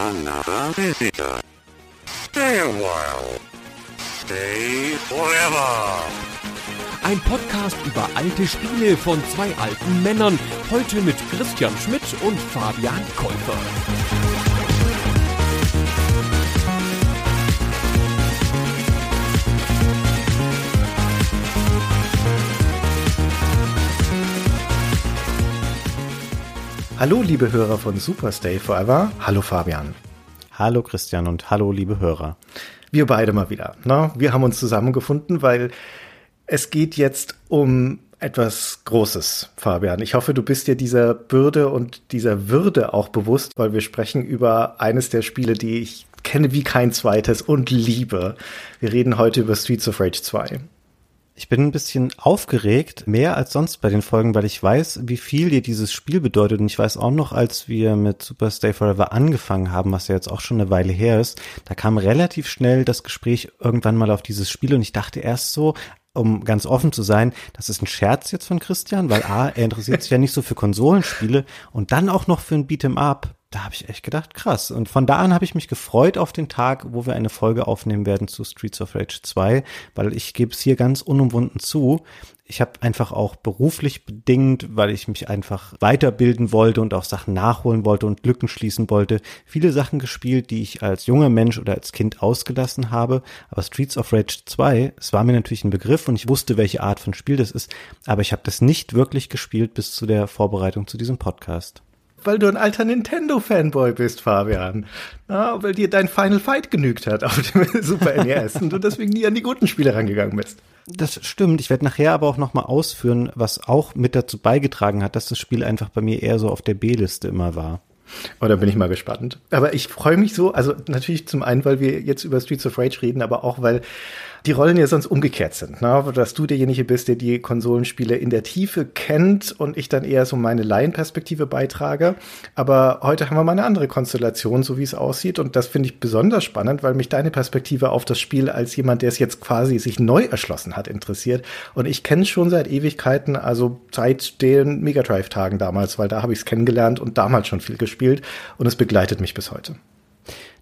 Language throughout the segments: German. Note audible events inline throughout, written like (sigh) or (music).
another visitor. Stay a while. Stay forever. Ein Podcast über alte Spiele von zwei alten Männern. Heute mit Christian Schmidt und Fabian Käufer. Hallo, liebe Hörer von Superstay Forever. Hallo, Fabian. Hallo, Christian und hallo, liebe Hörer. Wir beide mal wieder. Ne? Wir haben uns zusammengefunden, weil es geht jetzt um etwas Großes, Fabian. Ich hoffe, du bist dir dieser Bürde und dieser Würde auch bewusst, weil wir sprechen über eines der Spiele, die ich kenne wie kein zweites und liebe. Wir reden heute über Streets of Rage 2. Ich bin ein bisschen aufgeregt, mehr als sonst bei den Folgen, weil ich weiß, wie viel dir dieses Spiel bedeutet. Und ich weiß auch noch, als wir mit Super Stay Forever angefangen haben, was ja jetzt auch schon eine Weile her ist, da kam relativ schnell das Gespräch irgendwann mal auf dieses Spiel und ich dachte erst so, um ganz offen zu sein, das ist ein Scherz jetzt von Christian, weil A, er interessiert sich ja nicht so für Konsolenspiele und dann auch noch für ein Beat'em Up da habe ich echt gedacht, krass. Und von da an habe ich mich gefreut auf den Tag, wo wir eine Folge aufnehmen werden zu Streets of Rage 2, weil ich gebe es hier ganz unumwunden zu. Ich habe einfach auch beruflich bedingt, weil ich mich einfach weiterbilden wollte und auch Sachen nachholen wollte und Lücken schließen wollte, viele Sachen gespielt, die ich als junger Mensch oder als Kind ausgelassen habe. Aber Streets of Rage 2, es war mir natürlich ein Begriff und ich wusste, welche Art von Spiel das ist, aber ich habe das nicht wirklich gespielt bis zu der Vorbereitung zu diesem Podcast weil du ein alter Nintendo-Fanboy bist, Fabian. Na, weil dir dein Final Fight genügt hat auf dem (laughs) Super NES und du deswegen nie an die guten Spiele rangegangen bist. Das stimmt. Ich werde nachher aber auch nochmal ausführen, was auch mit dazu beigetragen hat, dass das Spiel einfach bei mir eher so auf der B-Liste immer war. Oh, da bin ich mal gespannt. Aber ich freue mich so, also natürlich zum einen, weil wir jetzt über Streets of Rage reden, aber auch, weil die Rollen ja sonst umgekehrt sind, ne? dass du derjenige bist, der die Konsolenspiele in der Tiefe kennt und ich dann eher so meine Laienperspektive beitrage. Aber heute haben wir mal eine andere Konstellation, so wie es aussieht und das finde ich besonders spannend, weil mich deine Perspektive auf das Spiel als jemand, der es jetzt quasi sich neu erschlossen hat, interessiert. Und ich kenne es schon seit Ewigkeiten, also seit den Mega Drive Tagen damals, weil da habe ich es kennengelernt und damals schon viel gespielt und es begleitet mich bis heute.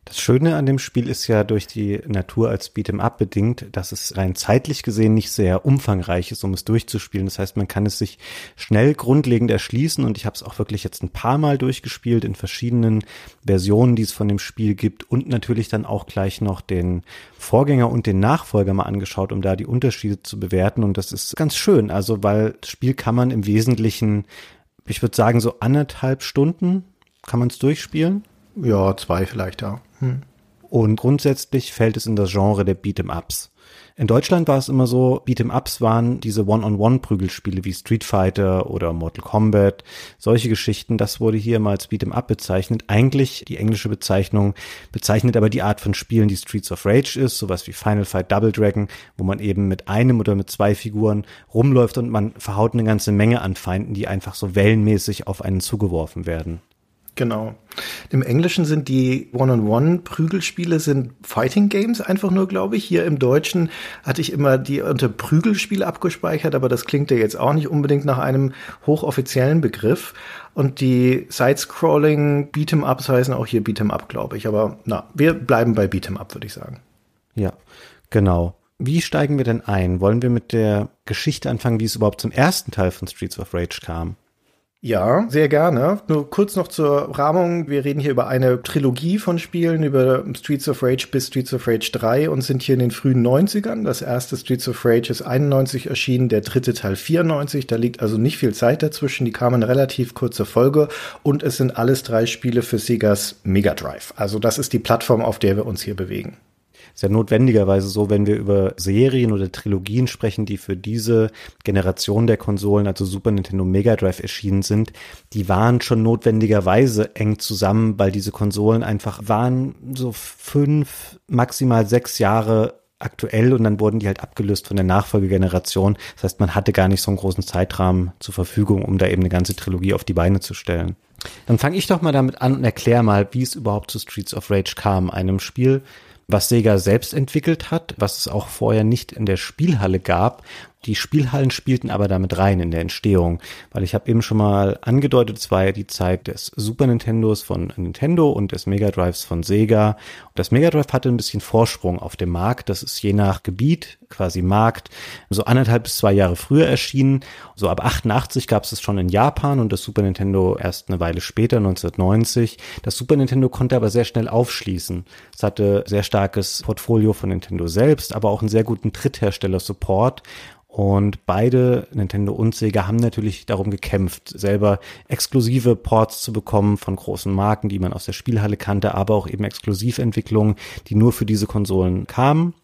Das Schöne an dem Spiel ist ja durch die Natur als Beat'em Up bedingt, dass es rein zeitlich gesehen nicht sehr umfangreich ist, um es durchzuspielen. Das heißt, man kann es sich schnell grundlegend erschließen und ich habe es auch wirklich jetzt ein paar Mal durchgespielt in verschiedenen Versionen, die es von dem Spiel gibt und natürlich dann auch gleich noch den Vorgänger und den Nachfolger mal angeschaut, um da die Unterschiede zu bewerten und das ist ganz schön. Also, weil das Spiel kann man im Wesentlichen, ich würde sagen, so anderthalb Stunden kann man es durchspielen. Ja, zwei vielleicht, ja. Und grundsätzlich fällt es in das Genre der Beat'em-Ups. In Deutschland war es immer so, Beat'em-Ups waren diese One-on-One-Prügelspiele wie Street Fighter oder Mortal Kombat, solche Geschichten, das wurde hier mal als Beat'em-Up bezeichnet. Eigentlich die englische Bezeichnung bezeichnet aber die Art von Spielen, die Streets of Rage ist, sowas wie Final Fight Double Dragon, wo man eben mit einem oder mit zwei Figuren rumläuft und man verhaut eine ganze Menge an Feinden, die einfach so wellenmäßig auf einen zugeworfen werden. Genau. Im Englischen sind die One-on-One-Prügelspiele sind Fighting Games einfach nur, glaube ich. Hier im Deutschen hatte ich immer die unter Prügelspiele abgespeichert, aber das klingt ja jetzt auch nicht unbedingt nach einem hochoffiziellen Begriff. Und die Side-Scrolling Beat'em-Ups heißen auch hier Beat'em-Up, glaube ich. Aber na, wir bleiben bei Beat'em-Up, würde ich sagen. Ja, genau. Wie steigen wir denn ein? Wollen wir mit der Geschichte anfangen, wie es überhaupt zum ersten Teil von Streets of Rage kam? Ja, sehr gerne. Nur kurz noch zur Rahmung. Wir reden hier über eine Trilogie von Spielen, über Streets of Rage bis Streets of Rage 3 und sind hier in den frühen 90ern. Das erste Streets of Rage ist 91 erschienen, der dritte Teil 94. Da liegt also nicht viel Zeit dazwischen. Die kamen relativ kurze Folge und es sind alles drei Spiele für Segas Mega Drive. Also das ist die Plattform, auf der wir uns hier bewegen. Ist ja notwendigerweise so, wenn wir über Serien oder Trilogien sprechen, die für diese Generation der Konsolen, also Super Nintendo Mega Drive erschienen sind, die waren schon notwendigerweise eng zusammen, weil diese Konsolen einfach waren so fünf, maximal sechs Jahre aktuell und dann wurden die halt abgelöst von der Nachfolgegeneration. Das heißt, man hatte gar nicht so einen großen Zeitrahmen zur Verfügung, um da eben eine ganze Trilogie auf die Beine zu stellen. Dann fange ich doch mal damit an und erkläre mal, wie es überhaupt zu Streets of Rage kam, einem Spiel, was Sega selbst entwickelt hat, was es auch vorher nicht in der Spielhalle gab Die Spielhallen spielten aber damit rein in der Entstehung, weil ich habe eben schon mal angedeutet, es war ja die Zeit des Super Nintendos von Nintendo und des Mega Drives von Sega. Und das Mega Drive hatte ein bisschen Vorsprung auf dem Markt. Das ist je nach Gebiet, quasi Markt, so anderthalb bis zwei Jahre früher erschienen. So ab 88 gab es es schon in Japan und das Super Nintendo erst eine Weile später, 1990. Das Super Nintendo konnte aber sehr schnell aufschließen. Es hatte sehr starkes Portfolio von Nintendo selbst, aber auch einen sehr guten Dritthersteller-Support und beide, Nintendo und Sega, haben natürlich darum gekämpft, selber exklusive Ports zu bekommen von großen Marken, die man aus der Spielhalle kannte, aber auch eben Exklusiventwicklungen, die nur für diese Konsolen kamen.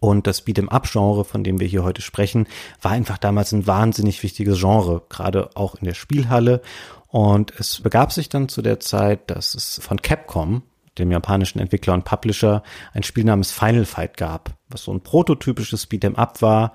Und das Beat'em-up-Genre, von dem wir hier heute sprechen, war einfach damals ein wahnsinnig wichtiges Genre, gerade auch in der Spielhalle. Und es begab sich dann zu der Zeit, dass es von Capcom, dem japanischen Entwickler und Publisher, ein Spiel namens Final Fight gab, was so ein prototypisches Beat'em-up war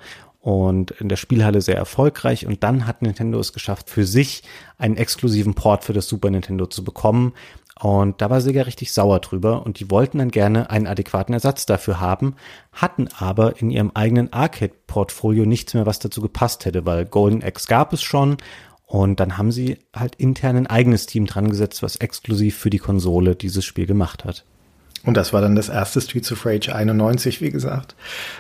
und in der Spielhalle sehr erfolgreich. Und dann hat Nintendo es geschafft, für sich einen exklusiven Port für das Super Nintendo zu bekommen. Und da war Sega richtig sauer drüber und die wollten dann gerne einen adäquaten Ersatz dafür haben, hatten aber in ihrem eigenen Arcade-Portfolio nichts mehr, was dazu gepasst hätte, weil Golden Axe gab es schon und dann haben sie halt intern ein eigenes Team dran gesetzt, was exklusiv für die Konsole dieses Spiel gemacht hat. Und das war dann das erste Streets of Rage 91, wie gesagt.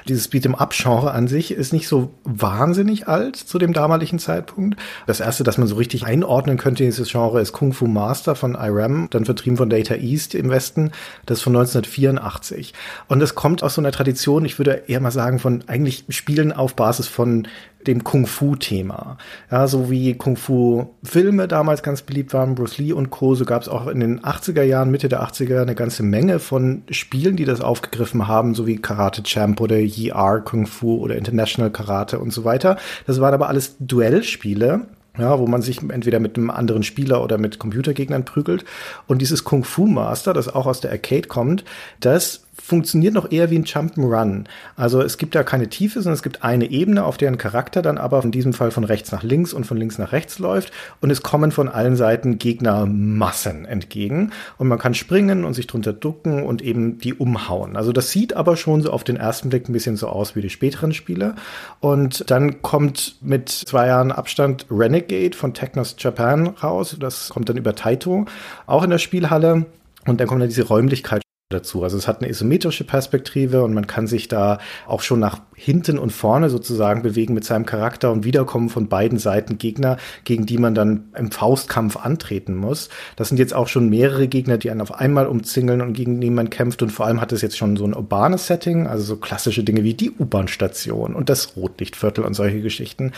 Dieses Beat'em-up-Genre an sich ist nicht so wahnsinnig alt zu dem damaligen Zeitpunkt. Das erste, das man so richtig einordnen könnte, dieses Genre, ist Kung Fu Master von IRAM, dann vertrieben von Data East im Westen. Das ist von 1984. Und es kommt aus so einer Tradition, ich würde eher mal sagen, von eigentlich Spielen auf Basis von dem Kung-Fu-Thema. Ja, so wie Kung-Fu-Filme damals ganz beliebt waren, Bruce Lee und Co., so gab es auch in den 80er Jahren, Mitte der 80er eine ganze Menge von Spielen, die das aufgegriffen haben, so wie Karate Champ oder YR Kung Fu oder International Karate und so weiter. Das waren aber alles Duellspiele, ja, wo man sich entweder mit einem anderen Spieler oder mit Computergegnern prügelt. Und dieses Kung Fu Master, das auch aus der Arcade kommt, das funktioniert noch eher wie ein Jump'n'Run. Also es gibt da keine Tiefe, sondern es gibt eine Ebene, auf deren Charakter dann aber in diesem Fall von rechts nach links und von links nach rechts läuft und es kommen von allen Seiten Gegnermassen entgegen und man kann springen und sich drunter ducken und eben die umhauen. Also das sieht aber schon so auf den ersten Blick ein bisschen so aus wie die späteren Spiele und dann kommt mit zwei Jahren Abstand Renegade von Technos Japan raus. Das kommt dann über Taito, auch in der Spielhalle. Und dann kommt dann diese Räumlichkeit dazu. Also es hat eine isometrische Perspektive und man kann sich da auch schon nach hinten und vorne sozusagen bewegen mit seinem Charakter und wiederkommen von beiden Seiten Gegner, gegen die man dann im Faustkampf antreten muss. Das sind jetzt auch schon mehrere Gegner, die einen auf einmal umzingeln und gegen die man kämpft und vor allem hat es jetzt schon so ein urbanes Setting, also so klassische Dinge wie die U-Bahn-Station und das Rotlichtviertel und solche Geschichten.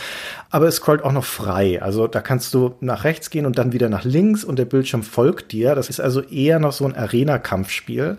Aber es scrollt auch noch frei. Also da kannst du nach rechts gehen und dann wieder nach links und der Bildschirm folgt dir. Das ist also eher noch so ein Arena-Kampfspiel.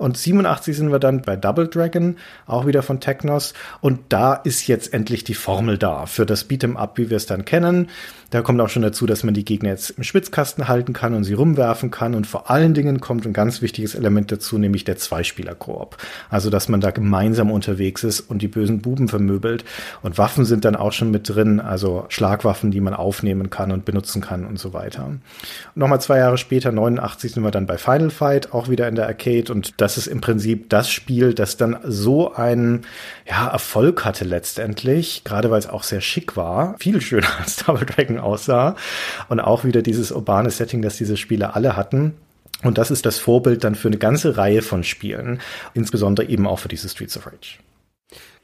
Und 87 sind wir dann bei Double Dragon, auch wieder von Technos. Und da ist jetzt endlich die Formel da für das Beat'em Up, wie wir es dann kennen. Da kommt auch schon dazu, dass man die Gegner jetzt im Schwitzkasten halten kann und sie rumwerfen kann. Und vor allen Dingen kommt ein ganz wichtiges Element dazu, nämlich der Zweispieler-Koop. Also, dass man da gemeinsam unterwegs ist und die bösen Buben vermöbelt. Und Waffen sind dann auch schon mit drin, also Schlagwaffen, die man aufnehmen kann und benutzen kann und so weiter. Nochmal zwei Jahre später, 89, sind wir dann bei Final Fight, auch wieder in der Arcade. Und das ist im Prinzip das Spiel, das dann so einen ja, Erfolg hatte letztendlich, gerade weil es auch sehr schick war. Viel schöner (laughs) als Double Dragon aussah. Und auch wieder dieses urbane Setting, das diese Spiele alle hatten. Und das ist das Vorbild dann für eine ganze Reihe von Spielen, insbesondere eben auch für diese Streets of Rage.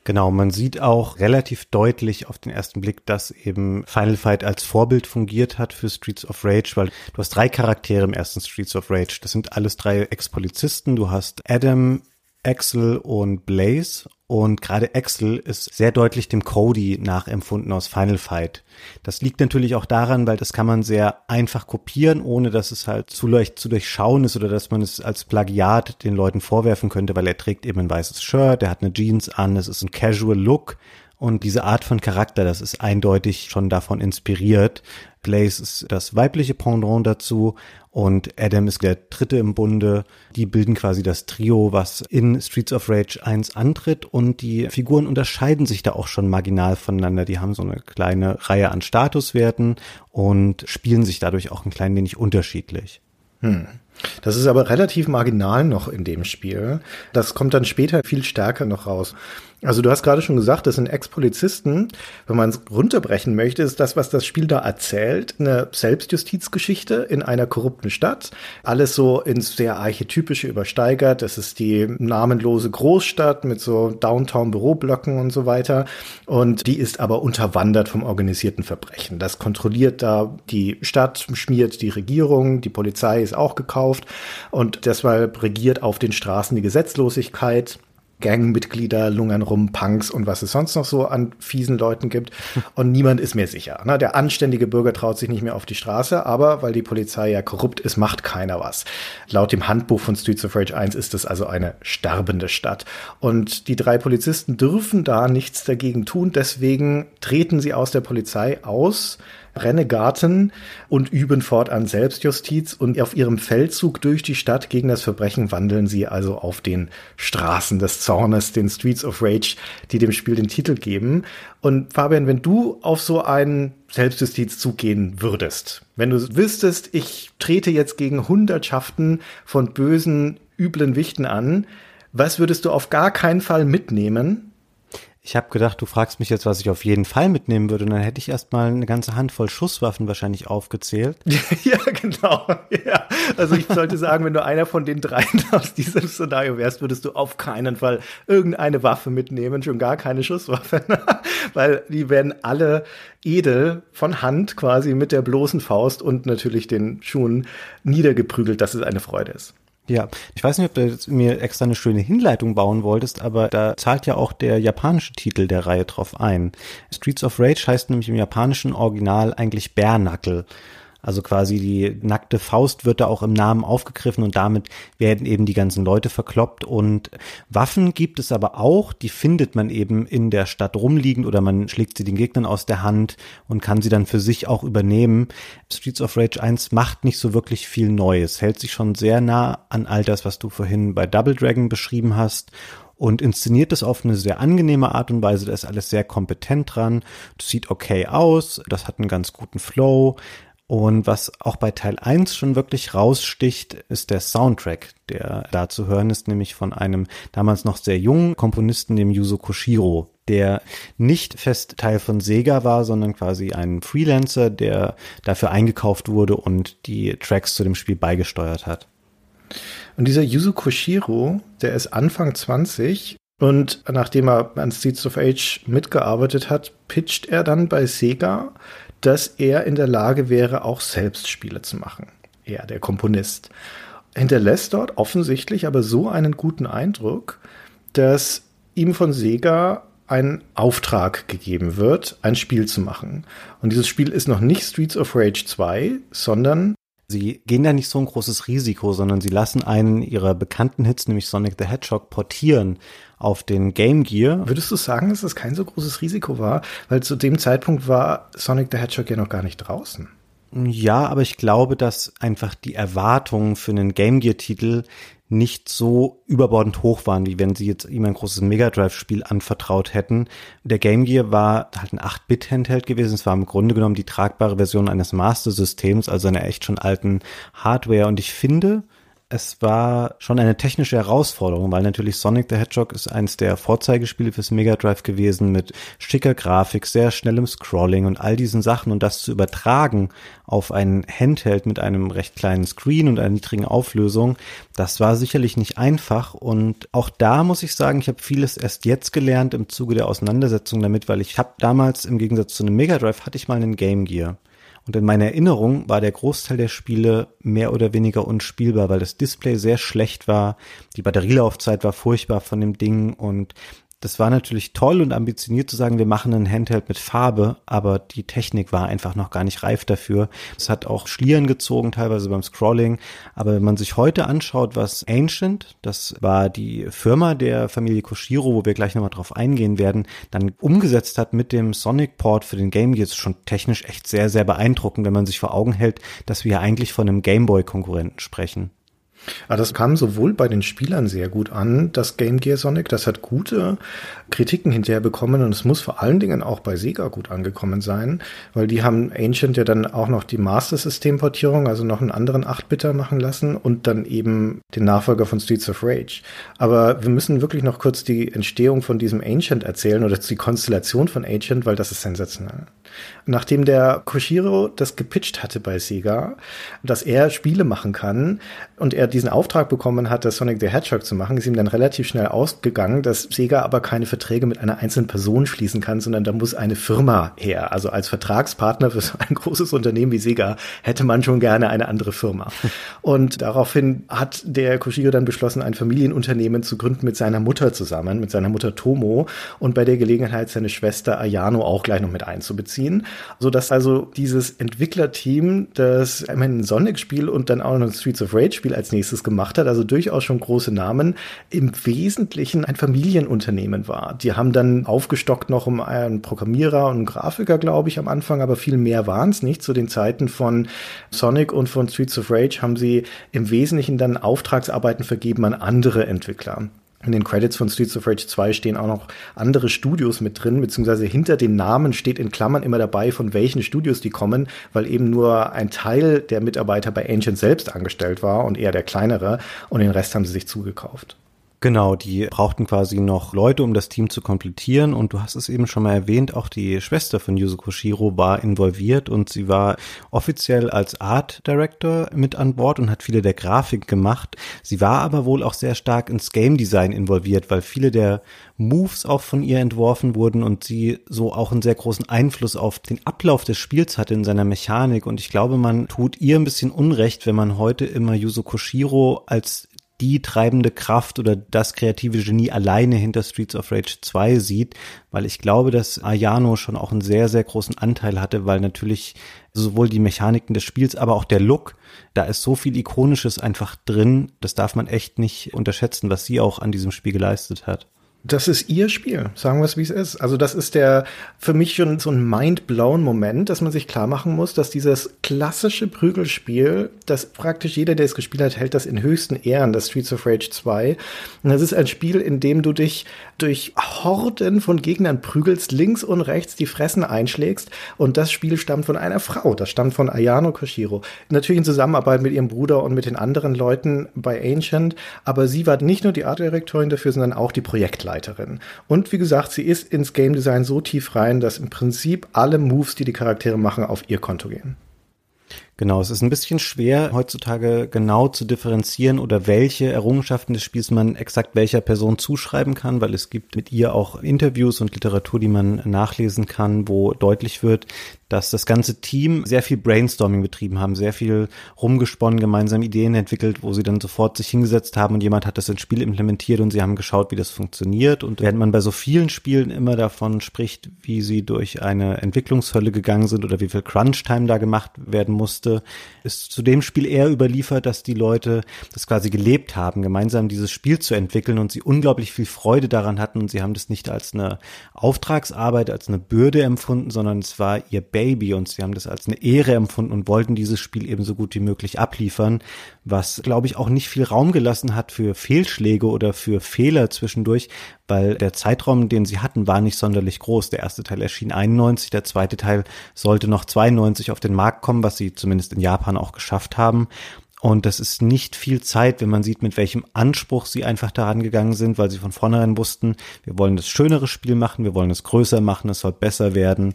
Genau, man sieht auch relativ deutlich auf den ersten Blick, dass eben Final Fight als Vorbild fungiert hat für Streets of Rage, weil du hast drei Charaktere im ersten Streets of Rage. Das sind alles drei Ex-Polizisten. Du hast Adam, Axel und Blaze. Und gerade Axel ist sehr deutlich dem Cody nachempfunden aus Final Fight. Das liegt natürlich auch daran, weil das kann man sehr einfach kopieren, ohne dass es halt zu leicht zu durchschauen ist oder dass man es als Plagiat den Leuten vorwerfen könnte, weil er trägt eben ein weißes Shirt, er hat eine Jeans an, es ist ein Casual Look. Und diese Art von Charakter, das ist eindeutig schon davon inspiriert. Blaze ist das weibliche Pendant dazu und Adam ist der dritte im Bunde. Die bilden quasi das Trio, was in Streets of Rage 1 antritt und die Figuren unterscheiden sich da auch schon marginal voneinander. Die haben so eine kleine Reihe an Statuswerten und spielen sich dadurch auch ein klein wenig unterschiedlich. Hm. Das ist aber relativ marginal noch in dem Spiel. Das kommt dann später viel stärker noch raus. Also du hast gerade schon gesagt, das sind Ex-Polizisten. Wenn man es runterbrechen möchte, ist das, was das Spiel da erzählt, eine Selbstjustizgeschichte in einer korrupten Stadt. Alles so ins sehr archetypische übersteigert. Das ist die namenlose Großstadt mit so Downtown-Büroblöcken und so weiter. Und die ist aber unterwandert vom organisierten Verbrechen. Das kontrolliert da die Stadt, schmiert die Regierung, die Polizei ist auch gekauft und deshalb regiert auf den Straßen die Gesetzlosigkeit. Gangmitglieder lungern rum, Punks und was es sonst noch so an fiesen Leuten gibt. (laughs) Und niemand ist mehr sicher. Ne? Der anständige Bürger traut sich nicht mehr auf die Straße, aber weil die Polizei ja korrupt ist, macht keiner was. Laut dem Handbuch von Streets of Rage 1 ist es also eine sterbende Stadt. Und die drei Polizisten dürfen da nichts dagegen tun. Deswegen treten sie aus der Polizei aus Renegaten und üben fortan Selbstjustiz und auf ihrem Feldzug durch die Stadt gegen das Verbrechen wandeln sie also auf den Straßen des Zornes, den Streets of Rage, die dem Spiel den Titel geben. Und Fabian, wenn du auf so einen Selbstjustizzug gehen würdest, wenn du wüsstest, ich trete jetzt gegen Hundertschaften von bösen, üblen Wichten an, was würdest du auf gar keinen Fall mitnehmen, ich habe gedacht, du fragst mich jetzt, was ich auf jeden Fall mitnehmen würde. Und dann hätte ich erstmal eine ganze Handvoll Schusswaffen wahrscheinlich aufgezählt. (laughs) ja, genau. Ja. Also ich sollte sagen, wenn du einer von den dreien (laughs) aus diesem Szenario wärst, würdest du auf keinen Fall irgendeine Waffe mitnehmen, schon gar keine Schusswaffe. (laughs) Weil die werden alle edel von Hand quasi mit der bloßen Faust und natürlich den Schuhen niedergeprügelt, dass es eine Freude ist. Ja, ich weiß nicht, ob du mir extra eine schöne Hinleitung bauen wolltest, aber da zahlt ja auch der japanische Titel der Reihe drauf ein. Streets of Rage heißt nämlich im japanischen Original eigentlich Bärnackel. Also quasi die nackte Faust wird da auch im Namen aufgegriffen und damit werden eben die ganzen Leute verkloppt. Und Waffen gibt es aber auch, die findet man eben in der Stadt rumliegend oder man schlägt sie den Gegnern aus der Hand und kann sie dann für sich auch übernehmen. Streets of Rage 1 macht nicht so wirklich viel Neues, hält sich schon sehr nah an all das, was du vorhin bei Double Dragon beschrieben hast und inszeniert es auf eine sehr angenehme Art und Weise. Da ist alles sehr kompetent dran. Das sieht okay aus. Das hat einen ganz guten Flow. Und was auch bei Teil 1 schon wirklich raussticht, ist der Soundtrack, der da zu hören ist, nämlich von einem damals noch sehr jungen Komponisten, dem Yuzo Koshiro, der nicht fest Teil von Sega war, sondern quasi ein Freelancer, der dafür eingekauft wurde und die Tracks zu dem Spiel beigesteuert hat. Und dieser Yuzo Koshiro, der ist Anfang 20 und nachdem er an Streets of Age mitgearbeitet hat, pitcht er dann bei Sega dass er in der Lage wäre, auch selbst Spiele zu machen. Er, der Komponist. Hinterlässt dort offensichtlich aber so einen guten Eindruck, dass ihm von Sega ein Auftrag gegeben wird, ein Spiel zu machen. Und dieses Spiel ist noch nicht Streets of Rage 2, sondern Sie gehen da nicht so ein großes Risiko, sondern sie lassen einen ihrer bekannten Hits, nämlich Sonic the Hedgehog, portieren auf den Game Gear. Würdest du sagen, dass das kein so großes Risiko war? Weil zu dem Zeitpunkt war Sonic the Hedgehog ja noch gar nicht draußen. Ja, aber ich glaube, dass einfach die Erwartungen für einen Game Gear Titel nicht so überbordend hoch waren, wie wenn sie jetzt ihm ein großes Mega Drive Spiel anvertraut hätten. Der Game Gear war halt ein 8-Bit Handheld gewesen. Es war im Grunde genommen die tragbare Version eines Master Systems, also einer echt schon alten Hardware. Und ich finde, es war schon eine technische Herausforderung, weil natürlich Sonic the Hedgehog ist eines der Vorzeigespiele fürs Mega Drive gewesen mit schicker Grafik, sehr schnellem Scrolling und all diesen Sachen und das zu übertragen auf ein Handheld mit einem recht kleinen Screen und einer niedrigen Auflösung, das war sicherlich nicht einfach und auch da muss ich sagen, ich habe vieles erst jetzt gelernt im Zuge der Auseinandersetzung damit, weil ich habe damals im Gegensatz zu einem Mega Drive hatte ich mal einen Game Gear und in meiner Erinnerung war der Großteil der Spiele mehr oder weniger unspielbar, weil das Display sehr schlecht war, die Batterielaufzeit war furchtbar von dem Ding und das war natürlich toll und ambitioniert zu sagen, wir machen einen Handheld mit Farbe, aber die Technik war einfach noch gar nicht reif dafür. Es hat auch Schlieren gezogen, teilweise beim Scrolling. Aber wenn man sich heute anschaut, was Ancient, das war die Firma der Familie Koshiro, wo wir gleich nochmal drauf eingehen werden, dann umgesetzt hat mit dem Sonic Port für den Game Gear, ist schon technisch echt sehr, sehr beeindruckend, wenn man sich vor Augen hält, dass wir eigentlich von einem Gameboy-Konkurrenten sprechen. Aber das kam sowohl bei den Spielern sehr gut an, das Game Gear Sonic, das hat gute Kritiken hinterher bekommen und es muss vor allen Dingen auch bei Sega gut angekommen sein, weil die haben Ancient ja dann auch noch die Master System Portierung, also noch einen anderen 8-Bitter machen lassen und dann eben den Nachfolger von Streets of Rage. Aber wir müssen wirklich noch kurz die Entstehung von diesem Ancient erzählen oder die Konstellation von Ancient, weil das ist sensationell. Nachdem der Koshiro das gepitcht hatte bei Sega, dass er Spiele machen kann und er diesen Auftrag bekommen hat, das Sonic the Hedgehog zu machen, ist ihm dann relativ schnell ausgegangen, dass Sega aber keine Verträge mit einer einzelnen Person schließen kann, sondern da muss eine Firma her. Also als Vertragspartner für (laughs) so ein großes Unternehmen wie Sega hätte man schon gerne eine andere Firma. (laughs) Und daraufhin hat der Koshiro dann beschlossen, ein Familienunternehmen zu gründen mit seiner Mutter zusammen, mit seiner Mutter Tomo und bei der Gelegenheit seine Schwester Ayano auch gleich noch mit einzubeziehen, so dass also dieses Entwicklerteam, das ein Sonic-Spiel und dann auch noch ein Streets of Rage-Spiel als nächstes gemacht hat, also durchaus schon große Namen, im Wesentlichen ein Familienunternehmen war. Die haben dann aufgestockt noch um einen Programmierer und einen Grafiker, glaube ich, am Anfang, aber viel mehr waren es nicht. Zu den Zeiten von Sonic und von Streets of Rage haben sie im Wesentlichen dann Auftragsarbeiten vergeben an andere Entwickler. In den Credits von Streets of Rage 2 stehen auch noch andere Studios mit drin, beziehungsweise hinter den Namen steht in Klammern immer dabei, von welchen Studios die kommen, weil eben nur ein Teil der Mitarbeiter bei Ancient selbst angestellt war und eher der kleinere und den Rest haben sie sich zugekauft. Genau, die brauchten quasi noch Leute, um das Team zu komplettieren. Und du hast es eben schon mal erwähnt, auch die Schwester von Yuzo Koshiro war involviert und sie war offiziell als Art Director mit an Bord und hat viele der Grafik gemacht. Sie war aber wohl auch sehr stark ins Game Design involviert, weil viele der Moves auch von ihr entworfen wurden und sie so auch einen sehr großen Einfluss auf den Ablauf des Spiels hatte in seiner Mechanik. Und ich glaube, man tut ihr ein bisschen Unrecht, wenn man heute immer Yuzo Koshiro als die treibende Kraft oder das kreative Genie alleine hinter Streets of Rage 2 sieht, weil ich glaube, dass Ayano schon auch einen sehr, sehr großen Anteil hatte, weil natürlich sowohl die Mechaniken des Spiels, aber auch der Look, da ist so viel Ikonisches einfach drin, das darf man echt nicht unterschätzen, was sie auch an diesem Spiel geleistet hat das ist ihr Spiel, sagen wir es wie es ist. Also das ist der für mich schon so ein mind-blown Moment, dass man sich klar machen muss, dass dieses klassische Prügelspiel, das praktisch jeder, der es gespielt hat, hält das in höchsten Ehren, das Streets of Rage 2. Und das ist ein Spiel, in dem du dich durch Horden von Gegnern prügelst, links und rechts die Fressen einschlägst. Und das Spiel stammt von einer Frau, das stammt von Ayano Koshiro. Natürlich in Zusammenarbeit mit ihrem Bruder und mit den anderen Leuten bei Ancient, aber sie war nicht nur die Artdirektorin dafür, sondern auch die Projektleiterin. Leiterin. Und wie gesagt, sie ist ins Game Design so tief rein, dass im Prinzip alle Moves, die die Charaktere machen, auf ihr Konto gehen. Genau, es ist ein bisschen schwer heutzutage genau zu differenzieren oder welche Errungenschaften des Spiels man exakt welcher Person zuschreiben kann, weil es gibt mit ihr auch Interviews und Literatur, die man nachlesen kann, wo deutlich wird, dass das ganze Team sehr viel Brainstorming betrieben haben, sehr viel rumgesponnen, gemeinsam Ideen entwickelt, wo sie dann sofort sich hingesetzt haben und jemand hat das ins Spiel implementiert und sie haben geschaut, wie das funktioniert. Und während man bei so vielen Spielen immer davon spricht, wie sie durch eine Entwicklungshölle gegangen sind oder wie viel Crunch-Time da gemacht werden musste, ist zu dem Spiel eher überliefert, dass die Leute das quasi gelebt haben, gemeinsam dieses Spiel zu entwickeln und sie unglaublich viel Freude daran hatten und sie haben das nicht als eine Auftragsarbeit, als eine Bürde empfunden, sondern es war ihr Baby und sie haben das als eine Ehre empfunden und wollten dieses Spiel eben so gut wie möglich abliefern, was glaube ich auch nicht viel Raum gelassen hat für Fehlschläge oder für Fehler zwischendurch, weil der Zeitraum, den sie hatten, war nicht sonderlich groß. Der erste Teil erschien 91, der zweite Teil sollte noch 92 auf den Markt kommen, was sie zumindest in Japan auch geschafft haben. Und das ist nicht viel Zeit, wenn man sieht, mit welchem Anspruch sie einfach daran gegangen sind, weil sie von vornherein wussten, wir wollen das schönere Spiel machen, wir wollen es größer machen, es soll besser werden.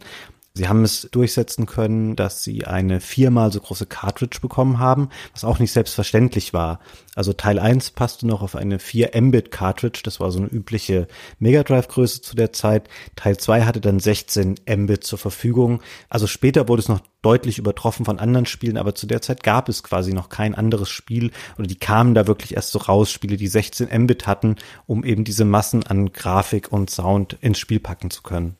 Sie haben es durchsetzen können, dass sie eine viermal so große Cartridge bekommen haben, was auch nicht selbstverständlich war. Also Teil 1 passte noch auf eine 4 Mbit Cartridge, das war so eine übliche Mega Drive Größe zu der Zeit. Teil 2 hatte dann 16 Mbit zur Verfügung. Also später wurde es noch deutlich übertroffen von anderen Spielen, aber zu der Zeit gab es quasi noch kein anderes Spiel oder die kamen da wirklich erst so raus, Spiele, die 16 Mbit hatten, um eben diese Massen an Grafik und Sound ins Spiel packen zu können.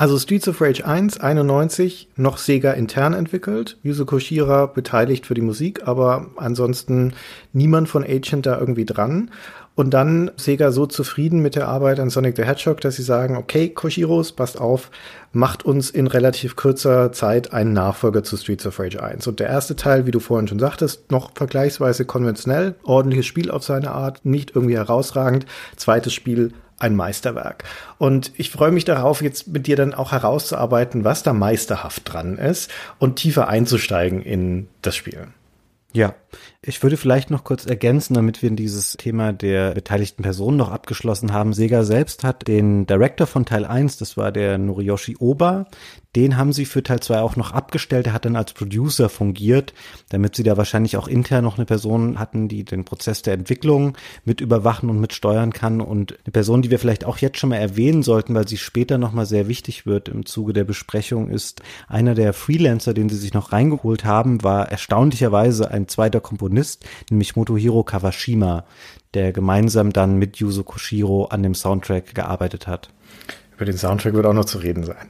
Also Streets of Rage 1, 91, noch Sega intern entwickelt. Yuzo Koshira beteiligt für die Musik, aber ansonsten niemand von Agent da irgendwie dran. Und dann Sega so zufrieden mit der Arbeit an Sonic the Hedgehog, dass sie sagen, okay, Koshiros, passt auf, macht uns in relativ kurzer Zeit einen Nachfolger zu Streets of Rage 1. Und der erste Teil, wie du vorhin schon sagtest, noch vergleichsweise konventionell, ordentliches Spiel auf seine Art, nicht irgendwie herausragend. Zweites Spiel ein Meisterwerk. Und ich freue mich darauf, jetzt mit dir dann auch herauszuarbeiten, was da meisterhaft dran ist und tiefer einzusteigen in das Spiel. Ja, ich würde vielleicht noch kurz ergänzen, damit wir dieses Thema der beteiligten Personen noch abgeschlossen haben. Sega selbst hat den Director von Teil 1, das war der Noriyoshi Oba, den haben sie für Teil 2 auch noch abgestellt. Er hat dann als Producer fungiert, damit sie da wahrscheinlich auch intern noch eine Person hatten, die den Prozess der Entwicklung mit überwachen und mit steuern kann. Und eine Person, die wir vielleicht auch jetzt schon mal erwähnen sollten, weil sie später nochmal sehr wichtig wird im Zuge der Besprechung, ist einer der Freelancer, den sie sich noch reingeholt haben, war erstaunlicherweise ein zweiter Komponist, nämlich Motohiro Kawashima, der gemeinsam dann mit Yuzo Koshiro an dem Soundtrack gearbeitet hat. Über den Soundtrack wird auch noch zu reden sein.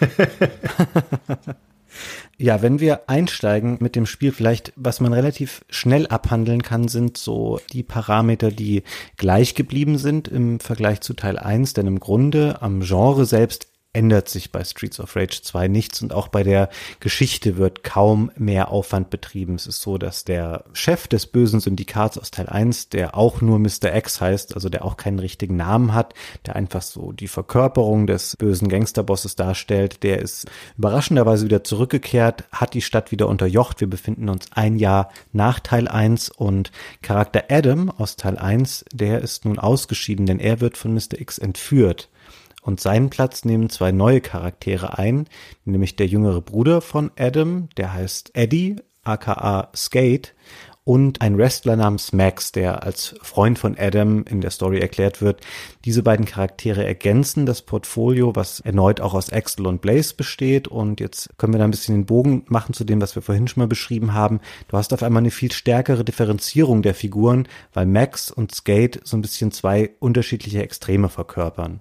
(laughs) (laughs) ja, wenn wir einsteigen mit dem Spiel, vielleicht, was man relativ schnell abhandeln kann, sind so die Parameter, die gleich geblieben sind im Vergleich zu Teil 1, denn im Grunde am Genre selbst ändert sich bei Streets of Rage 2 nichts und auch bei der Geschichte wird kaum mehr Aufwand betrieben. Es ist so, dass der Chef des bösen Syndikats aus Teil 1, der auch nur Mr. X heißt, also der auch keinen richtigen Namen hat, der einfach so die Verkörperung des bösen Gangsterbosses darstellt, der ist überraschenderweise wieder zurückgekehrt, hat die Stadt wieder unterjocht. Wir befinden uns ein Jahr nach Teil 1 und Charakter Adam aus Teil 1, der ist nun ausgeschieden, denn er wird von Mr. X entführt. Und seinen Platz nehmen zwei neue Charaktere ein, nämlich der jüngere Bruder von Adam, der heißt Eddie, aka Skate, und ein Wrestler namens Max, der als Freund von Adam in der Story erklärt wird. Diese beiden Charaktere ergänzen das Portfolio, was erneut auch aus Axel und Blaze besteht. Und jetzt können wir da ein bisschen den Bogen machen zu dem, was wir vorhin schon mal beschrieben haben. Du hast auf einmal eine viel stärkere Differenzierung der Figuren, weil Max und Skate so ein bisschen zwei unterschiedliche Extreme verkörpern.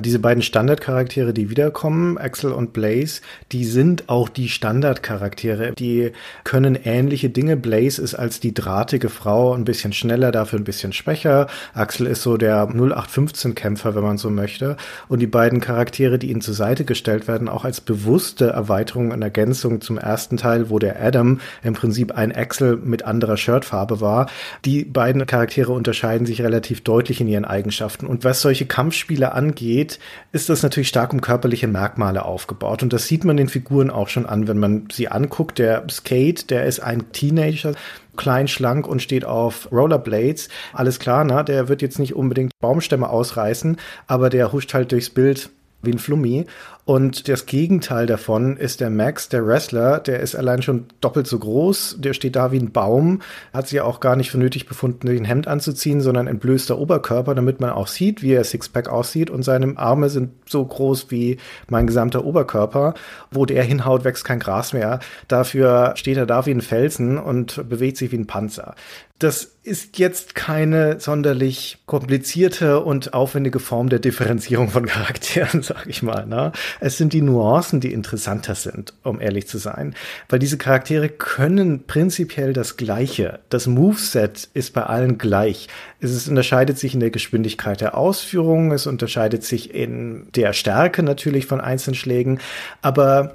Diese beiden Standardcharaktere, die wiederkommen, Axel und Blaze, die sind auch die Standardcharaktere. Die können ähnliche Dinge. Blaze ist als die drahtige Frau ein bisschen schneller, dafür ein bisschen schwächer. Axel ist so der 0815-Kämpfer, wenn man so möchte. Und die beiden Charaktere, die ihnen zur Seite gestellt werden, auch als bewusste Erweiterung und Ergänzung zum ersten Teil, wo der Adam im Prinzip ein Axel mit anderer Shirtfarbe war. Die beiden Charaktere unterscheiden sich relativ deutlich in ihren Eigenschaften. Und was solche Kampfspiele angeht, geht, ist das natürlich stark um körperliche Merkmale aufgebaut. Und das sieht man den Figuren auch schon an, wenn man sie anguckt. Der Skate, der ist ein Teenager, klein, schlank und steht auf Rollerblades. Alles klar, na, der wird jetzt nicht unbedingt Baumstämme ausreißen, aber der huscht halt durchs Bild wie ein Flummi. Und das Gegenteil davon ist der Max, der Wrestler, der ist allein schon doppelt so groß, der steht da wie ein Baum, hat sich ja auch gar nicht für nötig befunden, den Hemd anzuziehen, sondern entblößter Oberkörper, damit man auch sieht, wie er Sixpack aussieht und seine Arme sind so groß wie mein gesamter Oberkörper. Wo der hinhaut, wächst kein Gras mehr. Dafür steht er da wie ein Felsen und bewegt sich wie ein Panzer. Das ist jetzt keine sonderlich komplizierte und aufwendige Form der Differenzierung von Charakteren, (laughs) sag ich mal. Ne? Es sind die Nuancen, die interessanter sind, um ehrlich zu sein. Weil diese Charaktere können prinzipiell das Gleiche. Das Moveset ist bei allen gleich. Es unterscheidet sich in der Geschwindigkeit der Ausführung, es unterscheidet sich in der Stärke natürlich von Einzelschlägen, aber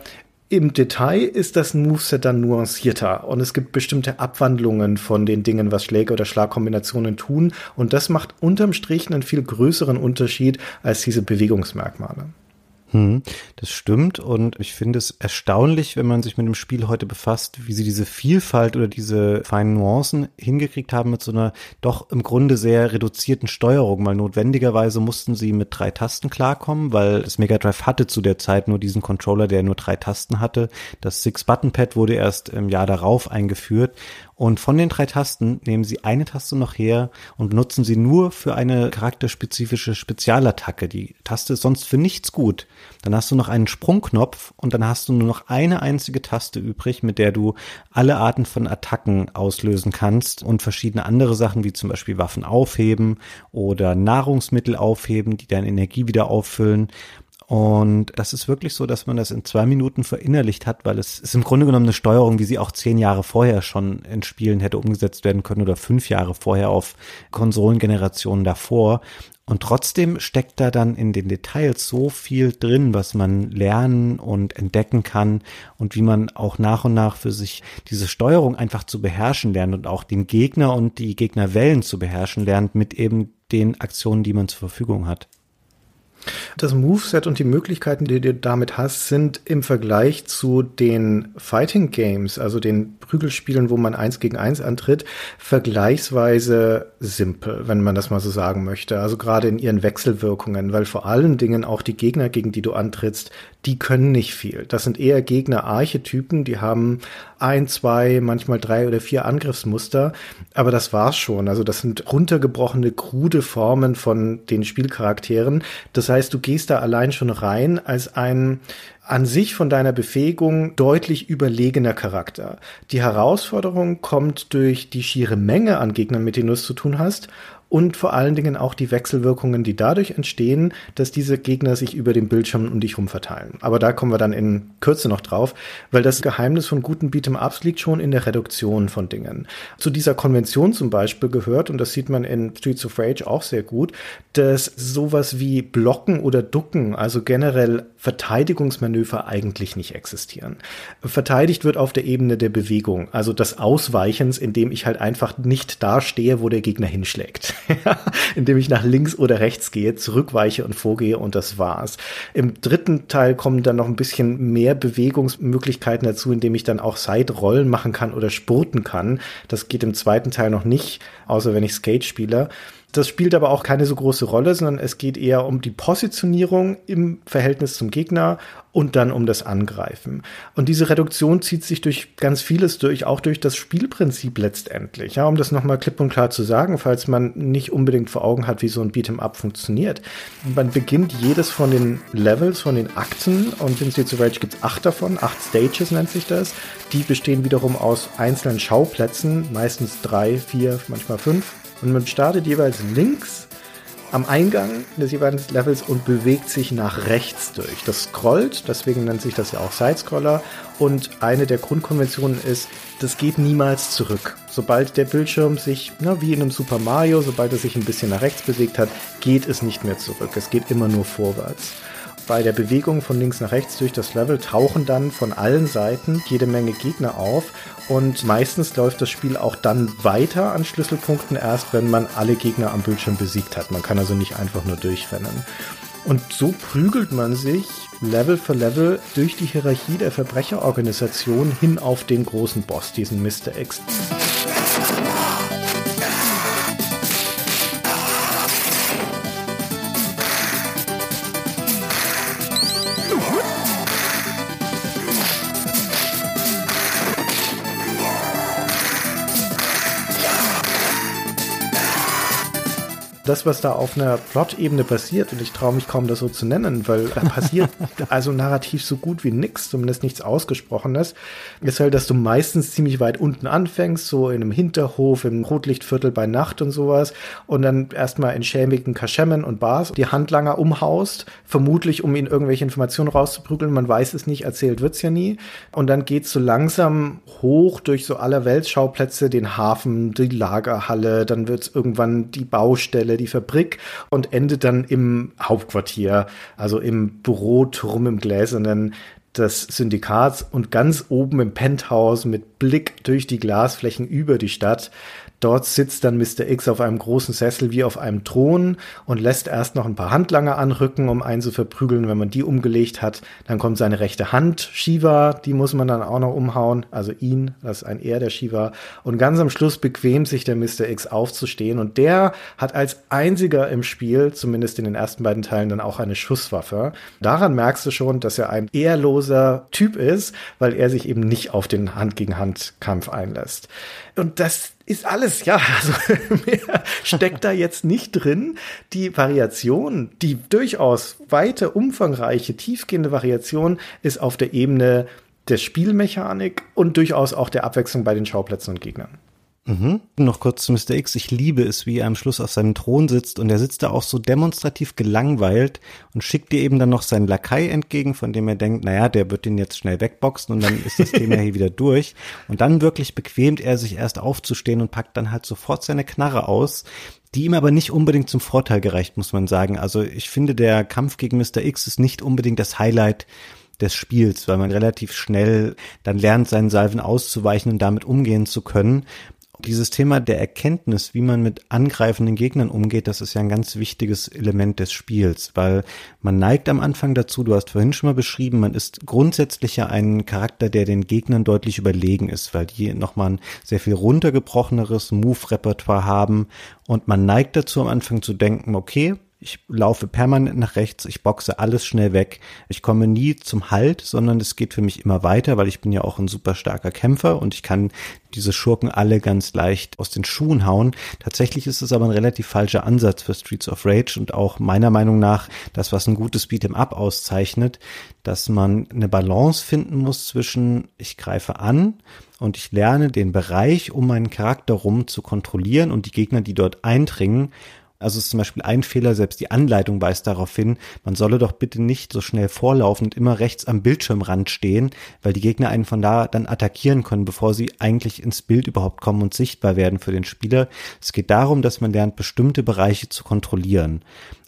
im Detail ist das Moveset dann nuancierter und es gibt bestimmte Abwandlungen von den Dingen, was Schläge oder Schlagkombinationen tun und das macht unterm Strich einen viel größeren Unterschied als diese Bewegungsmerkmale. Hm, das stimmt. Und ich finde es erstaunlich, wenn man sich mit dem Spiel heute befasst, wie sie diese Vielfalt oder diese feinen Nuancen hingekriegt haben mit so einer doch im Grunde sehr reduzierten Steuerung, weil notwendigerweise mussten sie mit drei Tasten klarkommen, weil das Mega Drive hatte zu der Zeit nur diesen Controller, der nur drei Tasten hatte. Das Six-Button-Pad wurde erst im Jahr darauf eingeführt und von den drei Tasten nehmen Sie eine Taste noch her und benutzen sie nur für eine charakterspezifische Spezialattacke. Die Taste ist sonst für nichts gut. Dann hast du noch einen Sprungknopf und dann hast du nur noch eine einzige Taste übrig, mit der du alle Arten von Attacken auslösen kannst und verschiedene andere Sachen wie zum Beispiel Waffen aufheben oder Nahrungsmittel aufheben, die deine Energie wieder auffüllen. Und das ist wirklich so, dass man das in zwei Minuten verinnerlicht hat, weil es ist im Grunde genommen eine Steuerung, wie sie auch zehn Jahre vorher schon in Spielen hätte umgesetzt werden können oder fünf Jahre vorher auf Konsolengenerationen davor. Und trotzdem steckt da dann in den Details so viel drin, was man lernen und entdecken kann und wie man auch nach und nach für sich diese Steuerung einfach zu beherrschen lernt und auch den Gegner und die Gegnerwellen zu beherrschen lernt mit eben den Aktionen, die man zur Verfügung hat. Das Moveset und die Möglichkeiten, die du damit hast, sind im Vergleich zu den Fighting Games, also den Prügelspielen, wo man eins gegen eins antritt, vergleichsweise simpel, wenn man das mal so sagen möchte. Also gerade in ihren Wechselwirkungen, weil vor allen Dingen auch die Gegner, gegen die du antrittst, die können nicht viel. Das sind eher Gegner-Archetypen, die haben ein, zwei, manchmal drei oder vier Angriffsmuster, aber das war's schon. Also das sind runtergebrochene, krude Formen von den Spielcharakteren. Das heißt, du gehst da allein schon rein als ein an sich von deiner Befähigung deutlich überlegener Charakter. Die Herausforderung kommt durch die schiere Menge an Gegnern, mit denen du es zu tun hast und vor allen Dingen auch die Wechselwirkungen, die dadurch entstehen, dass diese Gegner sich über den Bildschirm um dich herum verteilen. Aber da kommen wir dann in Kürze noch drauf, weil das Geheimnis von guten Beat'em-Ups liegt schon in der Reduktion von Dingen. Zu dieser Konvention zum Beispiel gehört, und das sieht man in Streets of Rage auch sehr gut, dass sowas wie Blocken oder Ducken, also generell Verteidigungsmanöver eigentlich nicht existieren. Verteidigt wird auf der Ebene der Bewegung, also des Ausweichens, indem ich halt einfach nicht da stehe, wo der Gegner hinschlägt. (laughs) indem ich nach links oder rechts gehe, zurückweiche und vorgehe und das war's. Im dritten Teil kommen dann noch ein bisschen mehr Bewegungsmöglichkeiten dazu, indem ich dann auch Side-Rollen machen kann oder spurten kann. Das geht im zweiten Teil noch nicht, außer wenn ich Skate spiele. Das spielt aber auch keine so große Rolle, sondern es geht eher um die Positionierung im Verhältnis zum Gegner und dann um das Angreifen. Und diese Reduktion zieht sich durch ganz vieles durch, auch durch das Spielprinzip letztendlich. Ja, um das nochmal klipp und klar zu sagen, falls man nicht unbedingt vor Augen hat, wie so ein Beat'em Up funktioniert. Man beginnt jedes von den Levels, von den Akten und in Streets of Rage gibt es acht davon, acht Stages nennt sich das. Die bestehen wiederum aus einzelnen Schauplätzen, meistens drei, vier, manchmal fünf und man startet jeweils links am Eingang des jeweiligen Levels und bewegt sich nach rechts durch. Das scrollt, deswegen nennt sich das ja auch Sidescroller. Und eine der Grundkonventionen ist, das geht niemals zurück. Sobald der Bildschirm sich, na, wie in einem Super Mario, sobald er sich ein bisschen nach rechts bewegt hat, geht es nicht mehr zurück. Es geht immer nur vorwärts. Bei der Bewegung von links nach rechts durch das Level tauchen dann von allen Seiten jede Menge Gegner auf und meistens läuft das Spiel auch dann weiter an Schlüsselpunkten erst, wenn man alle Gegner am Bildschirm besiegt hat. Man kann also nicht einfach nur durchrennen. Und so prügelt man sich Level für Level durch die Hierarchie der Verbrecherorganisation hin auf den großen Boss, diesen Mr. X. das, was da auf einer Plot-Ebene passiert, und ich traue mich kaum, das so zu nennen, weil da passiert (laughs) also narrativ so gut wie nichts, zumindest nichts Ausgesprochenes, ist halt, dass du meistens ziemlich weit unten anfängst, so in einem Hinterhof, im Rotlichtviertel bei Nacht und sowas, und dann erstmal in schämigen Kaschemmen und Bars die Handlanger umhaust, vermutlich um ihnen irgendwelche Informationen rauszuprügeln, man weiß es nicht, erzählt wird's ja nie, und dann geht's so langsam hoch durch so aller Weltschauplätze, den Hafen, die Lagerhalle, dann wird's irgendwann die Baustelle, die Fabrik und endet dann im Hauptquartier, also im Büroturm im Gläsernen des Syndikats und ganz oben im Penthouse mit Blick durch die Glasflächen über die Stadt Dort sitzt dann Mr. X auf einem großen Sessel wie auf einem Thron und lässt erst noch ein paar Handlanger anrücken, um einen zu verprügeln. Wenn man die umgelegt hat, dann kommt seine rechte Hand, Shiva, die muss man dann auch noch umhauen, also ihn, das ist ein Er, der Shiva. Und ganz am Schluss bequemt sich der Mr. X aufzustehen und der hat als einziger im Spiel, zumindest in den ersten beiden Teilen, dann auch eine Schusswaffe. Daran merkst du schon, dass er ein ehrloser Typ ist, weil er sich eben nicht auf den Hand-gegen-Hand-Kampf einlässt. Und das ist alles, ja, also (laughs) mehr steckt da jetzt nicht drin. Die Variation, die durchaus weite, umfangreiche, tiefgehende Variation ist auf der Ebene der Spielmechanik und durchaus auch der Abwechslung bei den Schauplätzen und Gegnern. Mhm. Noch kurz zu Mr. X. Ich liebe es, wie er am Schluss auf seinem Thron sitzt und er sitzt da auch so demonstrativ gelangweilt und schickt dir eben dann noch seinen Lakai entgegen, von dem er denkt, naja, der wird den jetzt schnell wegboxen und dann ist das Thema hier wieder durch. Und dann wirklich bequemt er sich erst aufzustehen und packt dann halt sofort seine Knarre aus, die ihm aber nicht unbedingt zum Vorteil gereicht, muss man sagen. Also ich finde, der Kampf gegen Mr. X ist nicht unbedingt das Highlight des Spiels, weil man relativ schnell dann lernt, seinen Salven auszuweichen und damit umgehen zu können. Dieses Thema der Erkenntnis, wie man mit angreifenden Gegnern umgeht, das ist ja ein ganz wichtiges Element des Spiels, weil man neigt am Anfang dazu, du hast vorhin schon mal beschrieben, man ist grundsätzlich ja ein Charakter, der den Gegnern deutlich überlegen ist, weil die nochmal ein sehr viel runtergebrocheneres Move-Repertoire haben und man neigt dazu am Anfang zu denken, okay, ich laufe permanent nach rechts, ich boxe alles schnell weg. Ich komme nie zum Halt, sondern es geht für mich immer weiter, weil ich bin ja auch ein super starker Kämpfer und ich kann diese Schurken alle ganz leicht aus den Schuhen hauen. Tatsächlich ist es aber ein relativ falscher Ansatz für Streets of Rage und auch meiner Meinung nach das, was ein gutes Beat'em Up auszeichnet, dass man eine Balance finden muss zwischen ich greife an und ich lerne den Bereich um meinen Charakter rum zu kontrollieren und die Gegner, die dort eindringen, also ist zum Beispiel ein Fehler, selbst die Anleitung weist darauf hin, man solle doch bitte nicht so schnell vorlaufend immer rechts am Bildschirmrand stehen, weil die Gegner einen von da dann attackieren können, bevor sie eigentlich ins Bild überhaupt kommen und sichtbar werden für den Spieler. Es geht darum, dass man lernt, bestimmte Bereiche zu kontrollieren.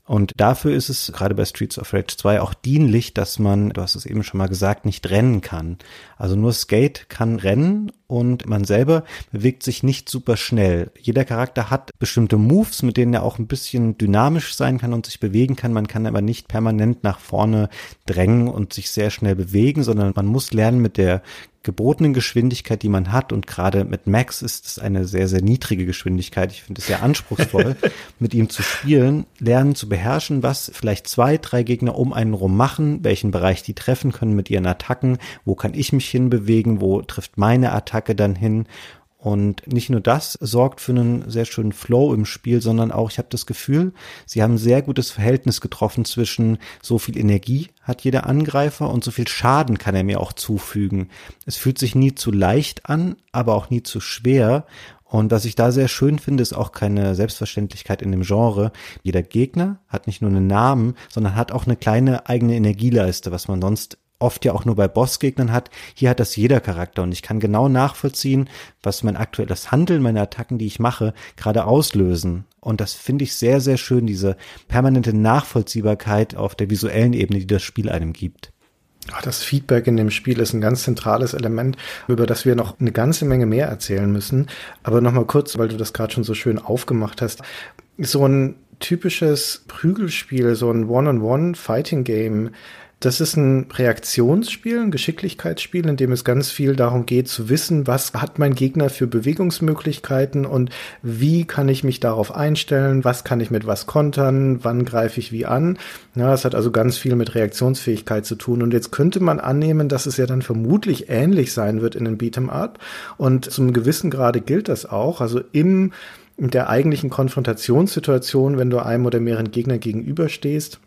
Und dafür ist es gerade bei Streets of Rage 2 auch dienlich, dass man, du hast es eben schon mal gesagt, nicht rennen kann. Also nur Skate kann rennen und man selber bewegt sich nicht super schnell. Jeder Charakter hat bestimmte Moves, mit denen er auch ein bisschen dynamisch sein kann und sich bewegen kann. Man kann aber nicht permanent nach vorne drängen und sich sehr schnell bewegen, sondern man muss lernen, mit der gebotenen Geschwindigkeit, die man hat, und gerade mit Max ist es eine sehr, sehr niedrige Geschwindigkeit. Ich finde es sehr anspruchsvoll, (laughs) mit ihm zu spielen, lernen zu beherrschen, was vielleicht zwei, drei Gegner um einen rum machen, welchen Bereich die treffen können mit ihren Attacken, wo kann ich mich hinbewegen, wo trifft meine Attacke dann hin und nicht nur das sorgt für einen sehr schönen Flow im Spiel, sondern auch, ich habe das Gefühl, sie haben ein sehr gutes Verhältnis getroffen zwischen so viel Energie hat jeder Angreifer und so viel Schaden kann er mir auch zufügen. Es fühlt sich nie zu leicht an, aber auch nie zu schwer. Und was ich da sehr schön finde, ist auch keine Selbstverständlichkeit in dem Genre. Jeder Gegner hat nicht nur einen Namen, sondern hat auch eine kleine eigene Energieleiste, was man sonst oft ja auch nur bei Bossgegnern hat. Hier hat das jeder Charakter und ich kann genau nachvollziehen, was mein aktuelles Handeln, meine Attacken, die ich mache, gerade auslösen. Und das finde ich sehr, sehr schön, diese permanente Nachvollziehbarkeit auf der visuellen Ebene, die das Spiel einem gibt. Das Feedback in dem Spiel ist ein ganz zentrales Element, über das wir noch eine ganze Menge mehr erzählen müssen. Aber nochmal kurz, weil du das gerade schon so schön aufgemacht hast. So ein typisches Prügelspiel, so ein One-on-One-Fighting-Game, das ist ein Reaktionsspiel, ein Geschicklichkeitsspiel, in dem es ganz viel darum geht zu wissen, was hat mein Gegner für Bewegungsmöglichkeiten und wie kann ich mich darauf einstellen, was kann ich mit was kontern, wann greife ich wie an. Ja, es hat also ganz viel mit Reaktionsfähigkeit zu tun. Und jetzt könnte man annehmen, dass es ja dann vermutlich ähnlich sein wird in den Beat'em Up. Und zum gewissen Grade gilt das auch. Also im in der eigentlichen Konfrontationssituation, wenn du einem oder mehreren Gegnern gegenüberstehst,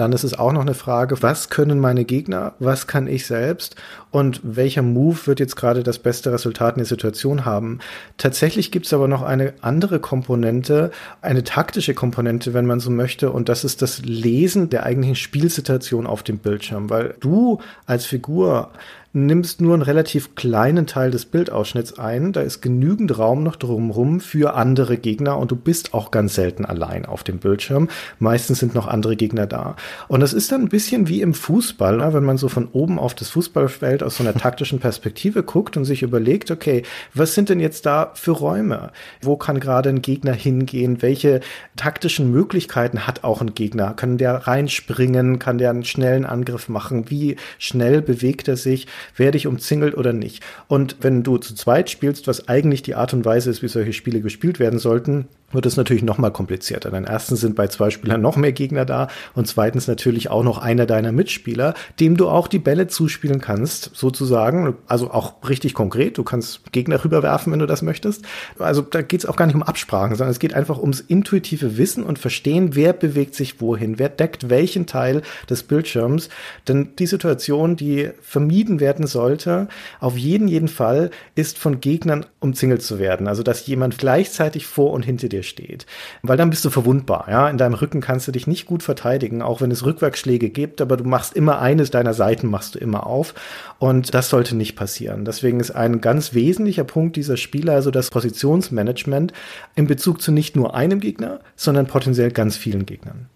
dann ist es auch noch eine Frage, was können meine Gegner, was kann ich selbst und welcher Move wird jetzt gerade das beste Resultat in der Situation haben. Tatsächlich gibt es aber noch eine andere Komponente, eine taktische Komponente, wenn man so möchte, und das ist das Lesen der eigentlichen Spielsituation auf dem Bildschirm, weil du als Figur nimmst nur einen relativ kleinen Teil des Bildausschnitts ein. Da ist genügend Raum noch drumherum für andere Gegner und du bist auch ganz selten allein auf dem Bildschirm. Meistens sind noch andere Gegner da. Und das ist dann ein bisschen wie im Fußball, ne? wenn man so von oben auf das Fußballfeld aus so einer taktischen Perspektive guckt und sich überlegt, okay, was sind denn jetzt da für Räume? Wo kann gerade ein Gegner hingehen? Welche taktischen Möglichkeiten hat auch ein Gegner? Kann der reinspringen? Kann der einen schnellen Angriff machen? Wie schnell bewegt er sich? Werde ich umzingelt oder nicht. Und wenn du zu zweit spielst, was eigentlich die Art und Weise ist, wie solche Spiele gespielt werden sollten, wird es natürlich noch mal komplizierter. Denn erstens sind bei zwei Spielern noch mehr Gegner da und zweitens natürlich auch noch einer deiner Mitspieler, dem du auch die Bälle zuspielen kannst, sozusagen. Also auch richtig konkret. Du kannst Gegner rüberwerfen, wenn du das möchtest. Also da geht es auch gar nicht um Absprachen, sondern es geht einfach ums intuitive Wissen und Verstehen, wer bewegt sich wohin, wer deckt welchen Teil des Bildschirms. Denn die Situation, die vermieden werden sollte, auf jeden jeden Fall, ist von Gegnern umzingelt zu werden. Also dass jemand gleichzeitig vor und hinter dir dir steht. Weil dann bist du verwundbar, ja. In deinem Rücken kannst du dich nicht gut verteidigen, auch wenn es Rückwärtsschläge gibt, aber du machst immer eines deiner Seiten machst du immer auf. Und das sollte nicht passieren. Deswegen ist ein ganz wesentlicher Punkt dieser Spiele also das Positionsmanagement in Bezug zu nicht nur einem Gegner, sondern potenziell ganz vielen Gegnern.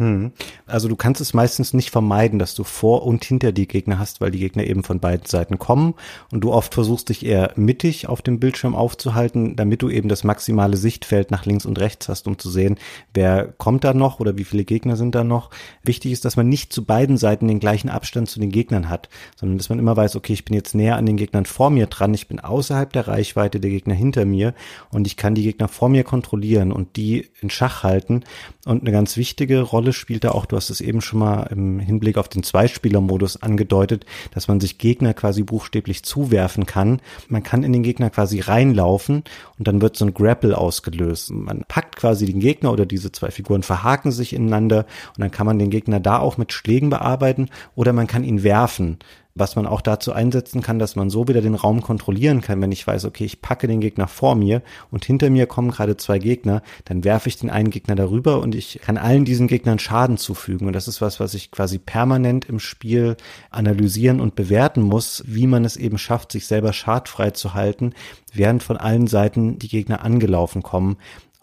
Hm. Also du kannst es meistens nicht vermeiden, dass du vor und hinter die Gegner hast, weil die Gegner eben von beiden Seiten kommen und du oft versuchst dich eher mittig auf dem Bildschirm aufzuhalten, damit du eben das maximale Sichtfeld nach links und rechts hast, um zu sehen, wer kommt da noch oder wie viele Gegner sind da noch. Wichtig ist, dass man nicht zu beiden Seiten den gleichen Abstand zu den Gegnern hat, sondern dass man immer weiß, okay, ich bin jetzt näher an den Gegnern vor mir dran, ich bin außerhalb der Reichweite der Gegner hinter mir und ich kann die Gegner vor mir kontrollieren und die in Schach halten. Und eine ganz wichtige Rolle Rolle spielt da auch, du hast es eben schon mal im Hinblick auf den Zweispieler-Modus angedeutet, dass man sich Gegner quasi buchstäblich zuwerfen kann. Man kann in den Gegner quasi reinlaufen und dann wird so ein Grapple ausgelöst. Man packt quasi den Gegner oder diese zwei Figuren verhaken sich ineinander und dann kann man den Gegner da auch mit Schlägen bearbeiten oder man kann ihn werfen was man auch dazu einsetzen kann, dass man so wieder den Raum kontrollieren kann, wenn ich weiß, okay, ich packe den Gegner vor mir und hinter mir kommen gerade zwei Gegner, dann werfe ich den einen Gegner darüber und ich kann allen diesen Gegnern Schaden zufügen. Und das ist was, was ich quasi permanent im Spiel analysieren und bewerten muss, wie man es eben schafft, sich selber schadfrei zu halten, während von allen Seiten die Gegner angelaufen kommen.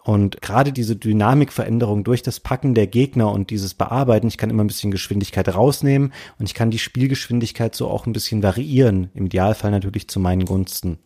Und gerade diese Dynamikveränderung durch das Packen der Gegner und dieses Bearbeiten, ich kann immer ein bisschen Geschwindigkeit rausnehmen und ich kann die Spielgeschwindigkeit so auch ein bisschen variieren. Im Idealfall natürlich zu meinen Gunsten.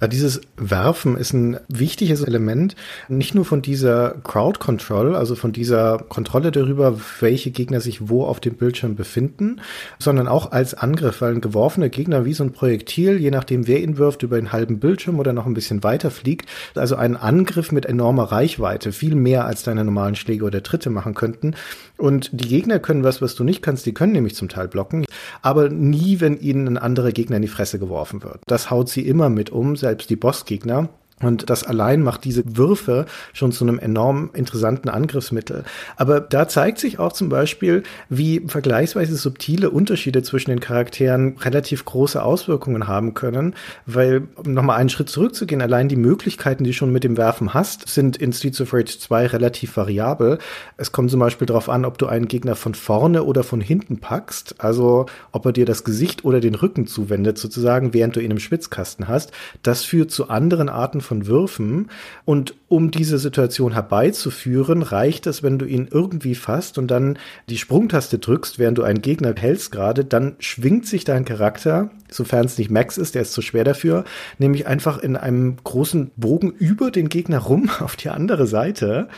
Ja, dieses Werfen ist ein wichtiges Element, nicht nur von dieser Crowd Control, also von dieser Kontrolle darüber, welche Gegner sich wo auf dem Bildschirm befinden, sondern auch als Angriff, weil ein geworfener Gegner wie so ein Projektil, je nachdem wer ihn wirft, über einen halben Bildschirm oder noch ein bisschen weiter fliegt, also ein Angriff mit enormer Reichweite, viel mehr als deine normalen Schläge oder Tritte machen könnten. Und die Gegner können was, was du nicht kannst, die können nämlich zum Teil blocken, aber nie, wenn ihnen ein anderer Gegner in die Fresse geworfen wird. Das haut sie immer mit um, selbst die Bossgegner. Und das allein macht diese Würfe schon zu einem enorm interessanten Angriffsmittel. Aber da zeigt sich auch zum Beispiel, wie vergleichsweise subtile Unterschiede zwischen den Charakteren relativ große Auswirkungen haben können. Weil, um nochmal einen Schritt zurückzugehen, allein die Möglichkeiten, die du schon mit dem Werfen hast, sind in Streets of Rage 2 relativ variabel. Es kommt zum Beispiel darauf an, ob du einen Gegner von vorne oder von hinten packst. Also, ob er dir das Gesicht oder den Rücken zuwendet, sozusagen, während du ihn im Schwitzkasten hast. Das führt zu anderen Arten von Würfen. Und um diese Situation herbeizuführen, reicht es, wenn du ihn irgendwie fasst und dann die Sprungtaste drückst, während du einen Gegner hältst gerade, dann schwingt sich dein Charakter, sofern es nicht Max ist, der ist zu schwer dafür, nämlich einfach in einem großen Bogen über den Gegner rum (laughs) auf die andere Seite,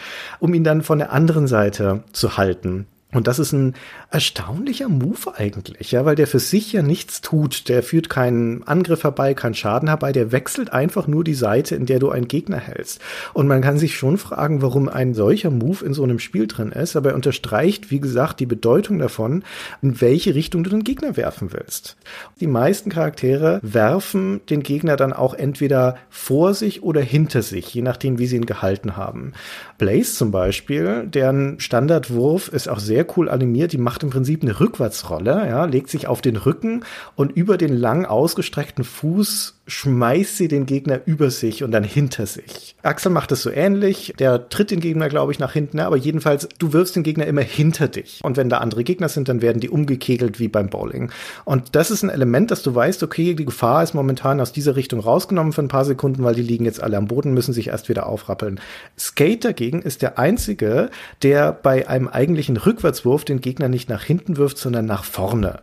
um ihn dann von der anderen Seite zu halten. Und das ist ein erstaunlicher Move eigentlich, ja, weil der für sich ja nichts tut. Der führt keinen Angriff herbei, keinen Schaden herbei. Der wechselt einfach nur die Seite, in der du einen Gegner hältst. Und man kann sich schon fragen, warum ein solcher Move in so einem Spiel drin ist. Aber er unterstreicht, wie gesagt, die Bedeutung davon, in welche Richtung du den Gegner werfen willst. Die meisten Charaktere werfen den Gegner dann auch entweder vor sich oder hinter sich, je nachdem, wie sie ihn gehalten haben. Blaze zum Beispiel, deren Standardwurf ist auch sehr cool animiert. Die macht im Prinzip eine Rückwärtsrolle, ja, legt sich auf den Rücken und über den lang ausgestreckten Fuß schmeißt sie den Gegner über sich und dann hinter sich. Axel macht es so ähnlich. Der tritt den Gegner, glaube ich, nach hinten, aber jedenfalls, du wirfst den Gegner immer hinter dich. Und wenn da andere Gegner sind, dann werden die umgekegelt wie beim Bowling. Und das ist ein Element, dass du weißt, okay, die Gefahr ist momentan aus dieser Richtung rausgenommen für ein paar Sekunden, weil die liegen jetzt alle am Boden, müssen sich erst wieder aufrappeln. Skate dagegen ist der einzige, der bei einem eigentlichen Rückwärtswurf den Gegner nicht nach hinten wirft, sondern nach vorne.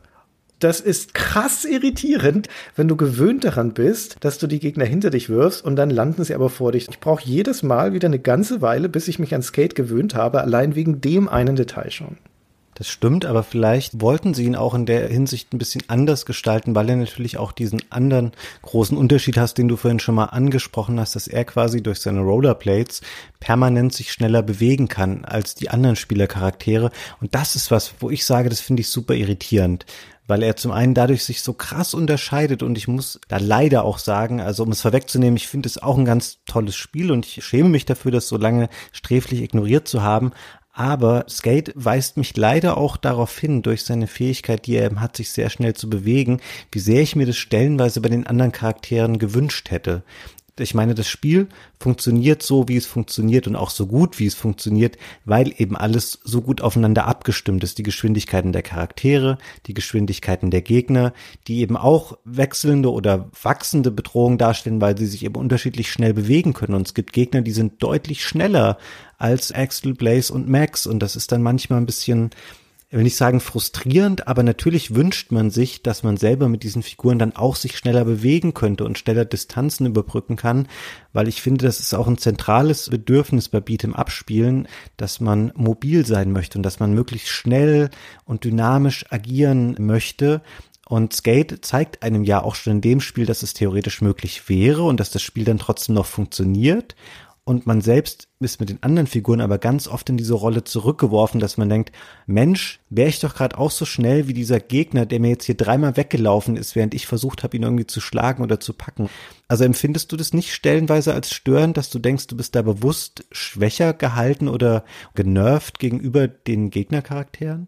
Das ist krass irritierend, wenn du gewöhnt daran bist, dass du die Gegner hinter dich wirfst und dann landen sie aber vor dich. Ich brauche jedes Mal wieder eine ganze Weile, bis ich mich an Skate gewöhnt habe, allein wegen dem einen Detail schon. Das stimmt, aber vielleicht wollten sie ihn auch in der Hinsicht ein bisschen anders gestalten, weil er natürlich auch diesen anderen großen Unterschied hast, den du vorhin schon mal angesprochen hast, dass er quasi durch seine Rollerblades permanent sich schneller bewegen kann als die anderen Spielercharaktere. Und das ist was, wo ich sage, das finde ich super irritierend weil er zum einen dadurch sich so krass unterscheidet und ich muss da leider auch sagen, also um es vorwegzunehmen, ich finde es auch ein ganz tolles Spiel und ich schäme mich dafür, das so lange sträflich ignoriert zu haben, aber Skate weist mich leider auch darauf hin, durch seine Fähigkeit, die er hat, sich sehr schnell zu bewegen, wie sehr ich mir das stellenweise bei den anderen Charakteren gewünscht hätte. Ich meine, das Spiel funktioniert so, wie es funktioniert und auch so gut, wie es funktioniert, weil eben alles so gut aufeinander abgestimmt ist. Die Geschwindigkeiten der Charaktere, die Geschwindigkeiten der Gegner, die eben auch wechselnde oder wachsende Bedrohungen darstellen, weil sie sich eben unterschiedlich schnell bewegen können. Und es gibt Gegner, die sind deutlich schneller als Axel, Blaze und Max. Und das ist dann manchmal ein bisschen ich will nicht sagen frustrierend, aber natürlich wünscht man sich, dass man selber mit diesen Figuren dann auch sich schneller bewegen könnte und schneller Distanzen überbrücken kann, weil ich finde, das ist auch ein zentrales Bedürfnis bei Beat'em Abspielen, dass man mobil sein möchte und dass man möglichst schnell und dynamisch agieren möchte. Und Skate zeigt einem ja auch schon in dem Spiel, dass es theoretisch möglich wäre und dass das Spiel dann trotzdem noch funktioniert und man selbst ist mit den anderen Figuren aber ganz oft in diese Rolle zurückgeworfen, dass man denkt, Mensch, wäre ich doch gerade auch so schnell wie dieser Gegner, der mir jetzt hier dreimal weggelaufen ist, während ich versucht habe, ihn irgendwie zu schlagen oder zu packen. Also empfindest du das nicht stellenweise als störend, dass du denkst, du bist da bewusst schwächer gehalten oder genervt gegenüber den Gegnercharakteren?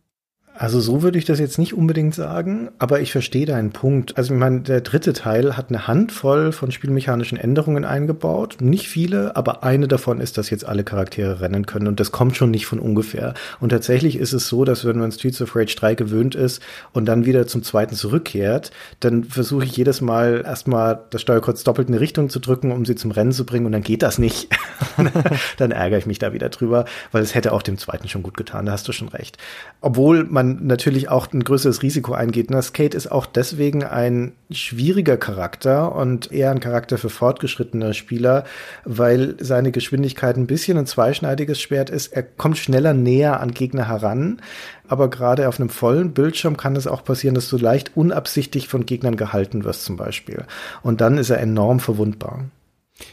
Also so würde ich das jetzt nicht unbedingt sagen, aber ich verstehe deinen Punkt. Also ich meine, der dritte Teil hat eine Handvoll von spielmechanischen Änderungen eingebaut. Nicht viele, aber eine davon ist, dass jetzt alle Charaktere rennen können und das kommt schon nicht von ungefähr. Und tatsächlich ist es so, dass wenn man Streets of Rage 3 gewöhnt ist und dann wieder zum zweiten zurückkehrt, dann versuche ich jedes Mal erstmal das Steuerkreuz doppelt in eine Richtung zu drücken, um sie zum Rennen zu bringen und dann geht das nicht. (laughs) dann ärgere ich mich da wieder drüber, weil es hätte auch dem zweiten schon gut getan, da hast du schon recht. Obwohl man man natürlich auch ein größeres Risiko eingeht. Na, Skate ist auch deswegen ein schwieriger Charakter und eher ein Charakter für fortgeschrittene Spieler, weil seine Geschwindigkeit ein bisschen ein zweischneidiges Schwert ist. Er kommt schneller näher an Gegner heran, aber gerade auf einem vollen Bildschirm kann es auch passieren, dass du leicht unabsichtlich von Gegnern gehalten wirst zum Beispiel. Und dann ist er enorm verwundbar.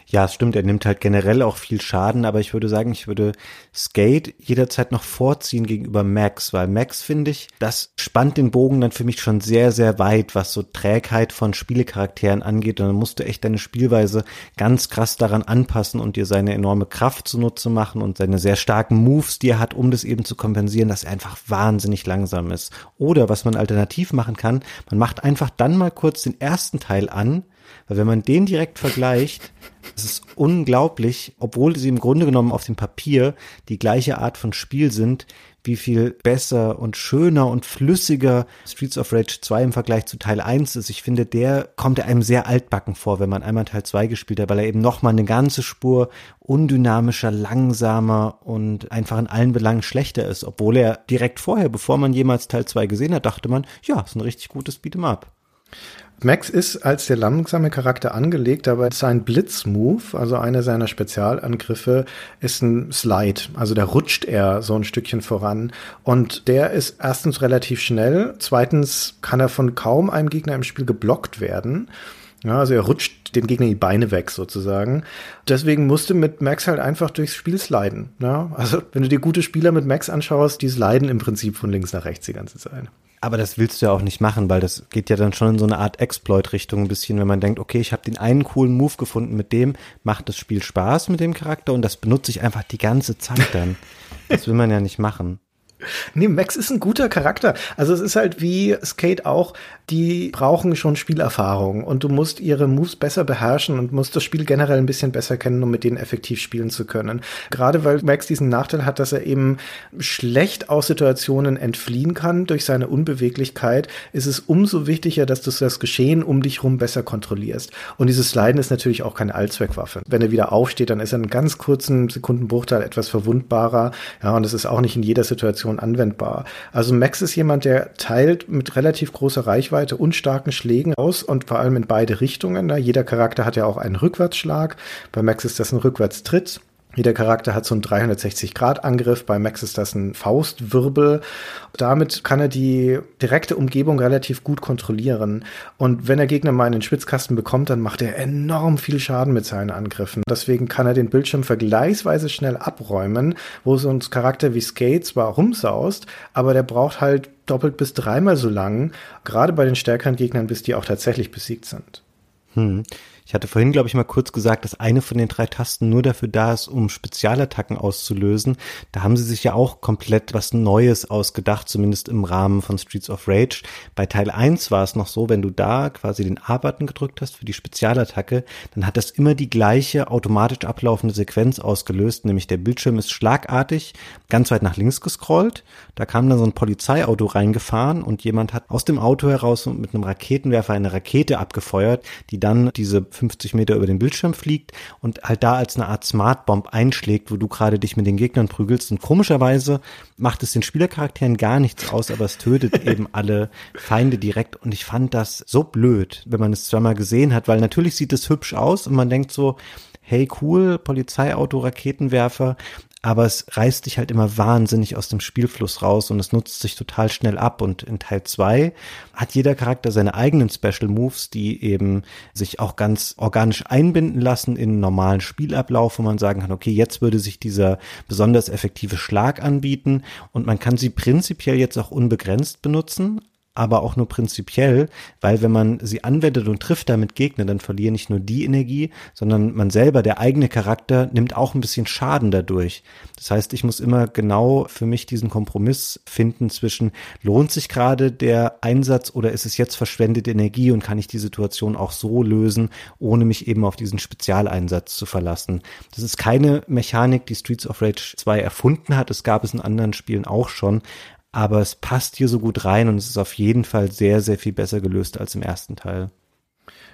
Ja, es stimmt, er nimmt halt generell auch viel Schaden, aber ich würde sagen, ich würde Skate jederzeit noch vorziehen gegenüber Max, weil Max, finde ich, das spannt den Bogen dann für mich schon sehr, sehr weit, was so Trägheit von Spielecharakteren angeht. Und dann musst du echt deine Spielweise ganz krass daran anpassen und dir seine enorme Kraft zunutze machen und seine sehr starken Moves, die er hat, um das eben zu kompensieren, dass er einfach wahnsinnig langsam ist. Oder was man alternativ machen kann, man macht einfach dann mal kurz den ersten Teil an, weil wenn man den direkt vergleicht, es ist unglaublich, obwohl sie im Grunde genommen auf dem Papier die gleiche Art von Spiel sind, wie viel besser und schöner und flüssiger Streets of Rage 2 im Vergleich zu Teil 1 ist. Ich finde, der kommt einem sehr altbacken vor, wenn man einmal Teil 2 gespielt hat, weil er eben nochmal eine ganze Spur undynamischer, langsamer und einfach in allen Belangen schlechter ist, obwohl er direkt vorher, bevor man jemals Teil 2 gesehen hat, dachte man, ja, ist ein richtig gutes Beat'em Up. Max ist als der langsame Charakter angelegt, aber sein Blitzmove, also einer seiner Spezialangriffe, ist ein Slide. Also da rutscht er so ein Stückchen voran. Und der ist erstens relativ schnell, zweitens kann er von kaum einem Gegner im Spiel geblockt werden. Ja, also er rutscht dem Gegner die Beine weg sozusagen. Deswegen musste mit Max halt einfach durchs Spiel sliden. Ja, also wenn du dir gute Spieler mit Max anschaust, die sliden im Prinzip von links nach rechts die ganze Zeit. Aber das willst du ja auch nicht machen, weil das geht ja dann schon in so eine Art Exploit-Richtung ein bisschen, wenn man denkt, okay, ich habe den einen coolen Move gefunden, mit dem macht das Spiel Spaß mit dem Charakter und das benutze ich einfach die ganze Zeit dann. (laughs) Das will man ja nicht machen. Nee, Max ist ein guter Charakter. Also es ist halt wie Skate auch, die brauchen schon Spielerfahrung und du musst ihre Moves besser beherrschen und musst das Spiel generell ein bisschen besser kennen, um mit denen effektiv spielen zu können. Gerade weil Max diesen Nachteil hat, dass er eben schlecht aus Situationen entfliehen kann durch seine Unbeweglichkeit, ist es umso wichtiger, dass du das Geschehen um dich rum besser kontrollierst. Und dieses Sliden ist natürlich auch keine Allzweckwaffe. Wenn er wieder aufsteht, dann ist er in ganz kurzen Sekundenbruchteil etwas verwundbarer. Ja, und es ist auch nicht in jeder Situation Situation anwendbar. Also Max ist jemand, der teilt mit relativ großer Reichweite und starken Schlägen aus und vor allem in beide Richtungen. Da jeder Charakter hat ja auch einen Rückwärtsschlag. Bei Max ist das ein Rückwärtstritt. Jeder Charakter hat so einen 360-Grad-Angriff. Bei Max ist das ein Faustwirbel. Damit kann er die direkte Umgebung relativ gut kontrollieren. Und wenn er Gegner mal in den Schwitzkasten bekommt, dann macht er enorm viel Schaden mit seinen Angriffen. Deswegen kann er den Bildschirm vergleichsweise schnell abräumen, wo so ein Charakter wie Skate zwar rumsaust, aber der braucht halt doppelt bis dreimal so lang, gerade bei den stärkeren Gegnern, bis die auch tatsächlich besiegt sind. Hm. Ich hatte vorhin, glaube ich, mal kurz gesagt, dass eine von den drei Tasten nur dafür da ist, um Spezialattacken auszulösen. Da haben sie sich ja auch komplett was Neues ausgedacht, zumindest im Rahmen von Streets of Rage. Bei Teil 1 war es noch so, wenn du da quasi den A-Button gedrückt hast für die Spezialattacke, dann hat das immer die gleiche automatisch ablaufende Sequenz ausgelöst, nämlich der Bildschirm ist schlagartig ganz weit nach links gescrollt. Da kam dann so ein Polizeiauto reingefahren und jemand hat aus dem Auto heraus mit einem Raketenwerfer eine Rakete abgefeuert, die dann diese 50 Meter über den Bildschirm fliegt und halt da als eine Art Smart Bomb einschlägt, wo du gerade dich mit den Gegnern prügelst. Und komischerweise macht es den Spielercharakteren gar nichts aus, aber es tötet (laughs) eben alle Feinde direkt. Und ich fand das so blöd, wenn man es zweimal gesehen hat, weil natürlich sieht es hübsch aus und man denkt so, hey cool, Polizeiauto, Raketenwerfer, aber es reißt dich halt immer wahnsinnig aus dem Spielfluss raus und es nutzt sich total schnell ab. Und in Teil zwei hat jeder Charakter seine eigenen Special Moves, die eben sich auch ganz organisch einbinden lassen in normalen Spielablauf, wo man sagen kann, okay, jetzt würde sich dieser besonders effektive Schlag anbieten und man kann sie prinzipiell jetzt auch unbegrenzt benutzen, aber auch nur prinzipiell, weil wenn man sie anwendet und trifft damit Gegner, dann verlieren nicht nur die Energie, sondern man selber, der eigene Charakter, nimmt auch ein bisschen Schaden dadurch. Das heißt, ich muss immer genau für mich diesen Kompromiss finden zwischen, lohnt sich gerade der Einsatz oder ist es jetzt verschwendete Energie und kann ich die Situation auch so lösen, ohne mich eben auf diesen Spezialeinsatz zu verlassen. Das ist keine Mechanik, die Streets of Rage 2 erfunden hat. Es gab es in anderen Spielen auch schon aber es passt hier so gut rein und es ist auf jeden Fall sehr, sehr viel besser gelöst als im ersten Teil.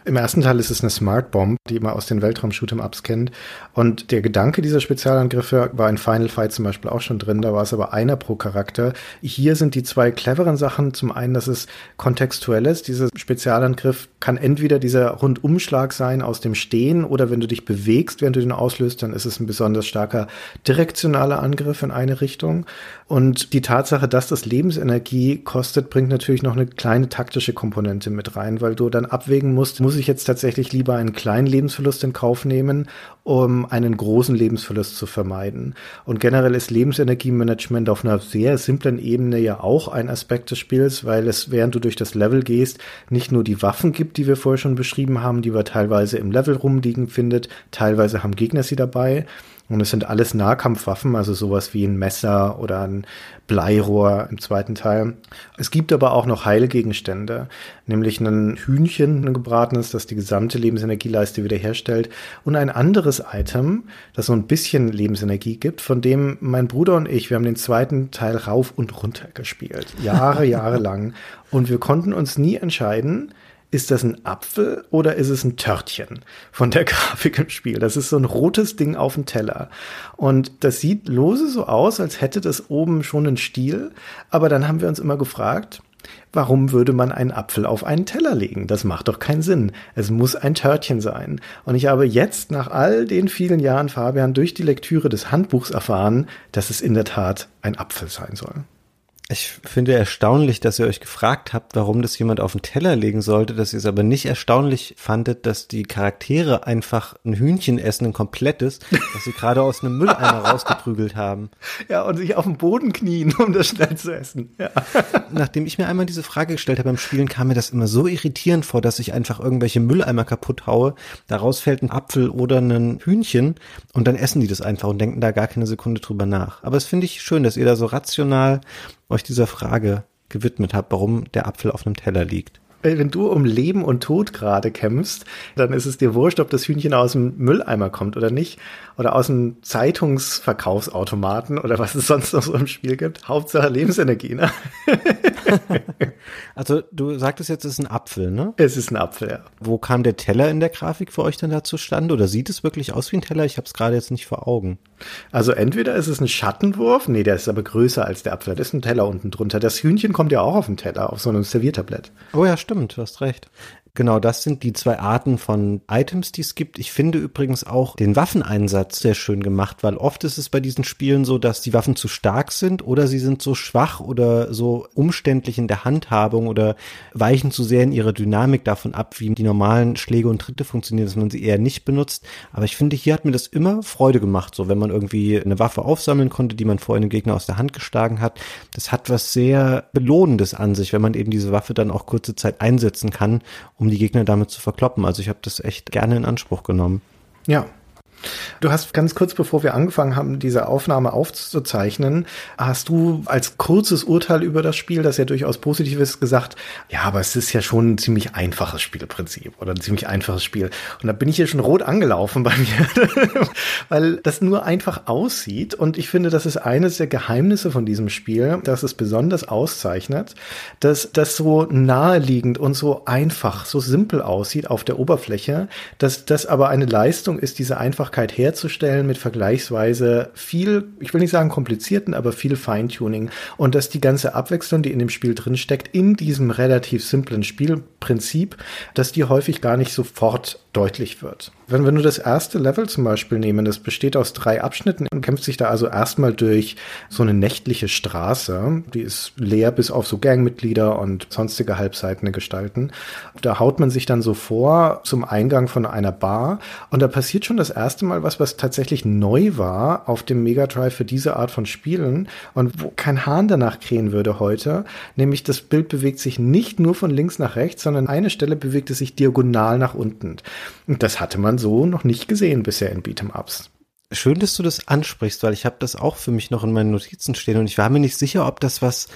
Im ersten Teil ist es eine Smart Bomb, die man aus den Weltraum-Shoot'em-Ups kennt. Und der Gedanke dieser Spezialangriffe war in Final Fight zum Beispiel auch schon drin. Da war es aber einer pro Charakter. Hier sind die zwei cleveren Sachen. Zum einen, dass es kontextuell ist. Dieser Spezialangriff kann entweder dieser Rundumschlag sein aus dem Stehen oder wenn du dich bewegst, während du den auslöst, dann ist es ein besonders starker direktionaler Angriff in eine Richtung. Und die Tatsache, dass das Lebensenergie kostet, bringt natürlich noch eine kleine taktische Komponente mit rein, weil du dann abwägen musst, muss ich jetzt tatsächlich lieber einen kleinen Lebensverlust in Kauf nehmen, um einen großen Lebensverlust zu vermeiden. Und generell ist Lebensenergiemanagement auf einer sehr simplen Ebene ja auch ein Aspekt des Spiels, weil es, während du durch das Level gehst, nicht nur die Waffen gibt, die wir vorher schon beschrieben haben, die wir teilweise im Level rumliegen findet, teilweise haben Gegner sie dabei, und es sind alles Nahkampfwaffen, also sowas wie ein Messer oder ein Bleirohr im zweiten Teil. Es gibt aber auch noch heile Gegenstände, nämlich ein Hühnchen, ein gebratenes, das die gesamte Lebensenergieleiste wiederherstellt und ein anderes Item, das so ein bisschen Lebensenergie gibt, von dem mein Bruder und ich, wir haben den zweiten Teil rauf und runter gespielt. Jahre, (laughs) Jahre lang. Und wir konnten uns nie entscheiden, ist das ein Apfel oder ist es ein Törtchen von der (laughs) Grafik im Spiel? Das ist so ein rotes Ding auf dem Teller. Und das sieht lose so aus, als hätte das oben schon einen Stiel. Aber dann haben wir uns immer gefragt, Warum würde man einen Apfel auf einen Teller legen? Das macht doch keinen Sinn. Es muss ein Törtchen sein. Und ich habe jetzt nach all den vielen Jahren Fabian durch die Lektüre des Handbuchs erfahren, dass es in der Tat ein Apfel sein soll. Ich finde erstaunlich, dass ihr euch gefragt habt, warum das jemand auf den Teller legen sollte, dass ihr es aber nicht erstaunlich fandet, dass die Charaktere einfach ein Hühnchen essen, ein komplettes, (laughs) das sie gerade aus einem Mülleimer rausgeprügelt haben. (laughs) Ja, und sich auf den Boden knien, um das schnell zu essen. Ja. (laughs) Nachdem ich mir einmal diese Frage gestellt habe beim Spielen, kam mir das immer so irritierend vor, dass ich einfach irgendwelche Mülleimer kaputt haue, daraus fällt ein Apfel oder ein Hühnchen und dann essen die das einfach und denken da gar keine Sekunde drüber nach. Aber es finde ich schön, dass ihr da so rational euch dieser Frage gewidmet habt, warum der Apfel auf einem Teller liegt wenn du um Leben und Tod gerade kämpfst, dann ist es dir wurscht, ob das Hühnchen aus dem Mülleimer kommt oder nicht. Oder aus dem Zeitungsverkaufsautomaten oder was es sonst noch so im Spiel gibt. Hauptsache Lebensenergie, ne? (laughs) also du sagtest jetzt, es ist ein Apfel, ne? Es ist ein Apfel, ja. Wo kam der Teller in der Grafik für euch denn da zustande? Oder sieht es wirklich aus wie ein Teller? Ich habe es gerade jetzt nicht vor Augen. Also entweder ist es ein Schattenwurf, nee, der ist aber größer als der Apfel. Da ist ein Teller unten drunter. Das Hühnchen kommt ja auch auf den Teller, auf so einem Serviertablett. Oh ja, stimmt, du hast recht. Genau, das sind die zwei Arten von Items, die es gibt. Ich finde übrigens auch den Waffeneinsatz sehr schön gemacht, weil oft ist es bei diesen Spielen so, dass die Waffen zu stark sind oder sie sind so schwach oder so umständlich in der Handhabung oder weichen zu sehr in ihrer Dynamik davon ab, wie die normalen Schläge und Tritte funktionieren, dass man sie eher nicht benutzt. Aber ich finde, hier hat mir das immer Freude gemacht, so wenn man irgendwie eine Waffe aufsammeln konnte, die man vorhin dem Gegner aus der Hand geschlagen hat. Das hat was sehr Belohnendes an sich, wenn man eben diese Waffe dann auch kurze Zeit einsetzen kann, um die Gegner damit zu verkloppen. Also ich habe das echt gerne in Anspruch genommen. Ja, Du hast ganz kurz bevor wir angefangen haben, diese Aufnahme aufzuzeichnen, hast du als kurzes Urteil über das Spiel, das ja durchaus positiv ist, gesagt, ja, aber es ist ja schon ein ziemlich einfaches Spielprinzip oder ein ziemlich einfaches Spiel. Und da bin ich hier schon rot angelaufen bei (laughs) mir, weil das nur einfach aussieht. Und ich finde, das ist eines der Geheimnisse von diesem Spiel, dass es besonders auszeichnet, dass das so naheliegend und so einfach, so simpel aussieht auf der Oberfläche, dass das aber eine Leistung ist, diese einfach Einfachkeit herzustellen mit vergleichsweise viel, ich will nicht sagen komplizierten, aber viel Feintuning. Und dass die ganze Abwechslung, die in dem Spiel drin steckt, in diesem relativ simplen Spielprinzip, dass die häufig gar nicht sofort deutlich wird. Wenn wir nur das erste Level zum Beispiel nehmen, das besteht aus drei Abschnitten und kämpft sich da also erstmal durch so eine nächtliche Straße, die ist leer bis auf so Gangmitglieder und sonstige halbseitene Gestalten. Da haut man sich dann so vor zum Eingang von einer Bar und da passiert schon das erste Mal was, was tatsächlich neu war auf dem Mega Drive für diese Art von Spielen und wo kein Hahn danach krähen würde heute, nämlich das Bild bewegt sich nicht nur von links nach rechts, sondern eine Stelle bewegt es sich diagonal nach unten. Und das hatte man so noch nicht gesehen bisher in Beat'em-Ups. Schön, dass du das ansprichst, weil ich habe das auch für mich noch in meinen Notizen stehen und ich war mir nicht sicher, ob das was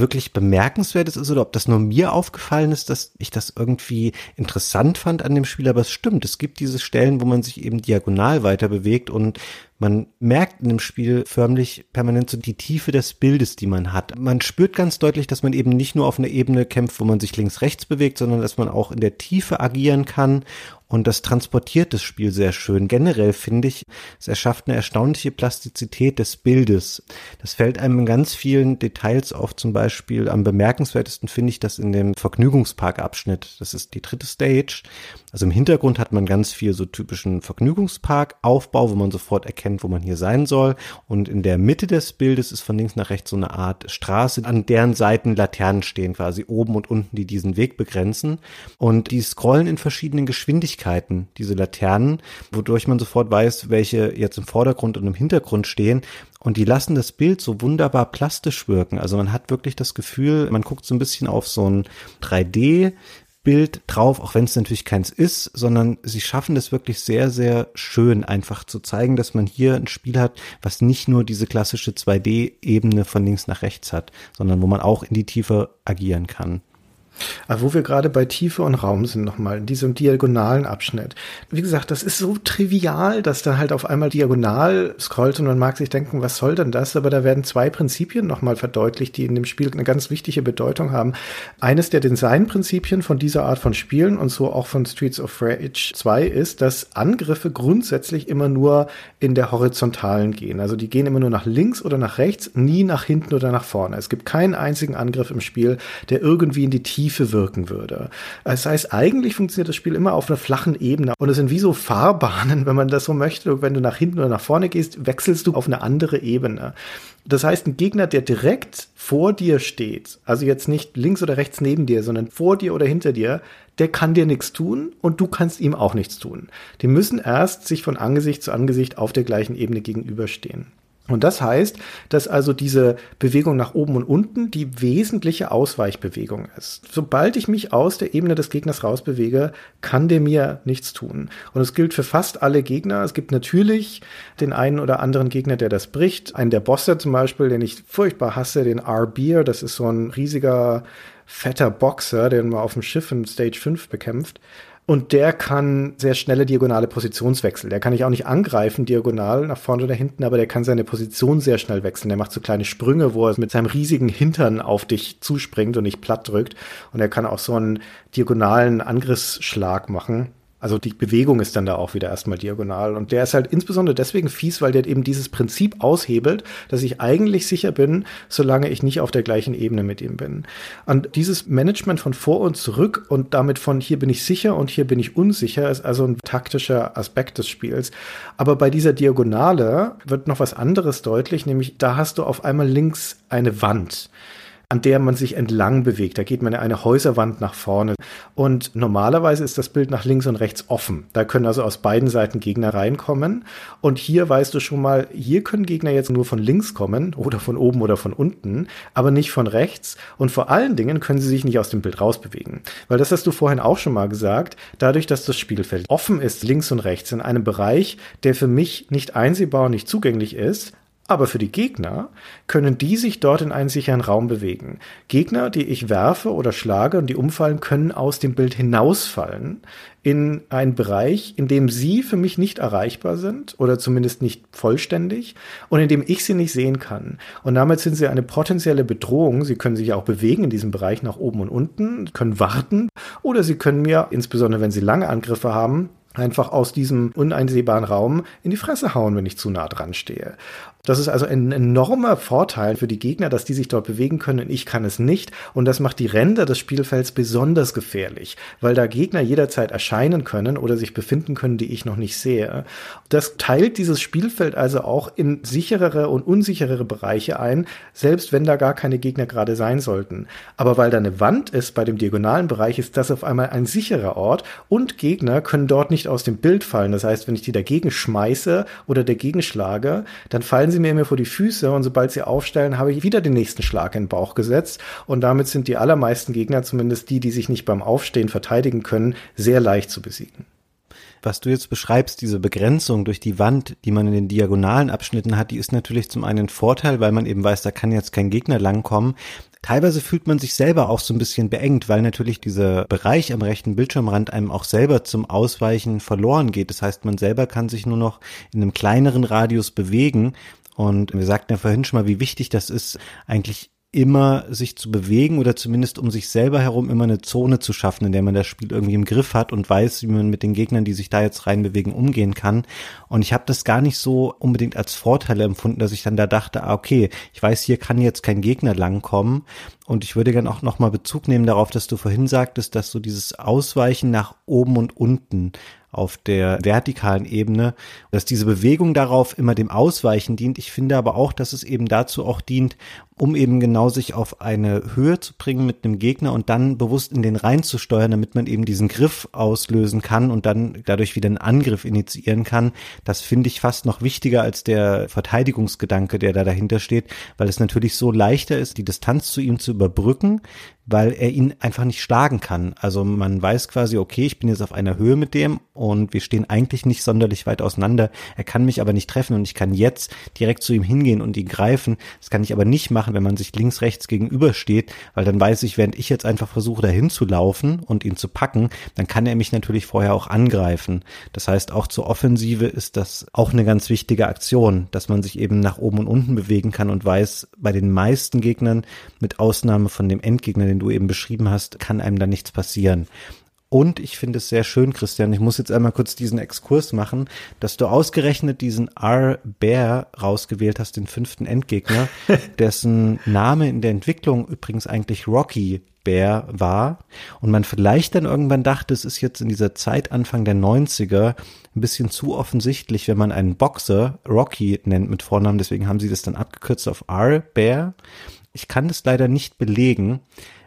wirklich bemerkenswertes ist oder ob das nur mir aufgefallen ist, dass ich das irgendwie interessant fand an dem Spiel, aber es stimmt, es gibt diese Stellen, wo man sich eben diagonal weiter bewegt und man merkt in dem Spiel förmlich permanent so die Tiefe des Bildes, die man hat. Man spürt ganz deutlich, dass man eben nicht nur auf einer Ebene kämpft, wo man sich links-rechts bewegt, sondern dass man auch in der Tiefe agieren kann und das transportiert das Spiel sehr schön. Generell finde ich, es erschafft eine erstaunliche Plastizität des Bildes. Das fällt einem in ganz vielen Details auf. Zum Beispiel am bemerkenswertesten finde ich das in dem Vergnügungspark-Abschnitt. Das ist die dritte Stage. Also im Hintergrund hat man ganz viel so typischen Vergnügungspark-Aufbau, wo man sofort erkennt, wo man hier sein soll. Und in der Mitte des Bildes ist von links nach rechts so eine Art Straße, an deren Seiten Laternen stehen, quasi oben und unten, die diesen Weg begrenzen. Und die scrollen in verschiedenen Geschwindigkeiten diese Laternen, wodurch man sofort weiß, welche jetzt im Vordergrund und im Hintergrund stehen. Und die lassen das Bild so wunderbar plastisch wirken. Also man hat wirklich das Gefühl, man guckt so ein bisschen auf so ein 3D Bild drauf, auch wenn es natürlich keins ist, sondern sie schaffen das wirklich sehr, sehr schön, einfach zu zeigen, dass man hier ein Spiel hat, was nicht nur diese klassische 2D-Ebene von links nach rechts hat, sondern wo man auch in die Tiefe agieren kann. Aber wo wir gerade bei Tiefe und Raum sind nochmal, in diesem diagonalen Abschnitt. Wie gesagt, das ist so trivial, dass da halt auf einmal diagonal scrollt und man mag sich denken, was soll denn das? Aber da werden zwei Prinzipien nochmal verdeutlicht, die in dem Spiel eine ganz wichtige Bedeutung haben. Eines der Designprinzipien von dieser Art von Spielen und so auch von Streets of Rage 2 ist, dass Angriffe grundsätzlich immer nur in der horizontalen gehen. Also die gehen immer nur nach links oder nach rechts, nie nach hinten oder nach vorne. Es gibt keinen einzigen Angriff im Spiel, der irgendwie in die Tiefe Tiefe wirken würde. Das heißt, eigentlich funktioniert das Spiel immer auf einer flachen Ebene und es sind wie so Fahrbahnen, (laughs) wenn man das so möchte. Wenn du nach hinten oder nach vorne gehst, wechselst du auf eine andere Ebene. Das heißt, ein Gegner, der direkt vor dir steht, also jetzt nicht links oder rechts neben dir, sondern vor dir oder hinter dir, der kann dir nichts tun und du kannst ihm auch nichts tun. Die müssen erst sich von Angesicht zu Angesicht auf der gleichen Ebene gegenüberstehen. Und das heißt, dass also diese Bewegung nach oben und unten die wesentliche Ausweichbewegung ist. Sobald ich mich aus der Ebene des Gegners rausbewege, kann der mir nichts tun. Und es gilt für fast alle Gegner. Es gibt natürlich den einen oder anderen Gegner, der das bricht. Einen der Bosse zum Beispiel, den ich furchtbar hasse, den R-Beer. Das ist so ein riesiger, fetter Boxer, den man auf dem Schiff in Stage 5 bekämpft. Und der kann sehr schnelle diagonale Positionswechsel. Der kann ich auch nicht angreifen, diagonal nach vorne oder hinten, aber der kann seine Position sehr schnell wechseln. Der macht so kleine Sprünge, wo er mit seinem riesigen Hintern auf dich zuspringt und dich platt drückt. Und er kann auch so einen diagonalen Angriffsschlag machen. Also die Bewegung ist dann da auch wieder erstmal diagonal. Und der ist halt insbesondere deswegen fies, weil der eben dieses Prinzip aushebelt, dass ich eigentlich sicher bin, solange ich nicht auf der gleichen Ebene mit ihm bin. Und dieses Management von vor und zurück und damit von hier bin ich sicher und hier bin ich unsicher ist also ein taktischer Aspekt des Spiels. Aber bei dieser Diagonale wird noch was anderes deutlich, nämlich da hast du auf einmal links eine Wand an der man sich entlang bewegt. Da geht man eine Häuserwand nach vorne. Und normalerweise ist das Bild nach links und rechts offen. Da können also aus beiden Seiten Gegner reinkommen. Und hier weißt du schon mal, hier können Gegner jetzt nur von links kommen oder von oben oder von unten, aber nicht von rechts. Und vor allen Dingen können sie sich nicht aus dem Bild rausbewegen. Weil das hast du vorhin auch schon mal gesagt. Dadurch, dass das Spielfeld offen ist, links und rechts, in einem Bereich, der für mich nicht einsehbar und nicht zugänglich ist, aber für die Gegner können die sich dort in einen sicheren Raum bewegen. Gegner, die ich werfe oder schlage und die umfallen, können aus dem Bild hinausfallen in einen Bereich, in dem sie für mich nicht erreichbar sind oder zumindest nicht vollständig und in dem ich sie nicht sehen kann. Und damit sind sie eine potenzielle Bedrohung. Sie können sich auch bewegen in diesem Bereich nach oben und unten, können warten oder sie können mir, insbesondere wenn sie lange Angriffe haben, einfach aus diesem uneinsehbaren Raum in die Fresse hauen, wenn ich zu nah dran stehe. Das ist also ein enormer Vorteil für die Gegner, dass die sich dort bewegen können und ich kann es nicht. Und das macht die Ränder des Spielfelds besonders gefährlich, weil da Gegner jederzeit erscheinen können oder sich befinden können, die ich noch nicht sehe. Das teilt dieses Spielfeld also auch in sicherere und unsicherere Bereiche ein, selbst wenn da gar keine Gegner gerade sein sollten. Aber weil da eine Wand ist bei dem diagonalen Bereich, ist das auf einmal ein sicherer Ort und Gegner können dort nicht aus dem Bild fallen. Das heißt, wenn ich die dagegen schmeiße oder dagegen schlage, dann fallen sie mir immer vor die Füße und sobald sie aufstellen, habe ich wieder den nächsten Schlag in den Bauch gesetzt und damit sind die allermeisten Gegner, zumindest die, die sich nicht beim Aufstehen verteidigen können, sehr leicht zu besiegen. Was du jetzt beschreibst, diese Begrenzung durch die Wand, die man in den diagonalen Abschnitten hat, die ist natürlich zum einen ein Vorteil, weil man eben weiß, da kann jetzt kein Gegner langkommen. Teilweise fühlt man sich selber auch so ein bisschen beengt, weil natürlich dieser Bereich am rechten Bildschirmrand einem auch selber zum Ausweichen verloren geht. Das heißt, man selber kann sich nur noch in einem kleineren Radius bewegen und wir sagten ja vorhin schon mal, wie wichtig das ist, eigentlich immer sich zu bewegen oder zumindest um sich selber herum immer eine Zone zu schaffen, in der man das Spiel irgendwie im Griff hat und weiß, wie man mit den Gegnern, die sich da jetzt reinbewegen, umgehen kann. Und ich habe das gar nicht so unbedingt als Vorteil empfunden, dass ich dann da dachte, ah, okay, ich weiß, hier kann jetzt kein Gegner langkommen. Und ich würde gerne auch nochmal Bezug nehmen darauf, dass du vorhin sagtest, dass so dieses Ausweichen nach oben und unten auf der vertikalen Ebene, dass diese Bewegung darauf immer dem Ausweichen dient. Ich finde aber auch, dass es eben dazu auch dient, um eben genau sich auf eine Höhe zu bringen mit einem Gegner und dann bewusst in den rein zu steuern, damit man eben diesen Griff auslösen kann und dann dadurch wieder einen Angriff initiieren kann. Das finde ich fast noch wichtiger als der Verteidigungsgedanke, der da dahinter steht, weil es natürlich so leichter ist, die Distanz zu ihm zu überbrücken, weil er ihn einfach nicht schlagen kann. Also man weiß quasi, okay, ich bin jetzt auf einer Höhe mit dem und wir stehen eigentlich nicht sonderlich weit auseinander. Er kann mich aber nicht treffen und ich kann jetzt direkt zu ihm hingehen und ihn greifen. Das kann ich aber nicht machen, wenn man sich links, rechts gegenübersteht, weil dann weiß ich, während ich jetzt einfach versuche, dahin zu laufen und ihn zu packen, dann kann er mich natürlich vorher auch angreifen. Das heißt, auch zur Offensive ist das auch eine ganz wichtige Aktion, dass man sich eben nach oben und unten bewegen kann und weiß, bei den meisten Gegnern, mit Ausnahme von dem Endgegner, den du eben beschrieben hast, kann einem da nichts passieren. Und ich finde es sehr schön, Christian, ich muss jetzt einmal kurz diesen Exkurs machen, dass du ausgerechnet diesen R-Bear rausgewählt hast, den fünften Endgegner, (laughs) dessen Name in der Entwicklung übrigens eigentlich Rocky Bear war. Und man vielleicht dann irgendwann dachte, es ist jetzt in dieser Zeit Anfang der 90er ein bisschen zu offensichtlich, wenn man einen Boxer Rocky nennt mit Vornamen, deswegen haben sie das dann abgekürzt auf R-Bear. Ich kann das leider nicht belegen,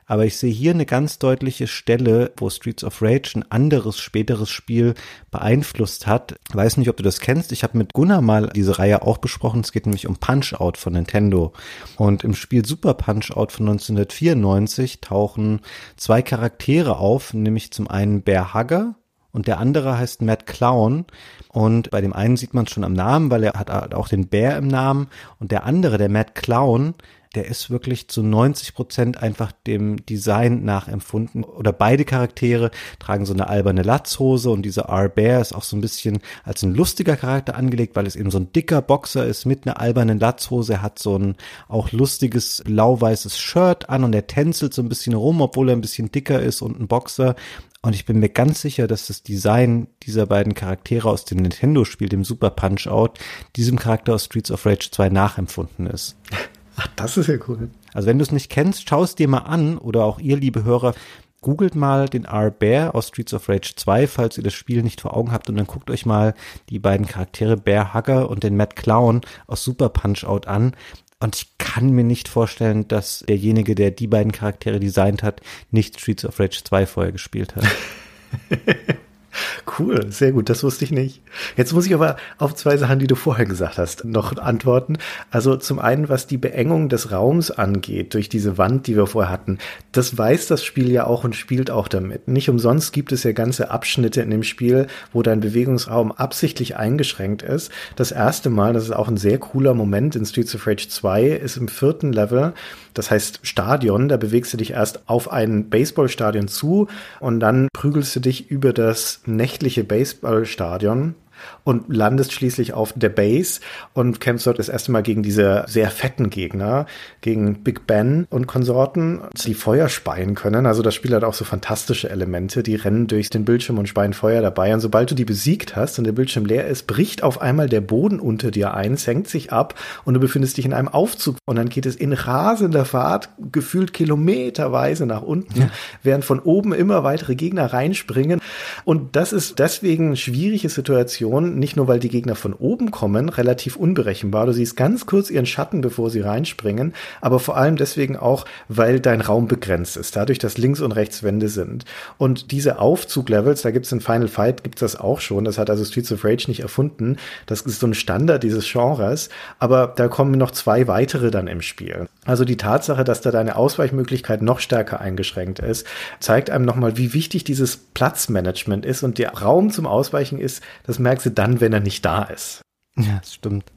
aber ich sehe hier eine ganz deutliche Stelle, wo Streets of Rage ein anderes späteres Spiel beeinflusst hat. Ich weiß nicht, ob du das kennst. Ich habe mit Gunnar mal diese Reihe auch besprochen. Es geht nämlich um Punch-Out von Nintendo. Und im Spiel Super Punch-Out von 1994 tauchen zwei Charaktere auf, nämlich zum einen Bear Hugger, und der andere heißt Matt Clown. Und bei dem einen sieht man es schon am Namen, weil er hat auch den Bär im Namen. Und der andere, der Matt Clown, der ist wirklich zu 90 Prozent einfach dem Design nachempfunden. Oder beide Charaktere tragen so eine alberne Latzhose und dieser R-Bear ist auch so ein bisschen als ein lustiger Charakter angelegt, weil es eben so ein dicker Boxer ist mit einer albernen Latzhose. Er hat so ein auch lustiges blau-weißes Shirt an und er tänzelt so ein bisschen rum, obwohl er ein bisschen dicker ist und ein Boxer. Und ich bin mir ganz sicher, dass das Design dieser beiden Charaktere aus dem Nintendo-Spiel, dem Super Punch-Out, diesem Charakter aus Streets of Rage 2 nachempfunden ist. Ach, das ist ja cool. Also wenn du es nicht kennst, schau es dir mal an oder auch ihr, liebe Hörer, googelt mal den R-Bear aus Streets of Rage 2, falls ihr das Spiel nicht vor Augen habt und dann guckt euch mal die beiden Charaktere Bear Hugger und den Matt Clown aus Super Punch-Out an. Und ich kann mir nicht vorstellen, dass derjenige, der die beiden Charaktere designt hat, nicht Streets of Rage 2 vorher gespielt hat. (laughs) Cool, sehr gut, das wusste ich nicht. Jetzt muss ich aber auf zwei Sachen, die du vorher gesagt hast, noch antworten. Also zum einen, was die Beengung des Raums angeht, durch diese Wand, die wir vorher hatten, das weiß das Spiel ja auch und spielt auch damit. Nicht umsonst gibt es ja ganze Abschnitte in dem Spiel, wo dein Bewegungsraum absichtlich eingeschränkt ist. Das erste Mal, das ist auch ein sehr cooler Moment in Streets of Rage 2, ist im vierten Level, das heißt Stadion, da bewegst du dich erst auf ein Baseballstadion zu und dann prügelst du dich über das nächtliche Baseballstadion und landest schließlich auf der Base und kämpfst dort das erste Mal gegen diese sehr fetten Gegner, gegen Big Ben und Konsorten, die Feuer speien können. Also das Spiel hat auch so fantastische Elemente, die rennen durch den Bildschirm und speien Feuer dabei. Und sobald du die besiegt hast und der Bildschirm leer ist, bricht auf einmal der Boden unter dir ein, senkt sich ab und du befindest dich in einem Aufzug und dann geht es in rasender Fahrt gefühlt kilometerweise nach unten, ja. während von oben immer weitere Gegner reinspringen. Und das ist deswegen eine schwierige Situation, Situation, nicht nur weil die Gegner von oben kommen, relativ unberechenbar. Du siehst ganz kurz ihren Schatten, bevor sie reinspringen, aber vor allem deswegen auch, weil dein Raum begrenzt ist, dadurch, dass links und rechts Wände sind. Und diese Aufzuglevels, da gibt es in Final Fight, gibt es das auch schon, das hat also Streets of Rage nicht erfunden. Das ist so ein Standard dieses Genres, aber da kommen noch zwei weitere dann im Spiel. Also die Tatsache, dass da deine Ausweichmöglichkeit noch stärker eingeschränkt ist, zeigt einem nochmal, wie wichtig dieses Platzmanagement ist und der Raum zum Ausweichen ist, das merkst du dann, wenn er nicht da ist. Ja, das stimmt.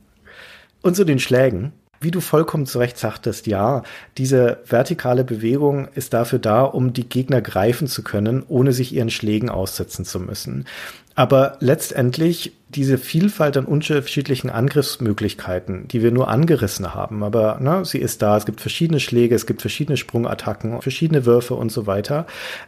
Und zu den Schlägen. Wie du vollkommen zu Recht sagtest, ja, diese vertikale Bewegung ist dafür da, um die Gegner greifen zu können, ohne sich ihren Schlägen aussetzen zu müssen. Aber letztendlich diese Vielfalt an unterschiedlichen Angriffsmöglichkeiten, die wir nur angerissen haben, aber ne, sie ist da. Es gibt verschiedene Schläge, es gibt verschiedene Sprungattacken, verschiedene Würfe und so weiter.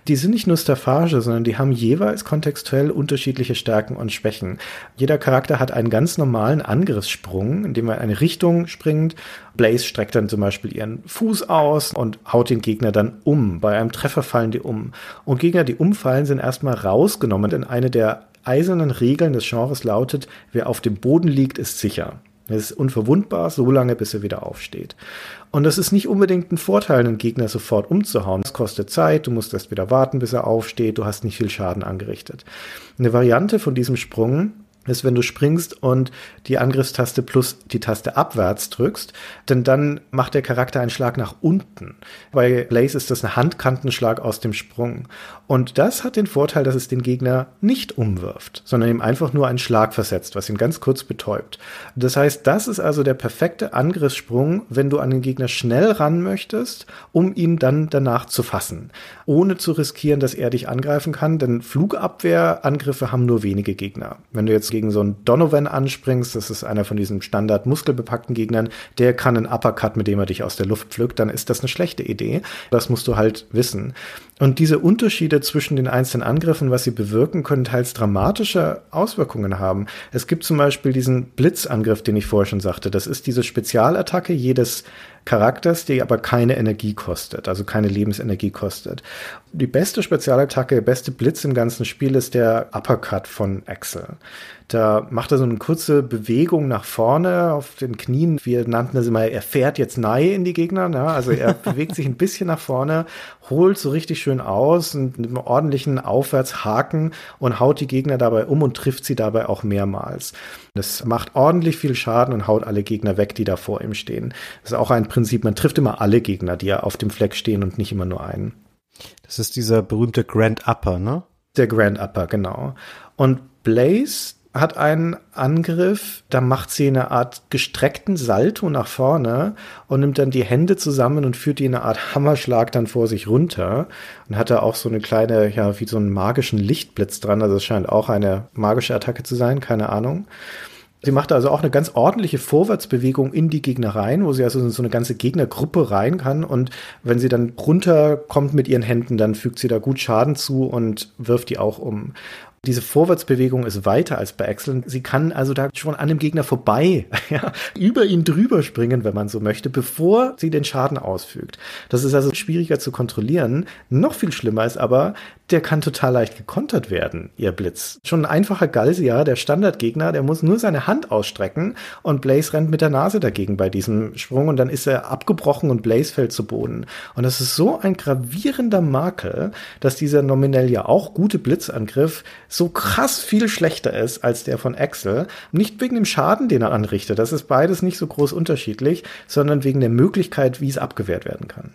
Die sind nicht nur Staffage, sondern die haben jeweils kontextuell unterschiedliche Stärken und Schwächen. Jeder Charakter hat einen ganz normalen Angriffssprung, in dem er in eine Richtung springt. Blaze streckt dann zum Beispiel ihren Fuß aus und haut den Gegner dann um. Bei einem Treffer fallen die um. Und Gegner, die umfallen, sind erstmal rausgenommen in eine der eisernen Regeln des Genres lautet, wer auf dem Boden liegt, ist sicher. Er ist unverwundbar, so lange, bis er wieder aufsteht. Und das ist nicht unbedingt ein Vorteil, einen Gegner sofort umzuhauen. Es kostet Zeit, du musst erst wieder warten, bis er aufsteht, du hast nicht viel Schaden angerichtet. Eine Variante von diesem Sprung ist, wenn du springst und die Angriffstaste plus die Taste abwärts drückst, denn dann macht der Charakter einen Schlag nach unten. Bei Blaze ist das ein Handkantenschlag aus dem Sprung. Und das hat den Vorteil, dass es den Gegner nicht umwirft, sondern ihm einfach nur einen Schlag versetzt, was ihn ganz kurz betäubt. Das heißt, das ist also der perfekte Angriffssprung, wenn du an den Gegner schnell ran möchtest, um ihn dann danach zu fassen, ohne zu riskieren, dass er dich angreifen kann, denn Flugabwehrangriffe haben nur wenige Gegner. Wenn du jetzt gegen so einen Donovan anspringst, das ist einer von diesen standard muskelbepackten Gegnern, der kann einen Uppercut, mit dem er dich aus der Luft pflückt, dann ist das eine schlechte Idee. Das musst du halt wissen. Und diese Unterschiede zwischen den einzelnen Angriffen, was sie bewirken, können teils dramatische Auswirkungen haben. Es gibt zum Beispiel diesen Blitzangriff, den ich vorher schon sagte. Das ist diese Spezialattacke jedes Charakters, die aber keine Energie kostet, also keine Lebensenergie kostet. Die beste Spezialattacke, der beste Blitz im ganzen Spiel ist der Uppercut von Axel. Da macht er so eine kurze Bewegung nach vorne auf den Knien. Wir nannten das immer, er fährt jetzt nahe in die Gegner. Ne? Also er (laughs) bewegt sich ein bisschen nach vorne, holt so richtig schön aus und mit einem ordentlichen Aufwärtshaken und haut die Gegner dabei um und trifft sie dabei auch mehrmals. Das macht ordentlich viel Schaden und haut alle Gegner weg, die da vor ihm stehen. Das ist auch ein Prinzip, man trifft immer alle Gegner, die ja auf dem Fleck stehen und nicht immer nur einen. Das ist dieser berühmte Grand Upper, ne? Der Grand Upper, genau. Und Blaze hat einen Angriff, da macht sie eine Art gestreckten Salto nach vorne und nimmt dann die Hände zusammen und führt die in eine Art Hammerschlag dann vor sich runter und hat da auch so eine kleine, ja, wie so einen magischen Lichtblitz dran. Also es scheint auch eine magische Attacke zu sein, keine Ahnung. Sie macht also auch eine ganz ordentliche Vorwärtsbewegung in die Gegner rein, wo sie also in so eine ganze Gegnergruppe rein kann. Und wenn sie dann runterkommt mit ihren Händen, dann fügt sie da gut Schaden zu und wirft die auch um. Diese Vorwärtsbewegung ist weiter als bei Axel. Sie kann also da schon an dem Gegner vorbei, (laughs) ja, über ihn drüber springen, wenn man so möchte, bevor sie den Schaden ausfügt. Das ist also schwieriger zu kontrollieren. Noch viel schlimmer ist aber, der kann total leicht gekontert werden, ihr Blitz. Schon ein einfacher Galsia, der Standardgegner, der muss nur seine Hand ausstrecken und Blaze rennt mit der Nase dagegen bei diesem Sprung und dann ist er abgebrochen und Blaze fällt zu Boden. Und das ist so ein gravierender Makel, dass dieser nominell ja auch gute Blitzangriff so krass viel schlechter ist als der von Axel. Nicht wegen dem Schaden, den er anrichtet, das ist beides nicht so groß unterschiedlich, sondern wegen der Möglichkeit, wie es abgewehrt werden kann.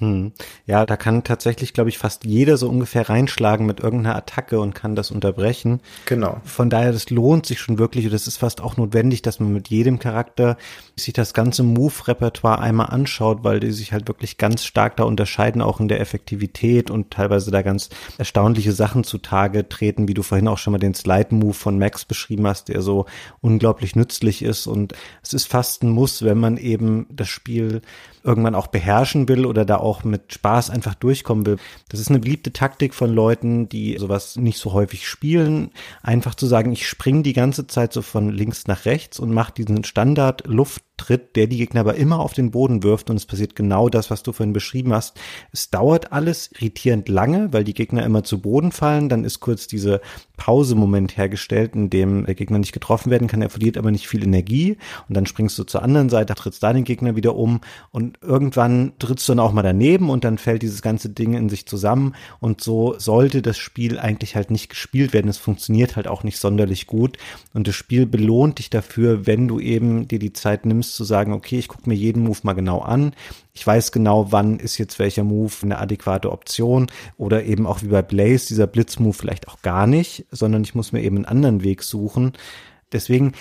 Hm. Ja, da kann tatsächlich, glaube ich, fast jeder so ungefähr reinschlagen mit irgendeiner Attacke und kann das unterbrechen. Genau. Von daher, das lohnt sich schon wirklich und es ist fast auch notwendig, dass man mit jedem Charakter sich das ganze Move-Repertoire einmal anschaut, weil die sich halt wirklich ganz stark da unterscheiden, auch in der Effektivität und teilweise da ganz erstaunliche Sachen zutage treten, wie du vorhin auch schon mal den Slide-Move von Max beschrieben hast, der so unglaublich nützlich ist und es ist fast ein Muss, wenn man eben das Spiel irgendwann auch beherrschen will oder da auch mit Spaß einfach durchkommen will. Das ist eine beliebte Taktik von Leuten, die sowas nicht so häufig spielen, einfach zu sagen, ich springe die ganze Zeit so von links nach rechts und mache diesen Standard Luft tritt, der die Gegner aber immer auf den Boden wirft und es passiert genau das, was du vorhin beschrieben hast. Es dauert alles irritierend lange, weil die Gegner immer zu Boden fallen, dann ist kurz diese Pausemoment hergestellt, in dem der Gegner nicht getroffen werden kann, er verliert aber nicht viel Energie. Und dann springst du zur anderen Seite, trittst da den Gegner wieder um. Und irgendwann trittst du dann auch mal daneben und dann fällt dieses ganze Ding in sich zusammen. Und so sollte das Spiel eigentlich halt nicht gespielt werden. Es funktioniert halt auch nicht sonderlich gut. Und das Spiel belohnt dich dafür, wenn du eben dir die Zeit nimmst, zu sagen, okay, ich gucke mir jeden Move mal genau an. Ich weiß genau, wann ist jetzt welcher Move eine adäquate Option oder eben auch wie bei Blaze, dieser Blitzmove vielleicht auch gar nicht, sondern ich muss mir eben einen anderen Weg suchen. Deswegen,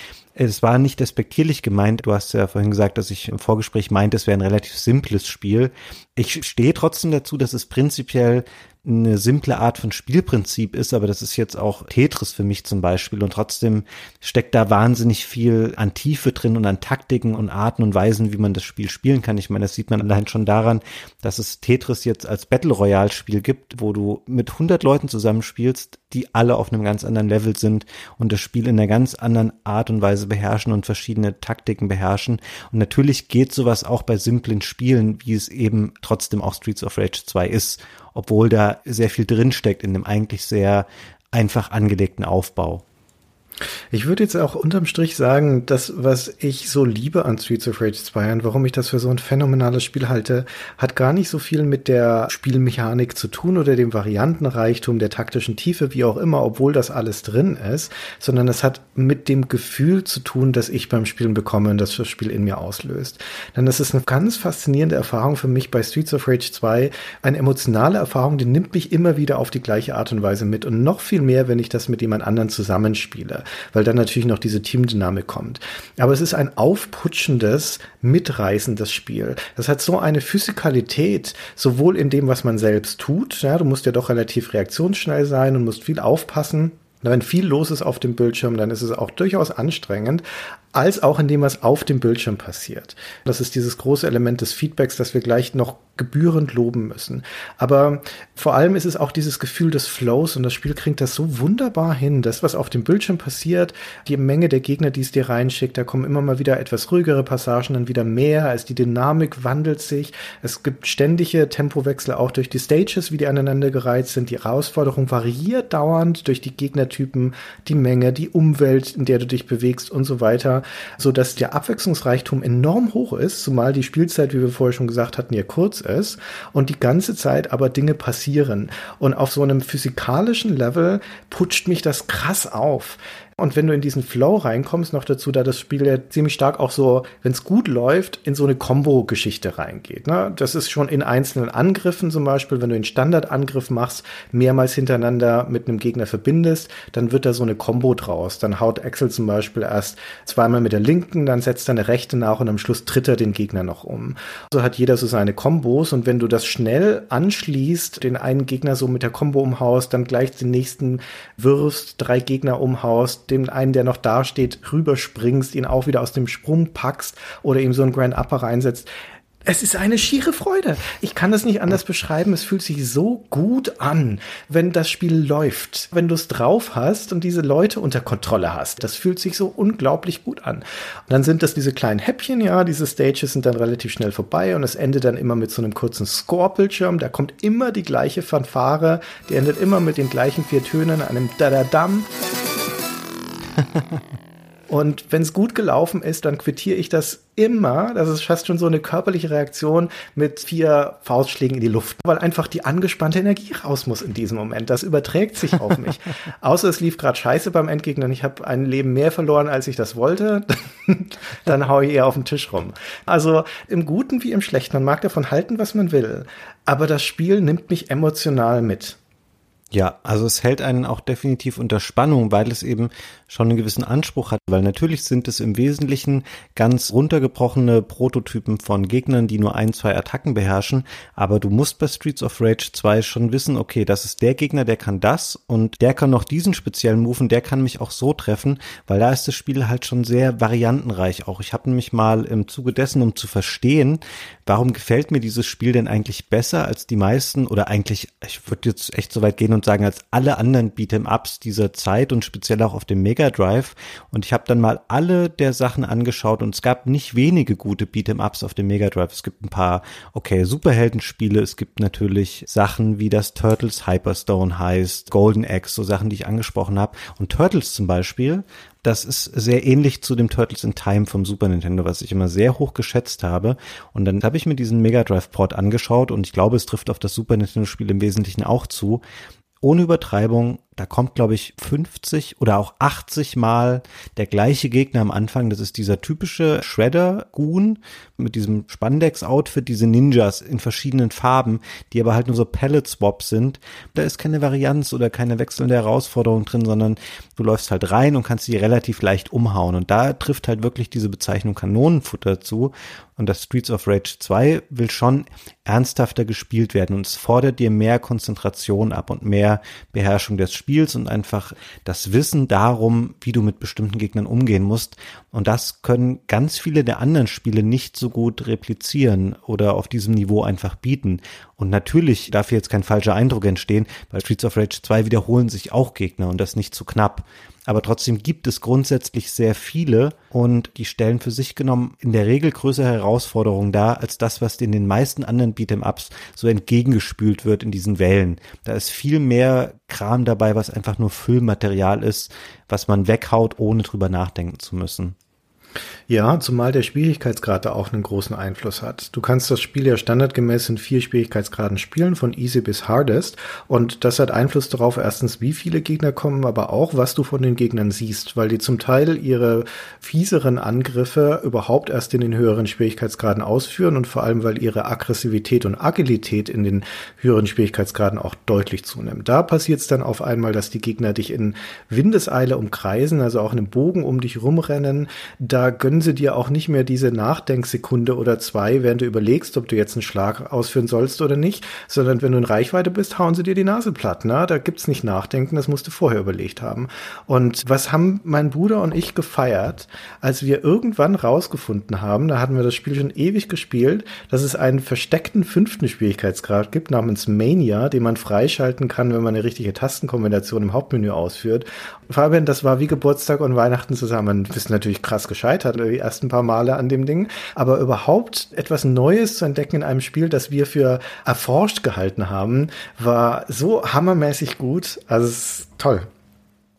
es war nicht despektierlich gemeint. Du hast ja vorhin gesagt, dass ich im Vorgespräch meinte, es wäre ein relativ simples Spiel. Ich stehe trotzdem dazu, dass es prinzipiell eine simple Art von Spielprinzip ist, aber das ist jetzt auch Tetris für mich zum Beispiel und trotzdem steckt da wahnsinnig viel an Tiefe drin und an Taktiken und Arten und Weisen, wie man das Spiel spielen kann. Ich meine, das sieht man allein schon daran, dass es Tetris jetzt als Battle Royale Spiel gibt, wo du mit 100 Leuten zusammenspielst, die alle auf einem ganz anderen Level sind und das Spiel in einer ganz anderen Art und Weise beherrschen und verschiedene Taktiken beherrschen. Und natürlich geht sowas auch bei simplen Spielen, wie es eben trotzdem auch Streets of Rage 2 ist obwohl da sehr viel drinsteckt in dem eigentlich sehr einfach angelegten Aufbau. Ich würde jetzt auch unterm Strich sagen, das, was ich so liebe an Streets of Rage 2 und warum ich das für so ein phänomenales Spiel halte, hat gar nicht so viel mit der Spielmechanik zu tun oder dem Variantenreichtum, der taktischen Tiefe, wie auch immer, obwohl das alles drin ist, sondern es hat mit dem Gefühl zu tun, das ich beim Spielen bekomme und das das Spiel in mir auslöst. Denn das ist eine ganz faszinierende Erfahrung für mich bei Streets of Rage 2, eine emotionale Erfahrung, die nimmt mich immer wieder auf die gleiche Art und Weise mit und noch viel mehr, wenn ich das mit jemand anderen zusammenspiele weil dann natürlich noch diese Teamdynamik kommt. Aber es ist ein aufputschendes, mitreißendes Spiel. Das hat so eine Physikalität, sowohl in dem, was man selbst tut, ja, du musst ja doch relativ reaktionsschnell sein und musst viel aufpassen. Wenn viel los ist auf dem Bildschirm, dann ist es auch durchaus anstrengend, als auch in dem, was auf dem Bildschirm passiert. Das ist dieses große Element des Feedbacks, das wir gleich noch gebührend loben müssen. Aber vor allem ist es auch dieses Gefühl des Flows und das Spiel kriegt das so wunderbar hin. Das, was auf dem Bildschirm passiert, die Menge der Gegner, die es dir reinschickt, da kommen immer mal wieder etwas ruhigere Passagen, dann wieder mehr, als die Dynamik wandelt sich. Es gibt ständige Tempowechsel auch durch die Stages, wie die aneinander gereiht sind. Die Herausforderung variiert dauernd durch die Gegnertypen, die Menge, die Umwelt, in der du dich bewegst und so weiter so dass der Abwechslungsreichtum enorm hoch ist, zumal die Spielzeit, wie wir vorher schon gesagt hatten, ja kurz ist und die ganze Zeit aber Dinge passieren. Und auf so einem physikalischen Level putscht mich das krass auf. Und wenn du in diesen Flow reinkommst, noch dazu, da das Spiel ja ziemlich stark auch so, wenn es gut läuft, in so eine Combo-Geschichte reingeht. Ne? Das ist schon in einzelnen Angriffen zum Beispiel, wenn du den Standardangriff machst, mehrmals hintereinander mit einem Gegner verbindest, dann wird da so eine Combo draus. Dann haut Axel zum Beispiel erst zweimal mit der linken, dann setzt er eine rechte nach und am Schluss tritt er den Gegner noch um. So hat jeder so seine Kombos und wenn du das schnell anschließt, den einen Gegner so mit der Combo umhaust, dann gleich den nächsten wirfst, drei Gegner umhaust, dem einen, der noch da steht, rüberspringst, ihn auch wieder aus dem Sprung packst oder ihm so ein Grand Upper reinsetzt. Es ist eine schiere Freude. Ich kann das nicht anders beschreiben. Es fühlt sich so gut an, wenn das Spiel läuft, wenn du es drauf hast und diese Leute unter Kontrolle hast. Das fühlt sich so unglaublich gut an. Und dann sind das diese kleinen Häppchen, ja, diese Stages sind dann relativ schnell vorbei und es endet dann immer mit so einem kurzen Score-Bildschirm. Da kommt immer die gleiche Fanfare, die endet immer mit den gleichen vier Tönen, einem Da-Da-Dam. (laughs) Und wenn es gut gelaufen ist, dann quittiere ich das immer. Das ist fast schon so eine körperliche Reaktion mit vier Faustschlägen in die Luft, weil einfach die angespannte Energie raus muss in diesem Moment. Das überträgt sich auf mich. (laughs) Außer es lief gerade scheiße beim Endgegner und ich habe ein Leben mehr verloren, als ich das wollte. (laughs) dann haue ich eher auf den Tisch rum. Also im Guten wie im Schlechten. Man mag davon halten, was man will. Aber das Spiel nimmt mich emotional mit. Ja, also es hält einen auch definitiv unter Spannung, weil es eben schon einen gewissen Anspruch hat, weil natürlich sind es im Wesentlichen ganz runtergebrochene Prototypen von Gegnern, die nur ein, zwei Attacken beherrschen, aber du musst bei Streets of Rage 2 schon wissen, okay, das ist der Gegner, der kann das und der kann noch diesen speziellen Move und der kann mich auch so treffen, weil da ist das Spiel halt schon sehr variantenreich auch. Ich habe nämlich mal im Zuge dessen, um zu verstehen, warum gefällt mir dieses Spiel denn eigentlich besser als die meisten oder eigentlich, ich würde jetzt echt so weit gehen und sagen, als alle anderen Beat'em-Ups dieser Zeit und speziell auch auf dem Mega Mega Drive und ich habe dann mal alle der Sachen angeschaut und es gab nicht wenige gute Beat'em-Ups auf dem Mega Drive. Es gibt ein paar, okay, Superheldenspiele, es gibt natürlich Sachen wie das Turtles Hyperstone heißt, Golden Axe, so Sachen, die ich angesprochen habe. Und Turtles zum Beispiel, das ist sehr ähnlich zu dem Turtles in Time vom Super Nintendo, was ich immer sehr hoch geschätzt habe. Und dann habe ich mir diesen Mega Drive Port angeschaut und ich glaube, es trifft auf das Super Nintendo Spiel im Wesentlichen auch zu. Ohne Übertreibung, da kommt, glaube ich, 50 oder auch 80 Mal der gleiche Gegner am Anfang. Das ist dieser typische Shredder-Goon mit diesem Spandex-Outfit, diese Ninjas in verschiedenen Farben, die aber halt nur so Palette-Swaps sind. Da ist keine Varianz oder keine wechselnde Herausforderung drin, sondern du läufst halt rein und kannst sie relativ leicht umhauen. Und da trifft halt wirklich diese Bezeichnung Kanonenfutter zu. Und das Streets of Rage 2 will schon ernsthafter gespielt werden und es fordert dir mehr Konzentration ab und mehr Beherrschung des Spiels Spiels und einfach das Wissen darum, wie du mit bestimmten Gegnern umgehen musst. Und das können ganz viele der anderen Spiele nicht so gut replizieren oder auf diesem Niveau einfach bieten. Und natürlich darf hier jetzt kein falscher Eindruck entstehen, bei Streets of Rage 2 wiederholen sich auch Gegner und das nicht zu knapp aber trotzdem gibt es grundsätzlich sehr viele und die stellen für sich genommen in der Regel größere Herausforderungen dar als das, was in den meisten anderen Beat'em-Ups so entgegengespült wird in diesen Wellen. Da ist viel mehr Kram dabei, was einfach nur Füllmaterial ist, was man weghaut, ohne drüber nachdenken zu müssen. Ja, zumal der Schwierigkeitsgrad da auch einen großen Einfluss hat. Du kannst das Spiel ja standardgemäß in vier Schwierigkeitsgraden spielen, von easy bis hardest. Und das hat Einfluss darauf, erstens, wie viele Gegner kommen, aber auch, was du von den Gegnern siehst, weil die zum Teil ihre fieseren Angriffe überhaupt erst in den höheren Schwierigkeitsgraden ausführen und vor allem, weil ihre Aggressivität und Agilität in den höheren Schwierigkeitsgraden auch deutlich zunimmt. Da passiert es dann auf einmal, dass die Gegner dich in Windeseile umkreisen, also auch in einem Bogen um dich rumrennen. Da gönnen gönnen sie dir auch nicht mehr diese Nachdenksekunde oder zwei, während du überlegst, ob du jetzt einen Schlag ausführen sollst oder nicht, sondern wenn du in Reichweite bist, hauen sie dir die Nase platt. Ne? Da gibt's nicht Nachdenken, das musst du vorher überlegt haben. Und was haben mein Bruder und ich gefeiert, als wir irgendwann rausgefunden haben, da hatten wir das Spiel schon ewig gespielt, dass es einen versteckten fünften Schwierigkeitsgrad gibt namens Mania, den man freischalten kann, wenn man eine richtige Tastenkombination im Hauptmenü ausführt. Fabian, das war wie Geburtstag und Weihnachten zusammen. Du bist natürlich krass gescheitert die ersten paar Male an dem Ding. Aber überhaupt etwas Neues zu entdecken in einem Spiel, das wir für erforscht gehalten haben, war so hammermäßig gut. Also es ist toll.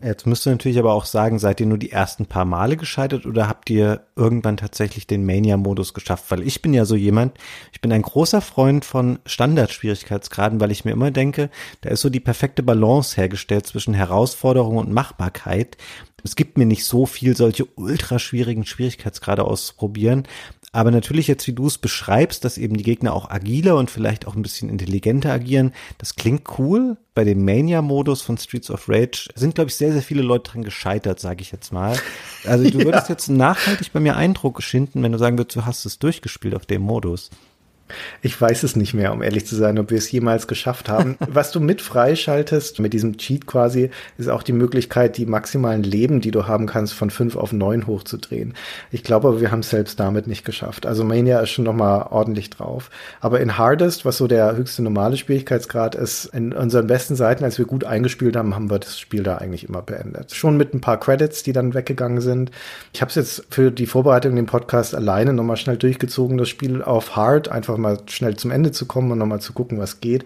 Jetzt müsst ihr natürlich aber auch sagen, seid ihr nur die ersten paar Male gescheitert oder habt ihr irgendwann tatsächlich den Mania-Modus geschafft? Weil ich bin ja so jemand, ich bin ein großer Freund von Standardschwierigkeitsgraden, weil ich mir immer denke, da ist so die perfekte Balance hergestellt zwischen Herausforderung und Machbarkeit. Es gibt mir nicht so viel, solche ultra schwierigen Schwierigkeitsgrade auszuprobieren. Aber natürlich jetzt, wie du es beschreibst, dass eben die Gegner auch agiler und vielleicht auch ein bisschen intelligenter agieren, das klingt cool. Bei dem Mania-Modus von Streets of Rage sind, glaube ich, sehr, sehr viele Leute dran gescheitert, sage ich jetzt mal. Also du (laughs) würdest ja. jetzt nachhaltig bei mir Eindruck schinden, wenn du sagen würdest, du hast es durchgespielt auf dem Modus. Ich weiß es nicht mehr, um ehrlich zu sein, ob wir es jemals geschafft haben. (laughs) Was du mit freischaltest, mit diesem Cheat quasi, ist auch die Möglichkeit, die maximalen Leben, die du haben kannst, von fünf auf neun hochzudrehen. Ich glaube aber, wir haben es selbst damit nicht geschafft. Also Mania ist schon nochmal ordentlich drauf. Aber in Hardest, was so der höchste normale Schwierigkeitsgrad ist, in unseren besten Seiten, als wir gut eingespielt haben, haben wir das Spiel da eigentlich immer beendet. Schon mit ein paar Credits, die dann weggegangen sind. Ich habe es jetzt für die Vorbereitung in den Podcast alleine nochmal schnell durchgezogen, das Spiel auf Hard, einfach mal schnell zum Ende zu kommen und nochmal zu gucken, was geht.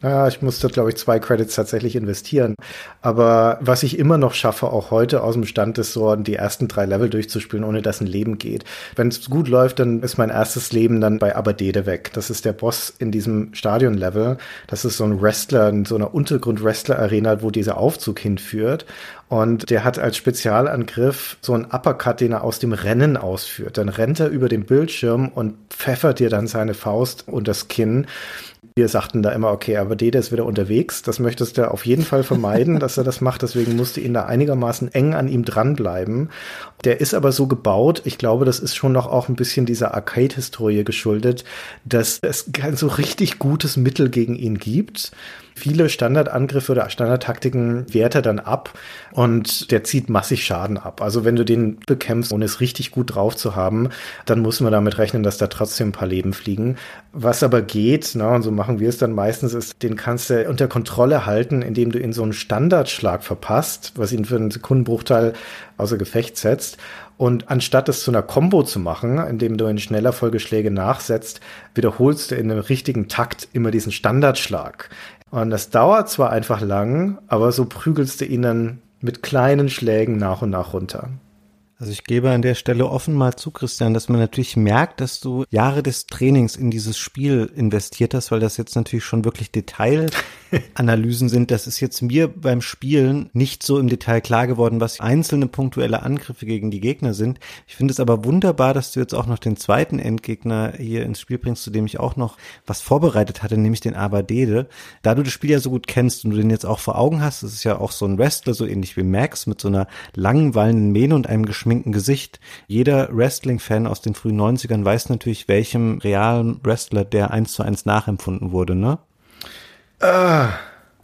Ja, ich musste, glaube ich, zwei Credits tatsächlich investieren. Aber was ich immer noch schaffe, auch heute aus dem Stand ist, so die ersten drei Level durchzuspielen, ohne dass ein Leben geht. Wenn es gut läuft, dann ist mein erstes Leben dann bei Abadede weg. Das ist der Boss in diesem Stadion-Level. Das ist so ein Wrestler in so einer Untergrund-Wrestler-Arena, wo dieser Aufzug hinführt. Und der hat als Spezialangriff so einen Uppercut, den er aus dem Rennen ausführt. Dann rennt er über den Bildschirm und pfeffert dir dann seine Faust und das Kinn. Wir sagten da immer, okay, aber Dede ist wieder unterwegs. Das möchtest du auf jeden Fall vermeiden, dass er das macht. Deswegen musste ihn da einigermaßen eng an ihm dranbleiben. Der ist aber so gebaut, ich glaube, das ist schon noch auch ein bisschen dieser Arcade-Historie geschuldet, dass es kein so richtig gutes Mittel gegen ihn gibt viele Standardangriffe oder Standardtaktiken wehrt er dann ab und der zieht massig Schaden ab. Also wenn du den bekämpfst, ohne es richtig gut drauf zu haben, dann muss man damit rechnen, dass da trotzdem ein paar Leben fliegen. Was aber geht, na, und so machen wir es dann meistens, ist, den kannst du unter Kontrolle halten, indem du ihn so einen Standardschlag verpasst, was ihn für einen Sekundenbruchteil außer Gefecht setzt. Und anstatt es zu einer Combo zu machen, indem du in schneller Folgeschläge nachsetzt, wiederholst du in einem richtigen Takt immer diesen Standardschlag. Und das dauert zwar einfach lang, aber so prügelst du ihn dann mit kleinen Schlägen nach und nach runter. Also ich gebe an der Stelle offen mal zu, Christian, dass man natürlich merkt, dass du Jahre des Trainings in dieses Spiel investiert hast, weil das jetzt natürlich schon wirklich Detailanalysen sind. Das ist jetzt mir beim Spielen nicht so im Detail klar geworden, was einzelne punktuelle Angriffe gegen die Gegner sind. Ich finde es aber wunderbar, dass du jetzt auch noch den zweiten Endgegner hier ins Spiel bringst, zu dem ich auch noch was vorbereitet hatte, nämlich den Abadede. Da du das Spiel ja so gut kennst und du den jetzt auch vor Augen hast, das ist ja auch so ein Wrestler, so ähnlich wie Max, mit so einer langen, wallenden Mähne und einem geschmack geschminkten Gesicht. Jeder Wrestling-Fan aus den frühen 90ern weiß natürlich, welchem realen Wrestler der eins zu eins nachempfunden wurde, ne? Ah.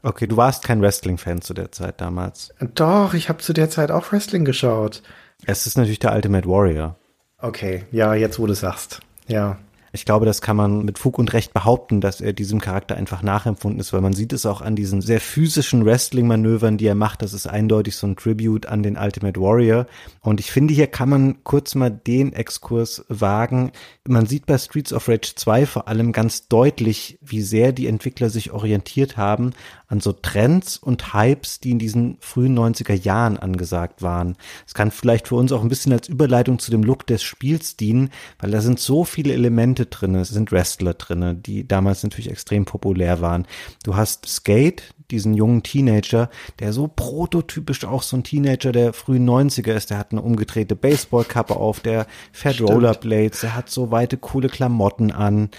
Okay, du warst kein Wrestling-Fan zu der Zeit damals. Doch, ich habe zu der Zeit auch Wrestling geschaut. Es ist natürlich der Ultimate Warrior. Okay, ja, jetzt wo du sagst. Ja. Ich glaube, das kann man mit Fug und Recht behaupten, dass er diesem Charakter einfach nachempfunden ist, weil man sieht es auch an diesen sehr physischen Wrestling-Manövern, die er macht. Das ist eindeutig so ein Tribute an den Ultimate Warrior. Und ich finde, hier kann man kurz mal den Exkurs wagen. Man sieht bei Streets of Rage 2 vor allem ganz deutlich, wie sehr die Entwickler sich orientiert haben an so Trends und Hypes, die in diesen frühen 90er Jahren angesagt waren. Es kann vielleicht für uns auch ein bisschen als Überleitung zu dem Look des Spiels dienen, weil da sind so viele Elemente drin, es sind Wrestler drin, die damals natürlich extrem populär waren. Du hast Skate, diesen jungen Teenager, der so prototypisch auch so ein Teenager der frühen 90er ist. Der hat eine umgedrehte Baseballkappe auf, der fährt Stimmt. Rollerblades, der hat so weite coole Klamotten an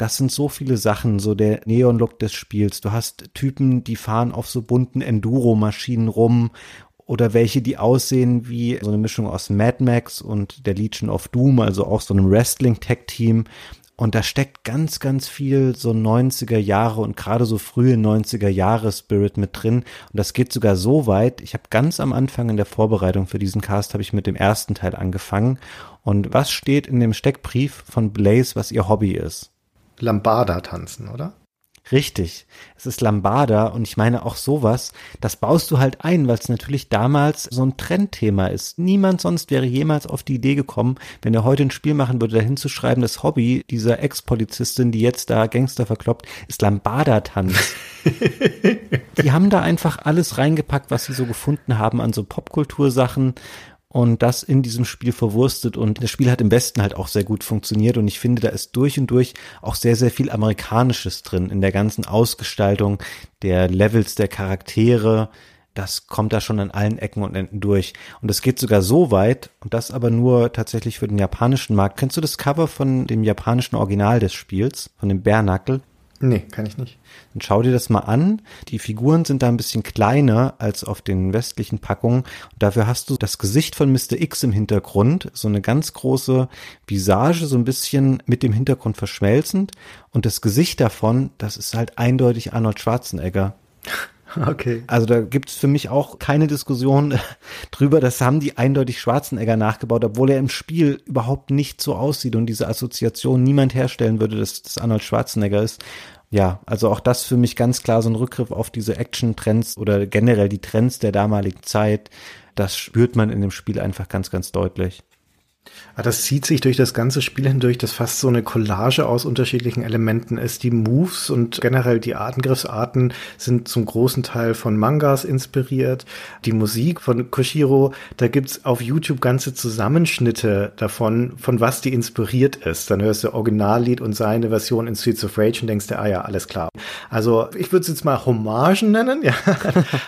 das sind so viele Sachen, so der Neon-Look des Spiels. Du hast Typen, die fahren auf so bunten Enduro-Maschinen rum oder welche, die aussehen wie so eine Mischung aus Mad Max und der Legion of Doom, also auch so einem Wrestling-Tech-Team. Und da steckt ganz, ganz viel so 90er Jahre und gerade so frühe 90er Jahre Spirit mit drin. Und das geht sogar so weit. Ich habe ganz am Anfang in der Vorbereitung für diesen Cast habe ich mit dem ersten Teil angefangen. Und was steht in dem Steckbrief von Blaze, was ihr Hobby ist? Lambada tanzen, oder? Richtig. Es ist Lambada und ich meine auch sowas, das baust du halt ein, weil es natürlich damals so ein Trendthema ist. Niemand sonst wäre jemals auf die Idee gekommen, wenn er heute ein Spiel machen würde, dahin zu schreiben, das Hobby dieser Ex-Polizistin, die jetzt da Gangster verkloppt, ist Lambada-Tanz. (laughs) die haben da einfach alles reingepackt, was sie so gefunden haben an so Popkultursachen und das in diesem Spiel verwurstet und das Spiel hat im Westen halt auch sehr gut funktioniert und ich finde, da ist durch und durch auch sehr, sehr viel Amerikanisches drin in der ganzen Ausgestaltung der Levels der Charaktere. Das kommt da schon an allen Ecken und Enden durch. Und es geht sogar so weit, und das aber nur tatsächlich für den japanischen Markt. Kennst du das Cover von dem japanischen Original des Spiels, von dem Bärnackel? Nee, kann ich nicht. Dann schau dir das mal an. Die Figuren sind da ein bisschen kleiner als auf den westlichen Packungen. Und dafür hast du das Gesicht von Mr. X im Hintergrund. So eine ganz große Visage, so ein bisschen mit dem Hintergrund verschmelzend. Und das Gesicht davon, das ist halt eindeutig Arnold Schwarzenegger. (laughs) Okay. Also da gibt's für mich auch keine Diskussion (laughs) drüber. Das haben die eindeutig Schwarzenegger nachgebaut, obwohl er im Spiel überhaupt nicht so aussieht und diese Assoziation niemand herstellen würde, dass das Arnold Schwarzenegger ist. Ja, also auch das für mich ganz klar so ein Rückgriff auf diese Action-Trends oder generell die Trends der damaligen Zeit. Das spürt man in dem Spiel einfach ganz, ganz deutlich. Ah, das zieht sich durch das ganze Spiel hindurch, dass fast so eine Collage aus unterschiedlichen Elementen ist. Die Moves und generell die Angriffsarten sind zum großen Teil von Mangas inspiriert. Die Musik von Koshiro, da gibt's auf YouTube ganze Zusammenschnitte davon, von was die inspiriert ist. Dann hörst du Originallied und seine Version in Streets of Rage und denkst dir, ah ja, alles klar. Also ich würde es jetzt mal Hommagen nennen, (laughs) ja.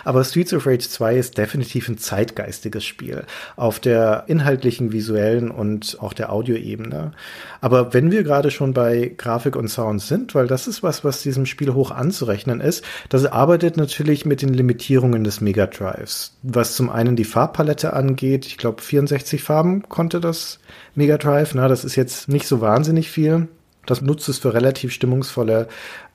Aber Streets of Rage 2 ist definitiv ein zeitgeistiges Spiel. Auf der inhaltlichen, visuellen und auch der Audioebene. Aber wenn wir gerade schon bei Grafik und Sound sind, weil das ist was, was diesem Spiel hoch anzurechnen ist, das arbeitet natürlich mit den Limitierungen des Mega Drives. Was zum einen die Farbpalette angeht, ich glaube 64 Farben konnte das Mega Drive, na, das ist jetzt nicht so wahnsinnig viel. Das nutzt es für relativ stimmungsvolle,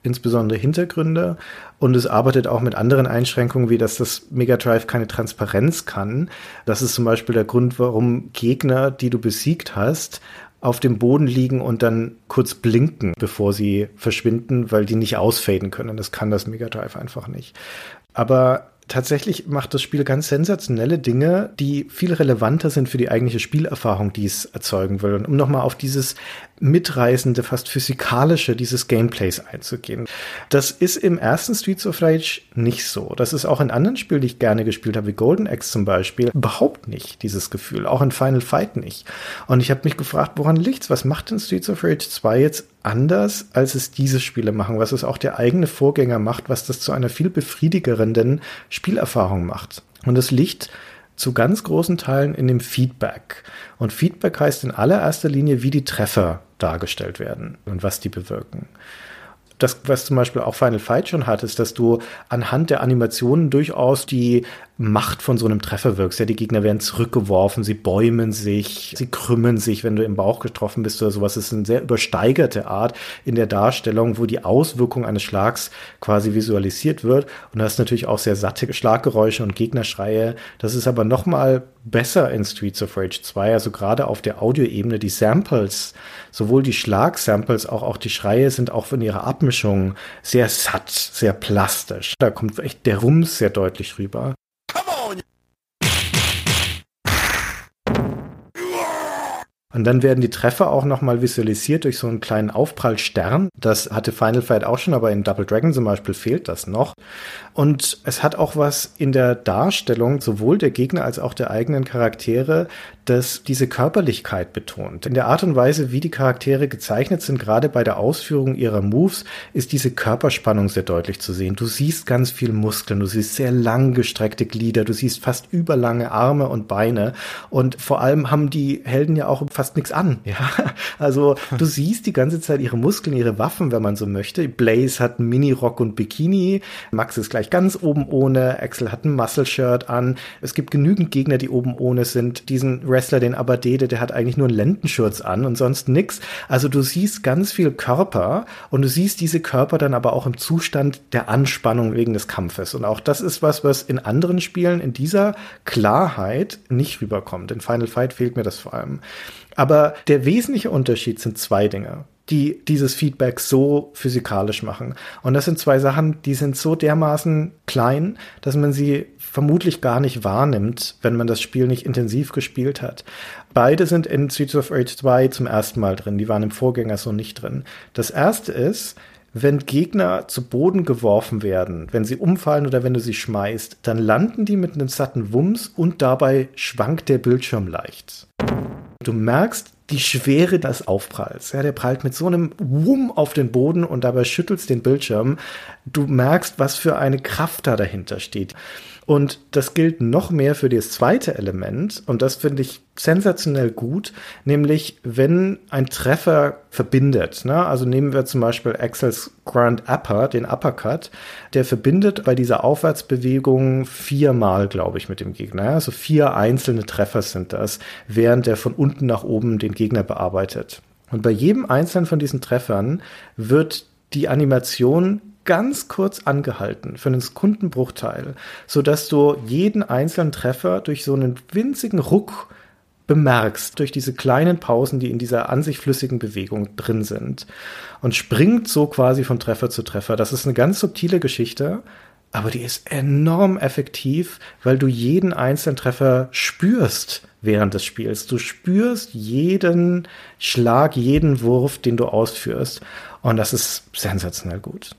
insbesondere Hintergründe. Und es arbeitet auch mit anderen Einschränkungen, wie dass das Mega Drive keine Transparenz kann. Das ist zum Beispiel der Grund, warum Gegner, die du besiegt hast, auf dem Boden liegen und dann kurz blinken, bevor sie verschwinden, weil die nicht ausfaden können. Das kann das Mega Drive einfach nicht. Aber tatsächlich macht das Spiel ganz sensationelle Dinge, die viel relevanter sind für die eigentliche Spielerfahrung, die es erzeugen will. Und um nochmal auf dieses mitreißende, fast physikalische dieses Gameplays einzugehen. Das ist im ersten Streets of Rage nicht so. Das ist auch in anderen Spielen, die ich gerne gespielt habe, wie Golden Axe zum Beispiel, überhaupt nicht dieses Gefühl. Auch in Final Fight nicht. Und ich habe mich gefragt, woran liegt's? Was macht denn Streets of Rage 2 jetzt anders, als es diese Spiele machen? Was es auch der eigene Vorgänger macht, was das zu einer viel befriedigerenden Spielerfahrung macht? Und das liegt zu ganz großen Teilen in dem Feedback. Und Feedback heißt in allererster Linie, wie die Treffer dargestellt werden und was die bewirken. Das, was zum Beispiel auch Final Fight schon hat, ist, dass du anhand der Animationen durchaus die Macht von so einem Treffer wirkst. Ja, die Gegner werden zurückgeworfen, sie bäumen sich, sie krümmen sich, wenn du im Bauch getroffen bist oder sowas. Das ist eine sehr übersteigerte Art in der Darstellung, wo die Auswirkung eines Schlags quasi visualisiert wird. Und du hast natürlich auch sehr satte Schlaggeräusche und Gegnerschreie. Das ist aber noch mal besser in Streets of Rage 2, also gerade auf der Audioebene. Die Samples, sowohl die Schlagsamples, auch, auch die Schreie sind auch von ihrer Abmischung sehr satt, sehr plastisch. Da kommt echt der Rums sehr deutlich rüber. Und dann werden die Treffer auch nochmal visualisiert durch so einen kleinen Aufprallstern. Das hatte Final Fight auch schon, aber in Double Dragon zum Beispiel fehlt das noch. Und es hat auch was in der Darstellung sowohl der Gegner als auch der eigenen Charaktere, das diese Körperlichkeit betont. In der Art und Weise, wie die Charaktere gezeichnet sind, gerade bei der Ausführung ihrer Moves, ist diese Körperspannung sehr deutlich zu sehen. Du siehst ganz viel Muskeln, du siehst sehr lang gestreckte Glieder, du siehst fast überlange Arme und Beine. Und vor allem haben die Helden ja auch fast nichts an. Ja, (laughs) also du siehst die ganze Zeit ihre Muskeln, ihre Waffen, wenn man so möchte. Blaze hat einen Mini-Rock und Bikini. Max ist gleich ganz oben ohne. Axel hat ein Muscle-Shirt an. Es gibt genügend Gegner, die oben ohne sind. Diesen Wrestler, den Abadede, der hat eigentlich nur einen Lendenschurz an und sonst nix. Also du siehst ganz viel Körper und du siehst diese Körper dann aber auch im Zustand der Anspannung wegen des Kampfes. Und auch das ist was, was in anderen Spielen in dieser Klarheit nicht rüberkommt. In Final Fight fehlt mir das vor allem. Aber der wesentliche Unterschied sind zwei Dinge. die dieses Feedback so physikalisch machen. Und das sind zwei Sachen, die sind so dermaßen klein, dass man sie vermutlich gar nicht wahrnimmt, wenn man das Spiel nicht intensiv gespielt hat. Beide sind in Streets of Rage 2 zum ersten Mal drin, die waren im Vorgänger so nicht drin. Das erste ist, wenn Gegner zu Boden geworfen werden, wenn sie umfallen oder wenn du sie schmeißt, dann landen die mit einem satten Wumms und dabei schwankt der Bildschirm leicht. Du merkst die Schwere des Aufpralls. Ja, der prallt mit so einem Wumm auf den Boden und dabei schüttelst den Bildschirm. Du merkst, was für eine Kraft da dahinter steht. Und das gilt noch mehr für das zweite Element. Und das finde ich sensationell gut, nämlich wenn ein Treffer verbindet. Ne? Also nehmen wir zum Beispiel Axels Grand Upper, den Uppercut, der verbindet bei dieser Aufwärtsbewegung viermal, glaube ich, mit dem Gegner. Also vier einzelne Treffer sind das, während er von unten nach oben den Gegner bearbeitet. Und bei jedem einzelnen von diesen Treffern wird die Animation ganz kurz angehalten für einen Sekundenbruchteil, so dass du jeden einzelnen Treffer durch so einen winzigen Ruck bemerkst, durch diese kleinen Pausen, die in dieser an sich flüssigen Bewegung drin sind und springt so quasi von Treffer zu Treffer. Das ist eine ganz subtile Geschichte, aber die ist enorm effektiv, weil du jeden einzelnen Treffer spürst während des Spiels. Du spürst jeden Schlag, jeden Wurf, den du ausführst. Und das ist sensationell gut.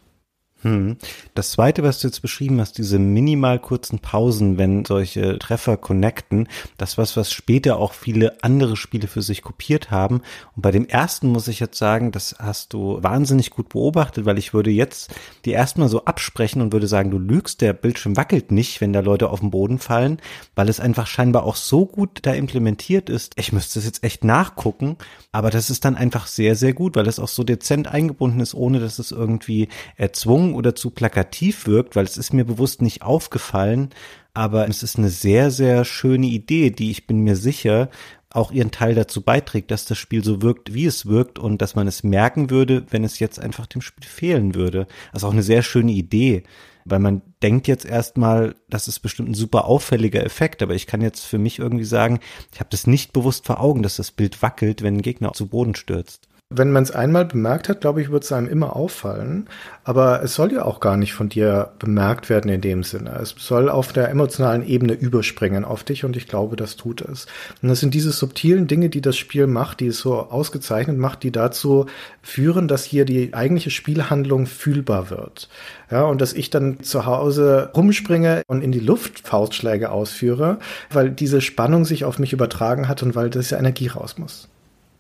Hm. Das zweite, was du jetzt beschrieben hast, diese minimal kurzen Pausen, wenn solche Treffer connecten, das was, was später auch viele andere Spiele für sich kopiert haben. Und bei dem ersten muss ich jetzt sagen, das hast du wahnsinnig gut beobachtet, weil ich würde jetzt die erstmal so absprechen und würde sagen, du lügst, der Bildschirm wackelt nicht, wenn da Leute auf den Boden fallen, weil es einfach scheinbar auch so gut da implementiert ist. Ich müsste es jetzt echt nachgucken, aber das ist dann einfach sehr, sehr gut, weil es auch so dezent eingebunden ist, ohne dass es irgendwie erzwungen gezwungen oder zu plakativ wirkt, weil es ist mir bewusst nicht aufgefallen, aber es ist eine sehr, sehr schöne Idee, die ich bin mir sicher auch ihren Teil dazu beiträgt, dass das Spiel so wirkt, wie es wirkt und dass man es merken würde, wenn es jetzt einfach dem Spiel fehlen würde. Also auch eine sehr schöne Idee, weil man denkt jetzt erstmal, das ist bestimmt ein super auffälliger Effekt, aber ich kann jetzt für mich irgendwie sagen, ich habe das nicht bewusst vor Augen, dass das Bild wackelt, wenn ein Gegner zu Boden stürzt. Wenn man es einmal bemerkt hat, glaube ich, wird es einem immer auffallen. Aber es soll ja auch gar nicht von dir bemerkt werden in dem Sinne. Es soll auf der emotionalen Ebene überspringen auf dich und ich glaube, das tut es. Und das sind diese subtilen Dinge, die das Spiel macht, die es so ausgezeichnet macht, die dazu führen, dass hier die eigentliche Spielhandlung fühlbar wird. Ja, und dass ich dann zu Hause rumspringe und in die Luft Faustschläge ausführe, weil diese Spannung sich auf mich übertragen hat und weil das ja Energie raus muss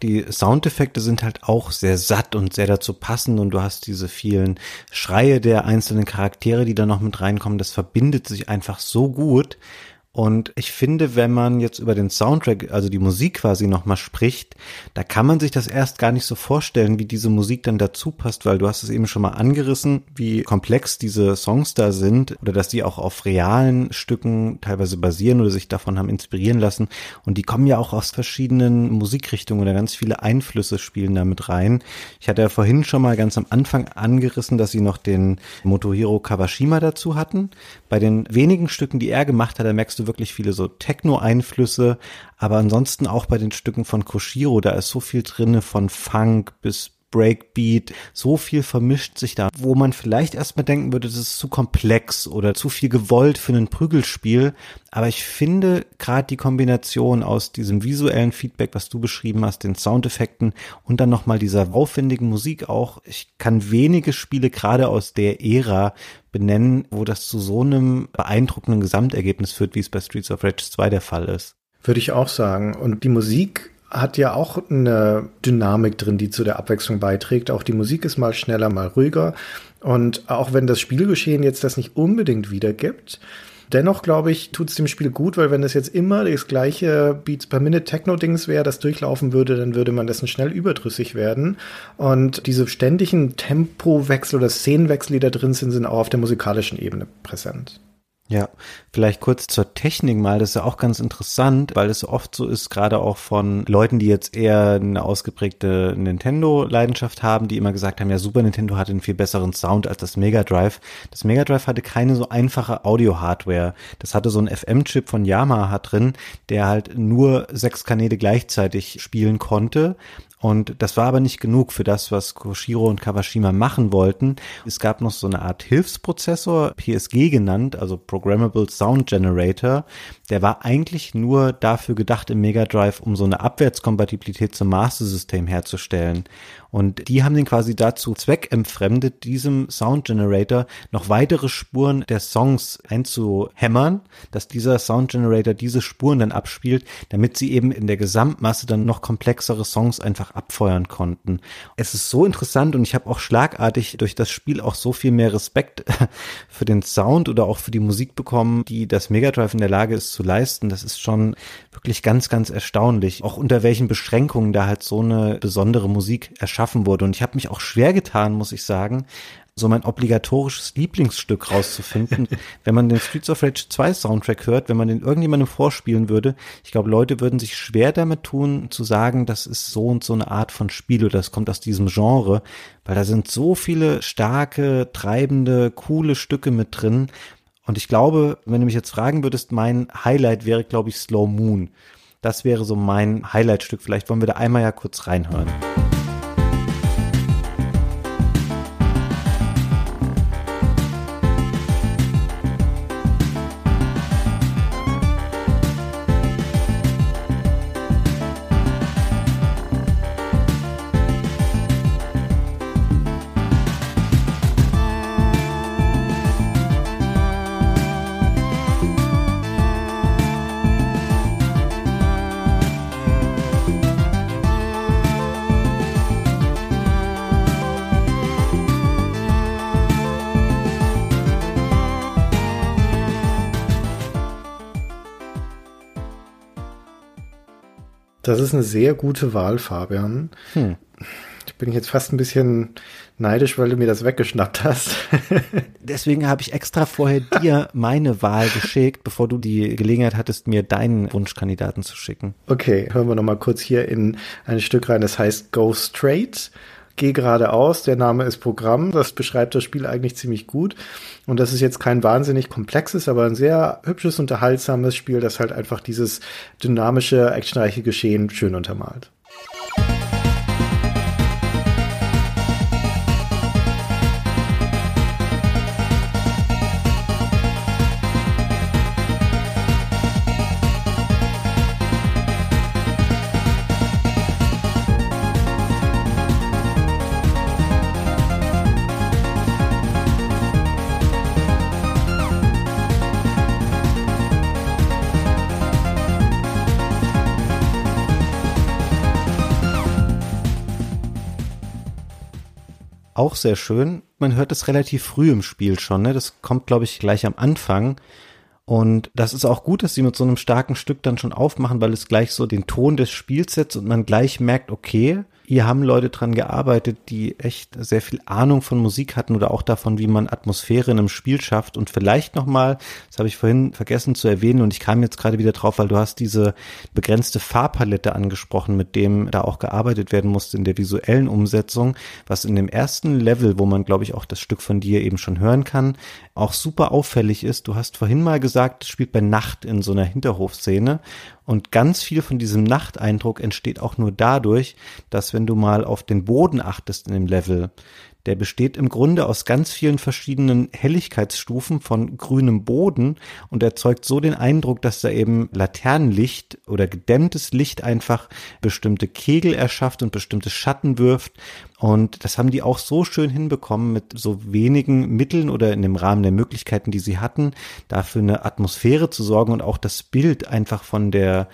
die Soundeffekte sind halt auch sehr satt und sehr dazu passend und du hast diese vielen Schreie der einzelnen Charaktere, die da noch mit reinkommen. Das verbindet sich einfach so gut. Und ich finde, wenn man jetzt über den Soundtrack, also die Musik quasi nochmal spricht, da kann man sich das erst gar nicht so vorstellen, wie diese Musik dann dazu passt, weil du hast es eben schon mal angerissen, wie komplex diese Songs da sind oder dass die auch auf realen Stücken teilweise basieren oder sich davon haben inspirieren lassen. Und die kommen ja auch aus verschiedenen Musikrichtungen oder ganz viele Einflüsse spielen da mit rein. Ich hatte ja vorhin schon mal ganz am Anfang angerissen, dass sie noch den Motohiro Kawashima dazu hatten. Bei den wenigen Stücken, die er gemacht hat, da merkst du wirklich viele so Techno-Einflüsse, aber ansonsten auch bei den Stücken von Koshiro, da ist so viel drinne von Funk bis Breakbeat, so viel vermischt sich da, wo man vielleicht erstmal denken würde, das ist zu komplex oder zu viel gewollt für ein Prügelspiel. Aber ich finde gerade die Kombination aus diesem visuellen Feedback, was du beschrieben hast, den Soundeffekten und dann nochmal dieser aufwendigen Musik auch. Ich kann wenige Spiele gerade aus der Ära benennen, wo das zu so einem beeindruckenden Gesamtergebnis führt, wie es bei Streets of Rage 2 der Fall ist. Würde ich auch sagen. Und die Musik hat ja auch eine Dynamik drin, die zu der Abwechslung beiträgt. Auch die Musik ist mal schneller, mal ruhiger. Und auch wenn das Spielgeschehen jetzt das nicht unbedingt wiedergibt, dennoch glaube ich, tut es dem Spiel gut, weil wenn es jetzt immer das gleiche Beats per Minute Techno-Dings wäre, das durchlaufen würde, dann würde man dessen schnell überdrüssig werden. Und diese ständigen Tempowechsel oder Szenenwechsel, die da drin sind, sind auch auf der musikalischen Ebene präsent. Ja, vielleicht kurz zur Technik mal. Das ist ja auch ganz interessant, weil es oft so ist, gerade auch von Leuten, die jetzt eher eine ausgeprägte Nintendo-Leidenschaft haben, die immer gesagt haben, ja, Super Nintendo hatte einen viel besseren Sound als das Mega Drive. Das Mega Drive hatte keine so einfache Audio-Hardware. Das hatte so einen FM-Chip von Yamaha drin, der halt nur sechs Kanäle gleichzeitig spielen konnte Und das war aber nicht genug für das, was Koshiro und Kawashima machen wollten. Es gab noch so eine Art Hilfsprozessor, PSG genannt, also Programmable Sound Generator. Der war eigentlich nur dafür gedacht im Mega Drive, um so eine Abwärtskompatibilität zum Master System herzustellen. Und die haben den quasi dazu zweckentfremdet, diesem Sound Generator noch weitere Spuren der Songs einzuhämmern, dass dieser Sound Generator diese Spuren dann abspielt, damit sie eben in der Gesamtmasse dann noch komplexere Songs einfach abfeuern konnten. Es ist so interessant und ich habe auch schlagartig durch das Spiel auch so viel mehr Respekt (laughs) für den Sound oder auch für die Musik bekommen, die das Mega Drive in der Lage ist zu leisten. Das ist schon wirklich ganz, ganz erstaunlich. Auch unter welchen Beschränkungen da halt so eine besondere Musik erschaffen wurde. Und ich habe mich auch schwer getan, muss ich sagen, so mein obligatorisches Lieblingsstück rauszufinden. (laughs) wenn man den Streets of Rage 2 Soundtrack hört, wenn man den irgendjemandem vorspielen würde, ich glaube, Leute würden sich schwer damit tun, zu sagen, das ist so und so eine Art von Spiel oder das kommt aus diesem Genre, weil da sind so viele starke, treibende, coole Stücke mit drin. Und ich glaube, wenn du mich jetzt fragen würdest, mein Highlight wäre, glaube ich, Slow Moon. Das wäre so mein Highlightstück. Vielleicht wollen wir da einmal ja kurz reinhören. Das ist eine sehr gute Wahl, Fabian. Hm. Ich bin jetzt fast ein bisschen neidisch, weil du mir das weggeschnappt hast. (laughs) Deswegen habe ich extra vorher dir meine Wahl geschickt, bevor du die Gelegenheit hattest, mir deinen Wunschkandidaten zu schicken. Okay, hören wir noch mal kurz hier in ein Stück rein, das heißt Go Straight. Geh geradeaus, der Name ist Programm. Das beschreibt das Spiel eigentlich ziemlich gut. Und das ist jetzt kein wahnsinnig komplexes, aber ein sehr hübsches, unterhaltsames Spiel, das halt einfach dieses dynamische, actionreiche Geschehen schön untermalt. Auch sehr schön. Man hört es relativ früh im Spiel schon, ne? Das kommt, glaube ich, gleich am Anfang. Und das ist auch gut, dass sie mit so einem starken Stück dann schon aufmachen, weil es gleich so den Ton des Spiels setzt und man gleich merkt, okay, hier haben Leute dran gearbeitet, die echt sehr viel Ahnung von Musik hatten oder auch davon, wie man Atmosphäre in einem Spiel schafft. Und vielleicht nochmal, das habe ich vorhin vergessen zu erwähnen und ich kam jetzt gerade wieder drauf, weil du hast diese begrenzte Farbpalette angesprochen, mit dem da auch gearbeitet werden musste in der visuellen Umsetzung, was in dem ersten Level, wo man, glaube ich, auch das Stück von dir eben schon hören kann, auch super auffällig ist. Du hast vorhin mal gesagt, es spielt bei Nacht in so einer Hinterhofszene und ganz viel von diesem Nachteindruck entsteht auch nur dadurch, dass wenn du mal auf den Boden achtest in dem Level, der besteht im Grunde aus ganz vielen verschiedenen Helligkeitsstufen von grünem Boden und erzeugt so den Eindruck, dass da eben Laternenlicht oder gedämmtes Licht einfach bestimmte Kegel erschafft und bestimmte Schatten wirft. Und das haben die auch so schön hinbekommen mit so wenigen Mitteln oder in dem Rahmen der Möglichkeiten, die sie hatten, dafür eine Atmosphäre zu sorgen und auch das Bild einfach von der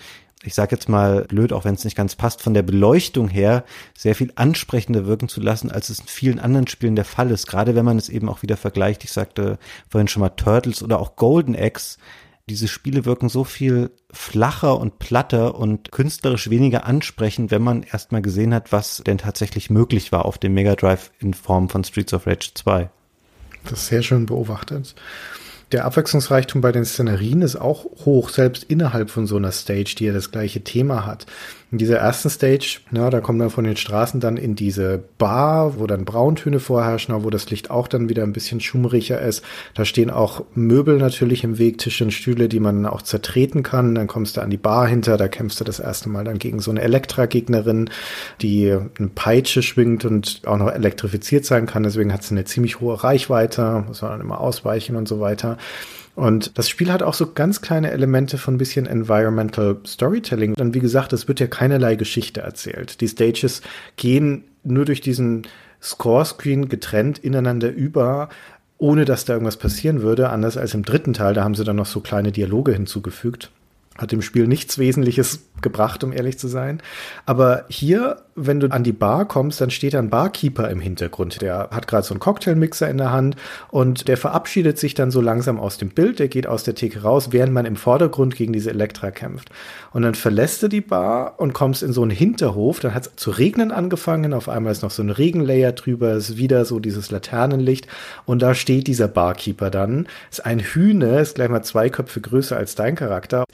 ich sage jetzt mal blöd, auch wenn es nicht ganz passt, von der Beleuchtung her sehr viel ansprechender wirken zu lassen, als es in vielen anderen Spielen der Fall ist. Gerade wenn man es eben auch wieder vergleicht. Ich sagte vorhin schon mal Turtles oder auch Golden Axe. Diese Spiele wirken so viel flacher und platter und künstlerisch weniger ansprechend, wenn man erstmal gesehen hat, was denn tatsächlich möglich war auf dem Mega Drive in Form von Streets of Rage 2. Das ist sehr schön beobachtet. Der Abwechslungsreichtum bei den Szenerien ist auch hoch, selbst innerhalb von so einer Stage, die ja das gleiche Thema hat. In dieser ersten Stage, na, da kommt man von den Straßen dann in diese Bar, wo dann Brauntöne vorherrschen, wo das Licht auch dann wieder ein bisschen schummriger ist. Da stehen auch Möbel natürlich im Weg, Tische und Stühle, die man auch zertreten kann. Dann kommst du an die Bar hinter, da kämpfst du das erste Mal dann gegen so eine Elektra-Gegnerin, die eine Peitsche schwingt und auch noch elektrifiziert sein kann. Deswegen hat sie eine ziemlich hohe Reichweite, muss man dann immer ausweichen und so weiter. Und das Spiel hat auch so ganz kleine Elemente von ein bisschen Environmental Storytelling. Und wie gesagt, es wird ja keinerlei Geschichte erzählt. Die Stages gehen nur durch diesen Score-Screen getrennt ineinander über, ohne dass da irgendwas passieren würde. Anders als im dritten Teil, da haben sie dann noch so kleine Dialoge hinzugefügt hat dem Spiel nichts Wesentliches gebracht, um ehrlich zu sein. Aber hier, wenn du an die Bar kommst, dann steht ein Barkeeper im Hintergrund. Der hat gerade so einen Cocktailmixer in der Hand und der verabschiedet sich dann so langsam aus dem Bild. Der geht aus der Theke raus, während man im Vordergrund gegen diese Elektra kämpft. Und dann verlässt du die Bar und kommst in so einen Hinterhof. Dann hat es zu regnen angefangen. Auf einmal ist noch so ein Regenlayer drüber, ist wieder so dieses Laternenlicht. Und da steht dieser Barkeeper dann. Ist ein Hühner, ist gleich mal zwei Köpfe größer als dein Charakter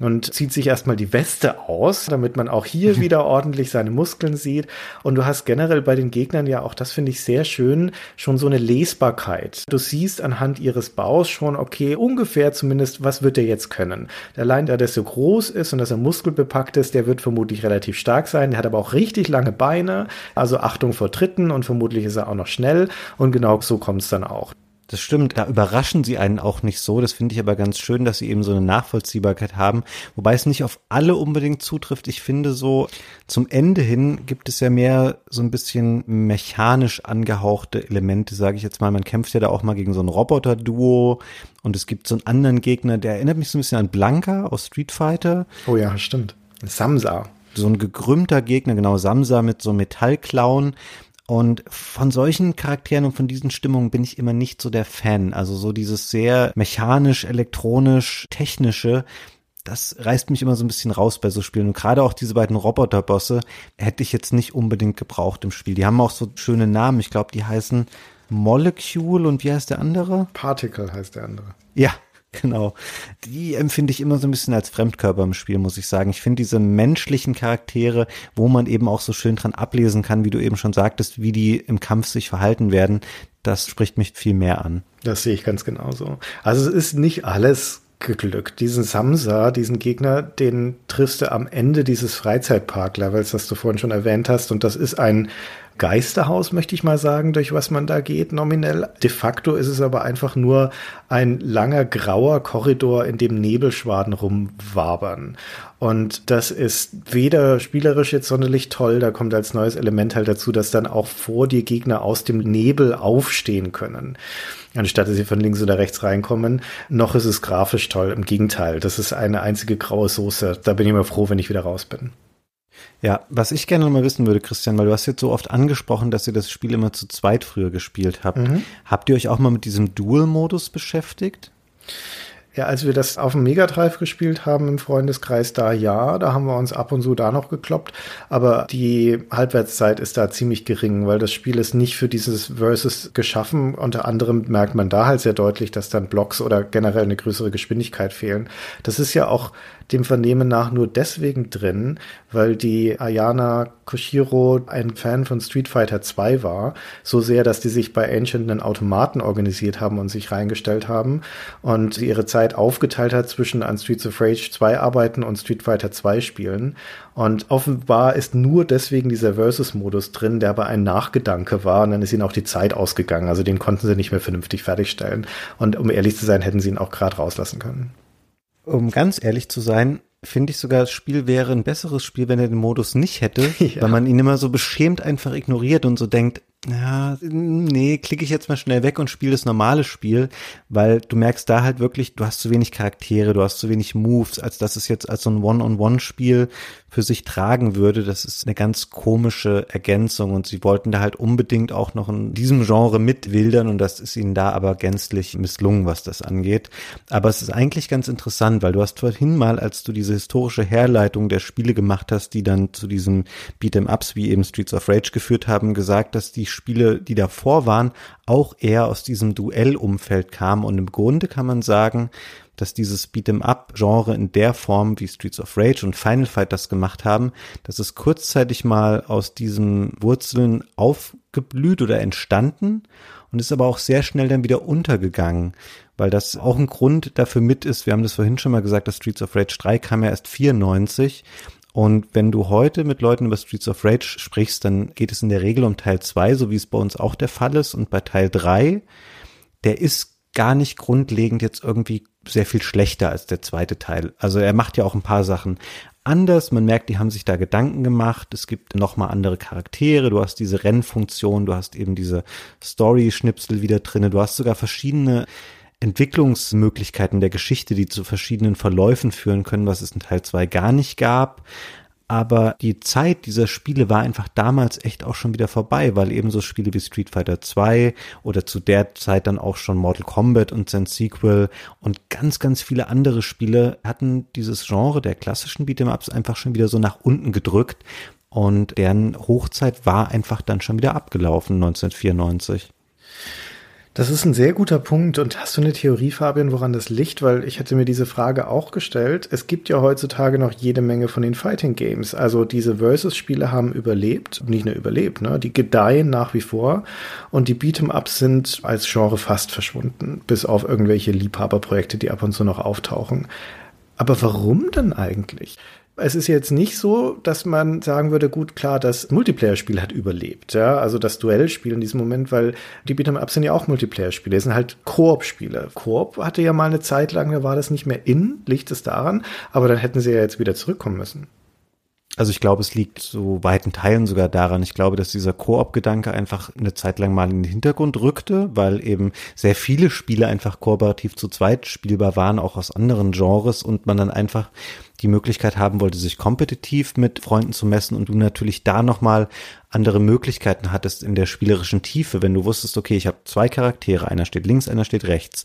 und zieht sich erstmal die Weste aus, damit man auch hier wieder ordentlich seine Muskeln sieht. Und du hast generell bei den Gegnern ja auch, das finde ich sehr schön, schon so eine Lesbarkeit. Du siehst anhand ihres Baus schon, okay, ungefähr zumindest, was wird er jetzt können. Allein da der so groß ist und dass er muskelbepackt ist, der wird vermutlich relativ stark sein. Der hat aber auch richtig lange Beine, also Achtung vor Tritten und vermutlich ist er auch noch schnell. Und genau so kommt es dann auch. Das stimmt, da überraschen sie einen auch nicht so. Das finde ich aber ganz schön, dass sie eben so eine Nachvollziehbarkeit haben. Wobei es nicht auf alle unbedingt zutrifft. Ich finde so, zum Ende hin gibt es ja mehr so ein bisschen mechanisch angehauchte Elemente, sage ich jetzt mal. Man kämpft ja da auch mal gegen so ein Roboter-Duo und es gibt so einen anderen Gegner, der erinnert mich so ein bisschen an Blanka aus Street Fighter. Oh ja, stimmt. Samsa. So ein gekrümmter Gegner, genau, Samsa mit so Metallklauen und von solchen Charakteren und von diesen Stimmungen bin ich immer nicht so der Fan. Also so dieses sehr mechanisch, elektronisch, technische, das reißt mich immer so ein bisschen raus bei so Spielen. Und gerade auch diese beiden Roboterbosse hätte ich jetzt nicht unbedingt gebraucht im Spiel. Die haben auch so schöne Namen. Ich glaube, die heißen Molecule und wie heißt der andere? Particle heißt der andere. Ja, Genau. Die empfinde ich immer so ein bisschen als Fremdkörper im Spiel, muss ich sagen. Ich finde diese menschlichen Charaktere, wo man eben auch so schön dran ablesen kann, wie du eben schon sagtest, wie die im Kampf sich verhalten werden, das spricht mich viel mehr an. Das sehe ich ganz genauso. Also es ist nicht alles geglückt. Diesen Samsa, diesen Gegner, den triffst du am Ende dieses Freizeitpark-Levels, das du vorhin schon erwähnt hast. Und das ist ein Geisterhaus, möchte ich mal sagen, durch was man da geht, nominell. De facto ist es aber einfach nur ein langer grauer Korridor, in dem Nebelschwaden rumwabern. Und das ist weder spielerisch jetzt sonderlich toll, da kommt als neues Element halt dazu, dass dann auch vor dir Gegner aus dem Nebel aufstehen können anstatt dass sie von links oder rechts reinkommen. Noch ist es grafisch toll. Im Gegenteil, das ist eine einzige graue Soße. Da bin ich immer froh, wenn ich wieder raus bin. Ja, was ich gerne mal wissen würde, Christian, weil du hast jetzt so oft angesprochen, dass ihr das Spiel immer zu zweit früher gespielt habt. Mhm. Habt ihr euch auch mal mit diesem Dual-Modus beschäftigt? Ja, als wir das auf dem Megadrive gespielt haben im Freundeskreis, da ja, da haben wir uns ab und zu da noch gekloppt, aber die Halbwertszeit ist da ziemlich gering, weil das Spiel ist nicht für dieses Versus geschaffen. Unter anderem merkt man da halt sehr deutlich, dass dann Blocks oder generell eine größere Geschwindigkeit fehlen. Das ist ja auch dem Vernehmen nach nur deswegen drin, weil die Ayana Koshiro ein Fan von Street Fighter 2 war, so sehr, dass die sich bei Ancient einen Automaten organisiert haben und sich reingestellt haben und sie ihre Zeit aufgeteilt hat zwischen an Streets of Rage 2 arbeiten und Street Fighter 2 spielen. Und offenbar ist nur deswegen dieser Versus-Modus drin, der aber ein Nachgedanke war und dann ist ihnen auch die Zeit ausgegangen. Also den konnten sie nicht mehr vernünftig fertigstellen. Und um ehrlich zu sein, hätten sie ihn auch gerade rauslassen können um ganz ehrlich zu sein, finde ich sogar, das Spiel wäre ein besseres Spiel, wenn er den Modus nicht hätte, (laughs) ja. weil man ihn immer so beschämt einfach ignoriert und so denkt, ja, nee, klicke ich jetzt mal schnell weg und spiele das normale Spiel, weil du merkst da halt wirklich, du hast zu wenig Charaktere, du hast zu wenig Moves, als dass es jetzt als so ein One-on-One-Spiel für sich tragen würde. Das ist eine ganz komische Ergänzung und sie wollten da halt unbedingt auch noch in diesem Genre mitwildern und das ist ihnen da aber gänzlich misslungen, was das angeht. Aber es ist eigentlich ganz interessant, weil du hast vorhin mal, als du diese historische Herleitung der Spiele gemacht hast, die dann zu diesen Beat'em Ups wie eben Streets of Rage geführt haben, gesagt, dass die Spiele, die davor waren, auch eher aus diesem Duellumfeld kamen. Und im Grunde kann man sagen, dass dieses Beat'em-up-Genre in der Form, wie Streets of Rage und Final Fight das gemacht haben, dass es kurzzeitig mal aus diesen Wurzeln aufgeblüht oder entstanden und ist aber auch sehr schnell dann wieder untergegangen, weil das auch ein Grund dafür mit ist. Wir haben das vorhin schon mal gesagt, dass Streets of Rage 3 kam ja erst 94 und wenn du heute mit Leuten über Streets of Rage sprichst, dann geht es in der Regel um Teil 2, so wie es bei uns auch der Fall ist. Und bei Teil 3, der ist gar nicht grundlegend jetzt irgendwie sehr viel schlechter als der zweite Teil. Also er macht ja auch ein paar Sachen anders. Man merkt, die haben sich da Gedanken gemacht. Es gibt nochmal andere Charaktere. Du hast diese Rennfunktion, du hast eben diese Story-Schnipsel wieder drinne. Du hast sogar verschiedene Entwicklungsmöglichkeiten der Geschichte, die zu verschiedenen Verläufen führen können, was es in Teil 2 gar nicht gab. Aber die Zeit dieser Spiele war einfach damals echt auch schon wieder vorbei, weil eben so Spiele wie Street Fighter 2 oder zu der Zeit dann auch schon Mortal Kombat und sein Sequel und ganz, ganz viele andere Spiele hatten dieses Genre der klassischen Beat'em-Ups einfach schon wieder so nach unten gedrückt und deren Hochzeit war einfach dann schon wieder abgelaufen 1994. Das ist ein sehr guter Punkt. Und hast du eine Theorie, Fabian, woran das liegt? Weil ich hätte mir diese Frage auch gestellt. Es gibt ja heutzutage noch jede Menge von den Fighting Games. Also diese Versus-Spiele haben überlebt, nicht nur überlebt, ne? Die gedeihen nach wie vor. Und die Beat'em-Ups sind als Genre fast verschwunden. Bis auf irgendwelche Liebhaberprojekte, die ab und zu noch auftauchen. Aber warum denn eigentlich? Es ist jetzt nicht so, dass man sagen würde, gut, klar, das Multiplayer-Spiel hat überlebt, ja, also das Duellspiel in diesem Moment, weil die Beat'em-Ups sind ja auch Multiplayer-Spiele, es sind halt Koop-Spiele. Koop hatte ja mal eine Zeit lang, da war das nicht mehr in, liegt es daran, aber dann hätten sie ja jetzt wieder zurückkommen müssen. Also ich glaube, es liegt so weiten Teilen sogar daran. Ich glaube, dass dieser Koop-Gedanke einfach eine Zeit lang mal in den Hintergrund rückte, weil eben sehr viele Spiele einfach kooperativ zu zweit spielbar waren, auch aus anderen Genres und man dann einfach die Möglichkeit haben wollte, sich kompetitiv mit Freunden zu messen und du natürlich da nochmal andere Möglichkeiten hattest in der spielerischen Tiefe, wenn du wusstest, okay, ich habe zwei Charaktere, einer steht links, einer steht rechts.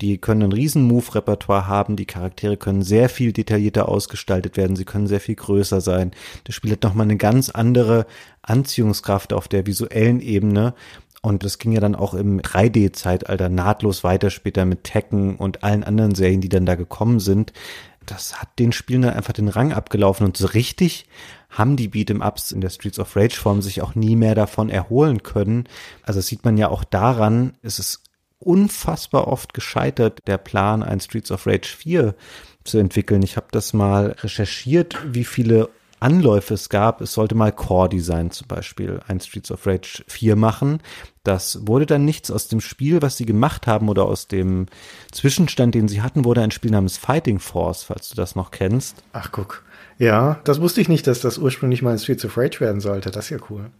Die können ein riesen Move-Repertoire haben, die Charaktere können sehr viel detaillierter ausgestaltet werden, sie können sehr viel größer sein. Das Spiel hat nochmal eine ganz andere Anziehungskraft auf der visuellen Ebene und das ging ja dann auch im 3D-Zeitalter nahtlos weiter später mit Tekken und allen anderen Serien, die dann da gekommen sind das hat den Spielen einfach den Rang abgelaufen und so richtig haben die Beat'em-Ups in der Streets of Rage Form sich auch nie mehr davon erholen können. Also das sieht man ja auch daran, es ist unfassbar oft gescheitert, der Plan, ein Streets of Rage 4 zu entwickeln. Ich habe das mal recherchiert, wie viele Anläufe es gab. Es sollte mal Core Design zum Beispiel ein Streets of Rage 4 machen. Das wurde dann nichts aus dem Spiel, was sie gemacht haben oder aus dem Zwischenstand, den sie hatten, wurde ein Spiel namens Fighting Force, falls du das noch kennst. Ach, guck. Ja, das wusste ich nicht, dass das ursprünglich mal ein Streets of Rage werden sollte. Das ist ja cool.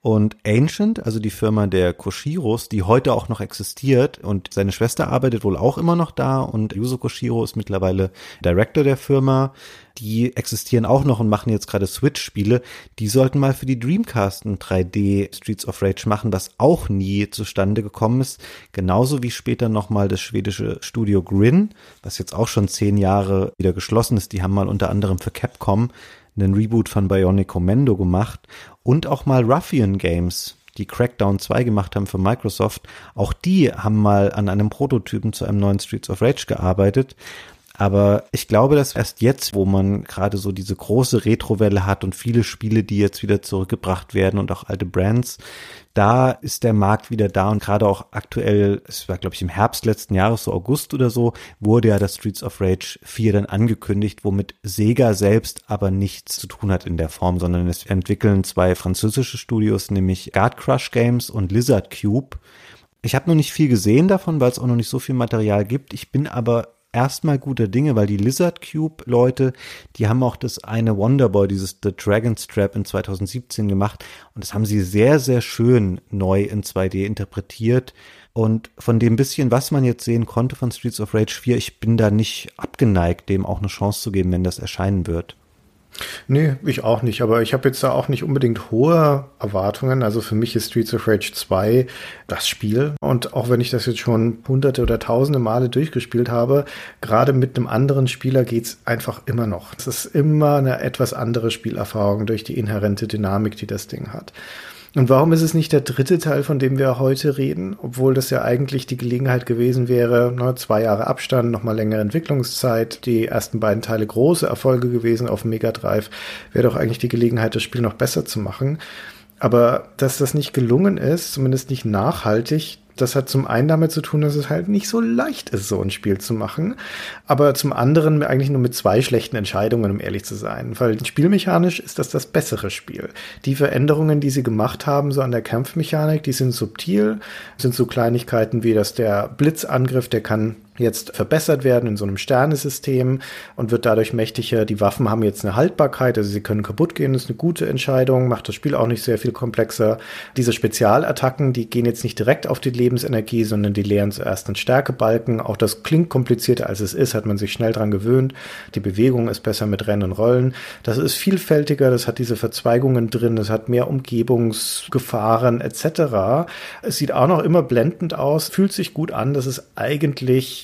Und Ancient, also die Firma der Koshiros, die heute auch noch existiert und seine Schwester arbeitet wohl auch immer noch da und Yuzo Koshiro ist mittlerweile Director der Firma. Die existieren auch noch und machen jetzt gerade Switch-Spiele. Die sollten mal für die Dreamcast ein 3D Streets of Rage machen, was auch nie zustande gekommen ist. Genauso wie später nochmal das schwedische Studio Grin, was jetzt auch schon zehn Jahre wieder geschlossen ist. Die haben mal unter anderem für Capcom einen Reboot von Bionic Commando gemacht und auch mal Ruffian Games, die Crackdown 2 gemacht haben für Microsoft. Auch die haben mal an einem Prototypen zu einem neuen Streets of Rage gearbeitet. Aber ich glaube, dass erst jetzt, wo man gerade so diese große Retrowelle hat und viele Spiele, die jetzt wieder zurückgebracht werden und auch alte Brands, da ist der Markt wieder da und gerade auch aktuell, es war glaube ich im Herbst letzten Jahres, so August oder so, wurde ja das Streets of Rage 4 dann angekündigt, womit Sega selbst aber nichts zu tun hat in der Form, sondern es entwickeln zwei französische Studios, nämlich Guard Crush Games und Lizard Cube. Ich habe noch nicht viel gesehen davon, weil es auch noch nicht so viel Material gibt. Ich bin aber erstmal guter Dinge, weil die Lizard Cube Leute, die haben auch das eine Wonderboy, dieses The Dragon Strap in 2017 gemacht und das haben sie sehr, sehr schön neu in 2D interpretiert. Und von dem bisschen, was man jetzt sehen konnte von Streets of Rage 4, ich bin da nicht abgeneigt, dem auch eine Chance zu geben, wenn das erscheinen wird. Nee, ich auch nicht, aber ich habe jetzt da auch nicht unbedingt hohe Erwartungen. Also für mich ist Streets of Rage 2 das Spiel. Und auch wenn ich das jetzt schon hunderte oder tausende Male durchgespielt habe, gerade mit einem anderen Spieler geht's einfach immer noch. Es ist immer eine etwas andere Spielerfahrung durch die inhärente Dynamik, die das Ding hat. Und warum ist es nicht der dritte Teil, von dem wir heute reden, obwohl das ja eigentlich die Gelegenheit gewesen wäre, ne, zwei Jahre Abstand, nochmal längere Entwicklungszeit, die ersten beiden Teile große Erfolge gewesen auf Mega Drive, wäre doch eigentlich die Gelegenheit, das Spiel noch besser zu machen. Aber dass das nicht gelungen ist, zumindest nicht nachhaltig, das hat zum einen damit zu tun, dass es halt nicht so leicht ist, so ein Spiel zu machen. Aber zum anderen eigentlich nur mit zwei schlechten Entscheidungen, um ehrlich zu sein. Weil spielmechanisch ist das das bessere Spiel. Die Veränderungen, die sie gemacht haben, so an der Kampfmechanik, die sind subtil, sind so Kleinigkeiten wie, dass der Blitzangriff, der kann jetzt verbessert werden in so einem Sternesystem und wird dadurch mächtiger. Die Waffen haben jetzt eine Haltbarkeit, also sie können kaputt gehen, das ist eine gute Entscheidung, macht das Spiel auch nicht sehr viel komplexer. Diese Spezialattacken, die gehen jetzt nicht direkt auf die Lebensenergie, sondern die leeren zuerst einen Stärkebalken. Auch das klingt komplizierter als es ist, hat man sich schnell dran gewöhnt. Die Bewegung ist besser mit Rennen und Rollen. Das ist vielfältiger, das hat diese Verzweigungen drin, es hat mehr Umgebungsgefahren etc. Es sieht auch noch immer blendend aus, fühlt sich gut an, das ist eigentlich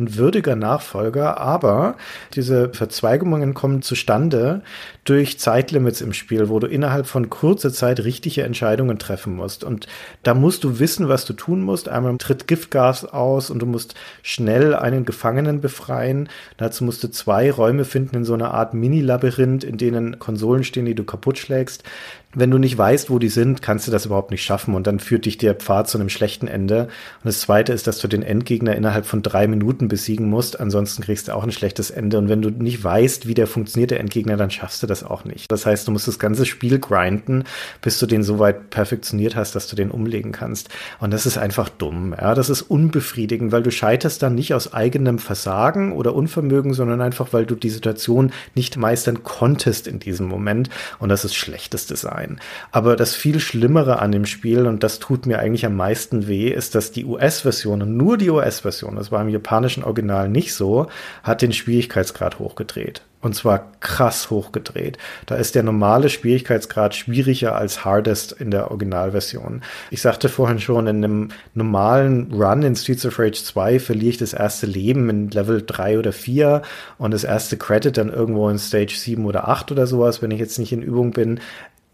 ein würdiger Nachfolger, aber diese Verzweigungen kommen zustande durch Zeitlimits im Spiel, wo du innerhalb von kurzer Zeit richtige Entscheidungen treffen musst. Und da musst du wissen, was du tun musst. Einmal tritt Giftgas aus und du musst schnell einen Gefangenen befreien. Dazu musst du zwei Räume finden in so einer Art Mini-Labyrinth, in denen Konsolen stehen, die du kaputt schlägst wenn du nicht weißt, wo die sind, kannst du das überhaupt nicht schaffen und dann führt dich der Pfad zu einem schlechten Ende. Und das zweite ist, dass du den Endgegner innerhalb von drei Minuten besiegen musst, ansonsten kriegst du auch ein schlechtes Ende. Und wenn du nicht weißt, wie der funktioniert, der Endgegner, dann schaffst du das auch nicht. Das heißt, du musst das ganze Spiel grinden, bis du den so weit perfektioniert hast, dass du den umlegen kannst. Und das ist einfach dumm. Ja, das ist unbefriedigend, weil du scheiterst dann nicht aus eigenem Versagen oder Unvermögen, sondern einfach, weil du die Situation nicht meistern konntest in diesem Moment. Und das ist schlechtes Design. Aber das viel Schlimmere an dem Spiel, und das tut mir eigentlich am meisten weh, ist, dass die US-Version, und nur die US-Version, das war im japanischen Original nicht so, hat den Schwierigkeitsgrad hochgedreht. Und zwar krass hochgedreht. Da ist der normale Schwierigkeitsgrad schwieriger als Hardest in der Originalversion. Ich sagte vorhin schon, in einem normalen Run in Streets of Rage 2 verliere ich das erste Leben in Level 3 oder 4 und das erste Credit dann irgendwo in Stage 7 oder 8 oder sowas, wenn ich jetzt nicht in Übung bin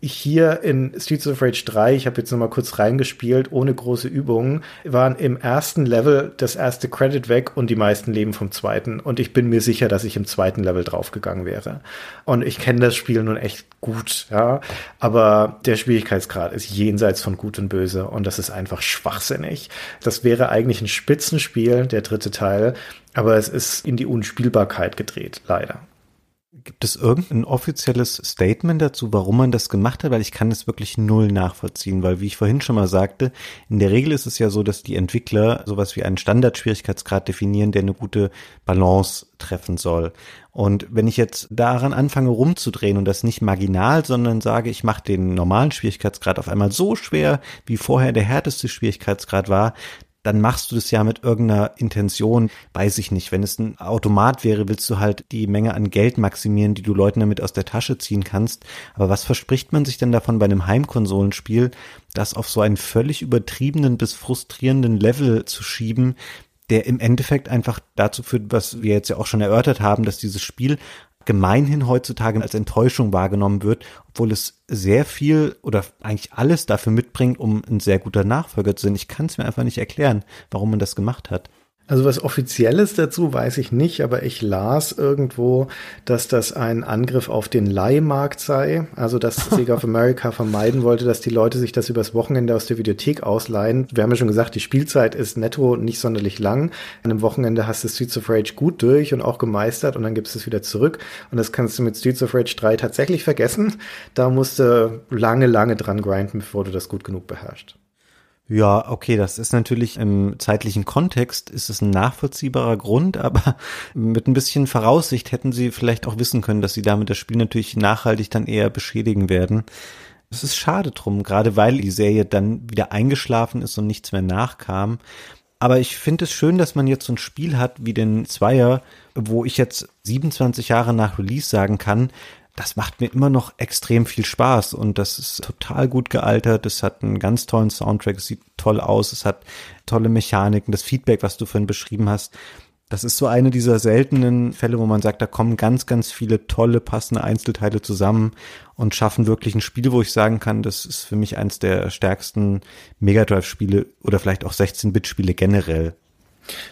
hier in Streets of Rage 3, ich habe jetzt noch mal kurz reingespielt, ohne große Übungen, waren im ersten Level das erste Credit weg und die meisten leben vom zweiten. Und ich bin mir sicher, dass ich im zweiten Level draufgegangen wäre. Und ich kenne das Spiel nun echt gut, ja. Aber der Schwierigkeitsgrad ist jenseits von Gut und Böse und das ist einfach schwachsinnig. Das wäre eigentlich ein Spitzenspiel, der dritte Teil, aber es ist in die Unspielbarkeit gedreht, leider. Gibt es irgendein offizielles Statement dazu, warum man das gemacht hat? Weil ich kann das wirklich null nachvollziehen, weil wie ich vorhin schon mal sagte, in der Regel ist es ja so, dass die Entwickler sowas wie einen Standardschwierigkeitsgrad definieren, der eine gute Balance treffen soll. Und wenn ich jetzt daran anfange rumzudrehen und das nicht marginal, sondern sage, ich mache den normalen Schwierigkeitsgrad auf einmal so schwer, wie vorher der härteste Schwierigkeitsgrad war, dann machst du das ja mit irgendeiner Intention, weiß ich nicht. Wenn es ein Automat wäre, willst du halt die Menge an Geld maximieren, die du Leuten damit aus der Tasche ziehen kannst. Aber was verspricht man sich denn davon bei einem Heimkonsolenspiel, das auf so einen völlig übertriebenen bis frustrierenden Level zu schieben, der im Endeffekt einfach dazu führt, was wir jetzt ja auch schon erörtert haben, dass dieses Spiel gemeinhin heutzutage als Enttäuschung wahrgenommen wird, obwohl es sehr viel oder eigentlich alles dafür mitbringt, um ein sehr guter Nachfolger zu sein. Ich kann es mir einfach nicht erklären, warum man das gemacht hat. Also was Offizielles dazu weiß ich nicht, aber ich las irgendwo, dass das ein Angriff auf den Leihmarkt sei. Also dass (laughs) Sega of America vermeiden wollte, dass die Leute sich das übers Wochenende aus der Videothek ausleihen. Wir haben ja schon gesagt, die Spielzeit ist netto nicht sonderlich lang. An einem Wochenende hast du Streets of Rage gut durch und auch gemeistert und dann gibst du es wieder zurück. Und das kannst du mit Streets of Rage 3 tatsächlich vergessen. Da musst du lange, lange dran grinden, bevor du das gut genug beherrschst. Ja, okay, das ist natürlich im zeitlichen Kontext ist es ein nachvollziehbarer Grund, (laughs) aber mit ein bisschen Voraussicht hätten sie vielleicht auch wissen können, dass sie damit das Spiel natürlich nachhaltig dann eher beschädigen werden. Es ist schade drum, gerade weil die Serie dann wieder eingeschlafen ist und nichts mehr nachkam. Aber ich finde es schön, dass man jetzt so ein Spiel hat wie den Zweier, wo ich jetzt 27 Jahre nach Release sagen kann, das macht mir immer noch extrem viel Spaß und das ist total gut gealtert. Es hat einen ganz tollen Soundtrack, es sieht toll aus, es hat tolle Mechaniken, das Feedback, was du vorhin beschrieben hast. Das ist so eine dieser seltenen Fälle, wo man sagt, da kommen ganz, ganz viele tolle, passende Einzelteile zusammen und schaffen wirklich ein Spiel, wo ich sagen kann, das ist für mich eins der stärksten Mega Drive-Spiele oder vielleicht auch 16-Bit-Spiele generell.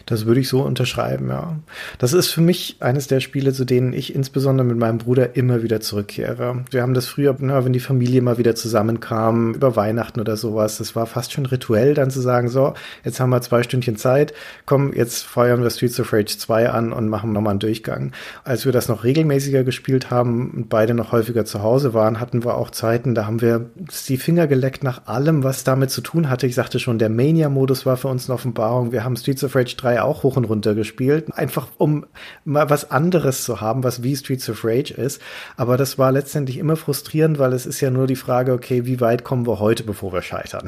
Das würde ich so unterschreiben, ja. Das ist für mich eines der Spiele, zu denen ich insbesondere mit meinem Bruder immer wieder zurückkehre. Wir haben das früher, na, wenn die Familie mal wieder zusammenkam, über Weihnachten oder sowas, das war fast schon rituell, dann zu sagen, so, jetzt haben wir zwei Stündchen Zeit, komm, jetzt feuern wir Streets of Rage 2 an und machen nochmal einen Durchgang. Als wir das noch regelmäßiger gespielt haben und beide noch häufiger zu Hause waren, hatten wir auch Zeiten, da haben wir die Finger geleckt nach allem, was damit zu tun hatte. Ich sagte schon, der Mania-Modus war für uns eine Offenbarung. Wir haben Streets of Rage Rage 3 auch hoch und runter gespielt, einfach um mal was anderes zu haben, was wie Streets of Rage ist. Aber das war letztendlich immer frustrierend, weil es ist ja nur die Frage, okay, wie weit kommen wir heute, bevor wir scheitern?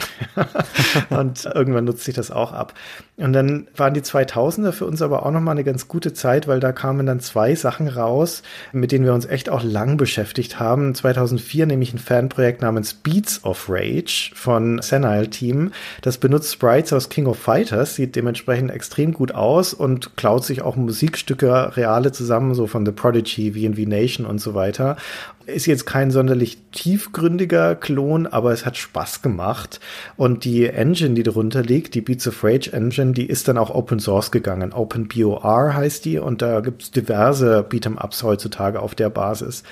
(laughs) und irgendwann nutzt sich das auch ab. Und dann waren die 2000er für uns aber auch nochmal eine ganz gute Zeit, weil da kamen dann zwei Sachen raus, mit denen wir uns echt auch lang beschäftigt haben. 2004 nämlich ein Fanprojekt namens Beats of Rage von Senile Team. Das benutzt Sprites aus King of Fighters, sieht dementsprechend extrem gut aus und klaut sich auch Musikstücke reale zusammen, so von The Prodigy, V&V Nation und so weiter. Ist jetzt kein sonderlich tiefgründiger Klon, aber es hat Spaß gemacht. Und die Engine, die darunter liegt, die Beats of Rage Engine, die ist dann auch Open Source gegangen. OpenBOR heißt die und da gibt's diverse Beat'em-Ups heutzutage auf der Basis.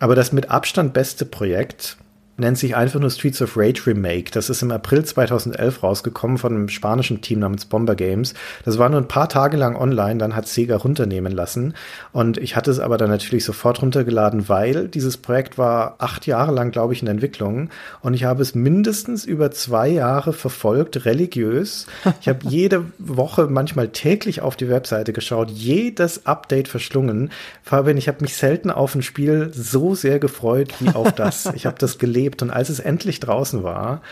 Aber das mit Abstand beste Projekt, nennt sich einfach nur Streets of Rage Remake. Das ist im April 2011 rausgekommen von einem spanischen Team namens Bomber Games. Das war nur ein paar Tage lang online, dann hat Sega runternehmen lassen. Und ich hatte es aber dann natürlich sofort runtergeladen, weil dieses Projekt war acht Jahre lang, glaube ich, in Entwicklung. Und ich habe es mindestens über zwei Jahre verfolgt, religiös. Ich habe jede Woche, manchmal täglich auf die Webseite geschaut, jedes Update verschlungen. Fabian, ich habe mich selten auf ein Spiel so sehr gefreut wie auf das. Ich habe das gelesen erlebt. Und als es endlich draußen war,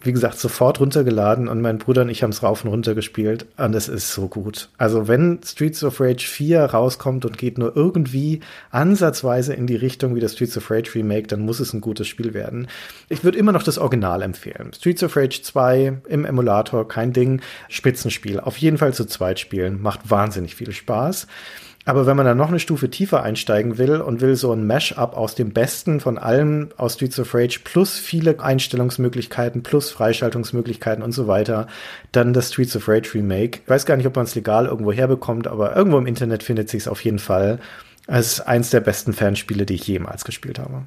wie gesagt, sofort runtergeladen und mein Bruder und ich haben es rauf und runter gespielt. Und es ist so gut. Also wenn Streets of Rage 4 rauskommt und geht nur irgendwie ansatzweise in die Richtung wie das Streets of Rage Remake, dann muss es ein gutes Spiel werden. Ich würde immer noch das Original empfehlen. Streets of Rage 2 im Emulator, kein Ding. Spitzenspiel. Auf jeden Fall zu zweit spielen. Macht wahnsinnig viel Spaß. Aber wenn man dann noch eine Stufe tiefer einsteigen will und will so ein Mash-up aus dem Besten von allem aus Streets of Rage plus viele Einstellungsmöglichkeiten plus Freischaltungsmöglichkeiten und so weiter, dann das Streets of Rage Remake. Ich weiß gar nicht, ob man es legal irgendwo herbekommt, aber irgendwo im Internet findet sich es auf jeden Fall. Es ist eins der besten Fanspiele, die ich jemals gespielt habe.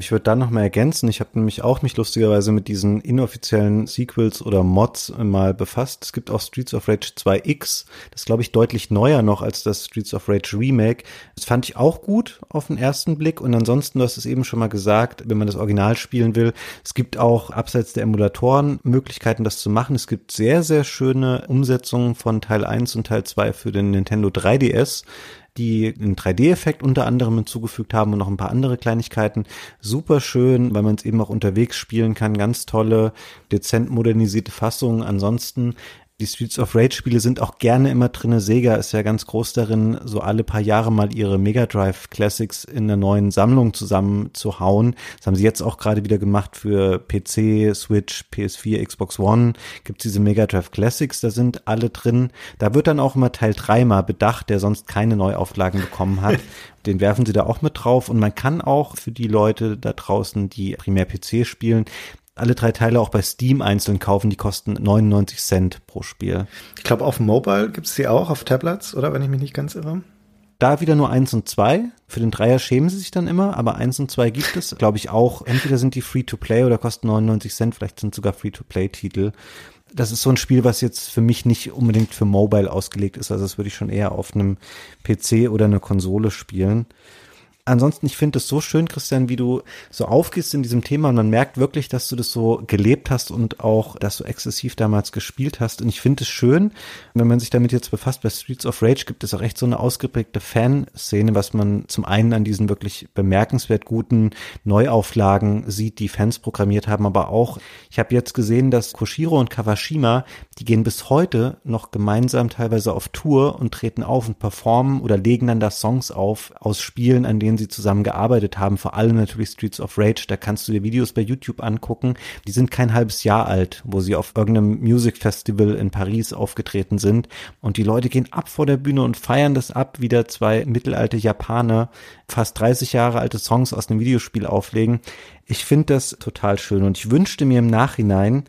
Ich würde dann noch mal ergänzen, ich habe nämlich auch mich lustigerweise mit diesen inoffiziellen Sequels oder Mods mal befasst. Es gibt auch Streets of Rage 2X, das glaube ich deutlich neuer noch als das Streets of Rage Remake. Das fand ich auch gut auf den ersten Blick und ansonsten, du hast es eben schon mal gesagt, wenn man das Original spielen will, es gibt auch abseits der Emulatoren Möglichkeiten, das zu machen. Es gibt sehr, sehr schöne Umsetzungen von Teil 1 und Teil 2 für den Nintendo 3DS die einen 3D-Effekt unter anderem hinzugefügt haben und noch ein paar andere Kleinigkeiten. Super schön, weil man es eben auch unterwegs spielen kann. Ganz tolle, dezent modernisierte Fassungen. Ansonsten die Streets of Rage Spiele sind auch gerne immer drinne. Sega ist ja ganz groß darin, so alle paar Jahre mal ihre Mega Drive Classics in der neuen Sammlung zusammenzuhauen. Das haben sie jetzt auch gerade wieder gemacht für PC, Switch, PS4, Xbox One. Gibt's diese Mega Drive Classics, da sind alle drin. Da wird dann auch immer Teil 3 mal bedacht, der sonst keine Neuauflagen bekommen hat. (laughs) Den werfen sie da auch mit drauf und man kann auch für die Leute da draußen, die primär PC spielen, alle drei Teile auch bei Steam einzeln kaufen. Die kosten 99 Cent pro Spiel. Ich glaube, auf Mobile gibt es die auch, auf Tablets, oder wenn ich mich nicht ganz irre. Da wieder nur eins und zwei. Für den Dreier schämen sie sich dann immer, aber eins und zwei gibt es, glaube ich, auch. Entweder sind die Free-to-Play oder kosten 99 Cent, vielleicht sind sogar Free-to-Play-Titel. Das ist so ein Spiel, was jetzt für mich nicht unbedingt für Mobile ausgelegt ist. Also das würde ich schon eher auf einem PC oder einer Konsole spielen ansonsten, ich finde es so schön, Christian, wie du so aufgehst in diesem Thema und man merkt wirklich, dass du das so gelebt hast und auch, dass du exzessiv damals gespielt hast. Und ich finde es schön, wenn man sich damit jetzt befasst, bei Streets of Rage gibt es auch echt so eine ausgeprägte Fanszene, was man zum einen an diesen wirklich bemerkenswert guten Neuauflagen sieht, die Fans programmiert haben, aber auch, ich habe jetzt gesehen, dass Koshiro und Kawashima, die gehen bis heute noch gemeinsam teilweise auf Tour und treten auf und performen oder legen dann da Songs auf aus Spielen, an denen denen sie zusammen gearbeitet haben, vor allem natürlich Streets of Rage, da kannst du dir Videos bei YouTube angucken, die sind kein halbes Jahr alt, wo sie auf irgendeinem Music Festival in Paris aufgetreten sind. Und die Leute gehen ab vor der Bühne und feiern das ab, wie da zwei mittelalte Japaner fast 30 Jahre alte Songs aus einem Videospiel auflegen. Ich finde das total schön und ich wünschte mir im Nachhinein,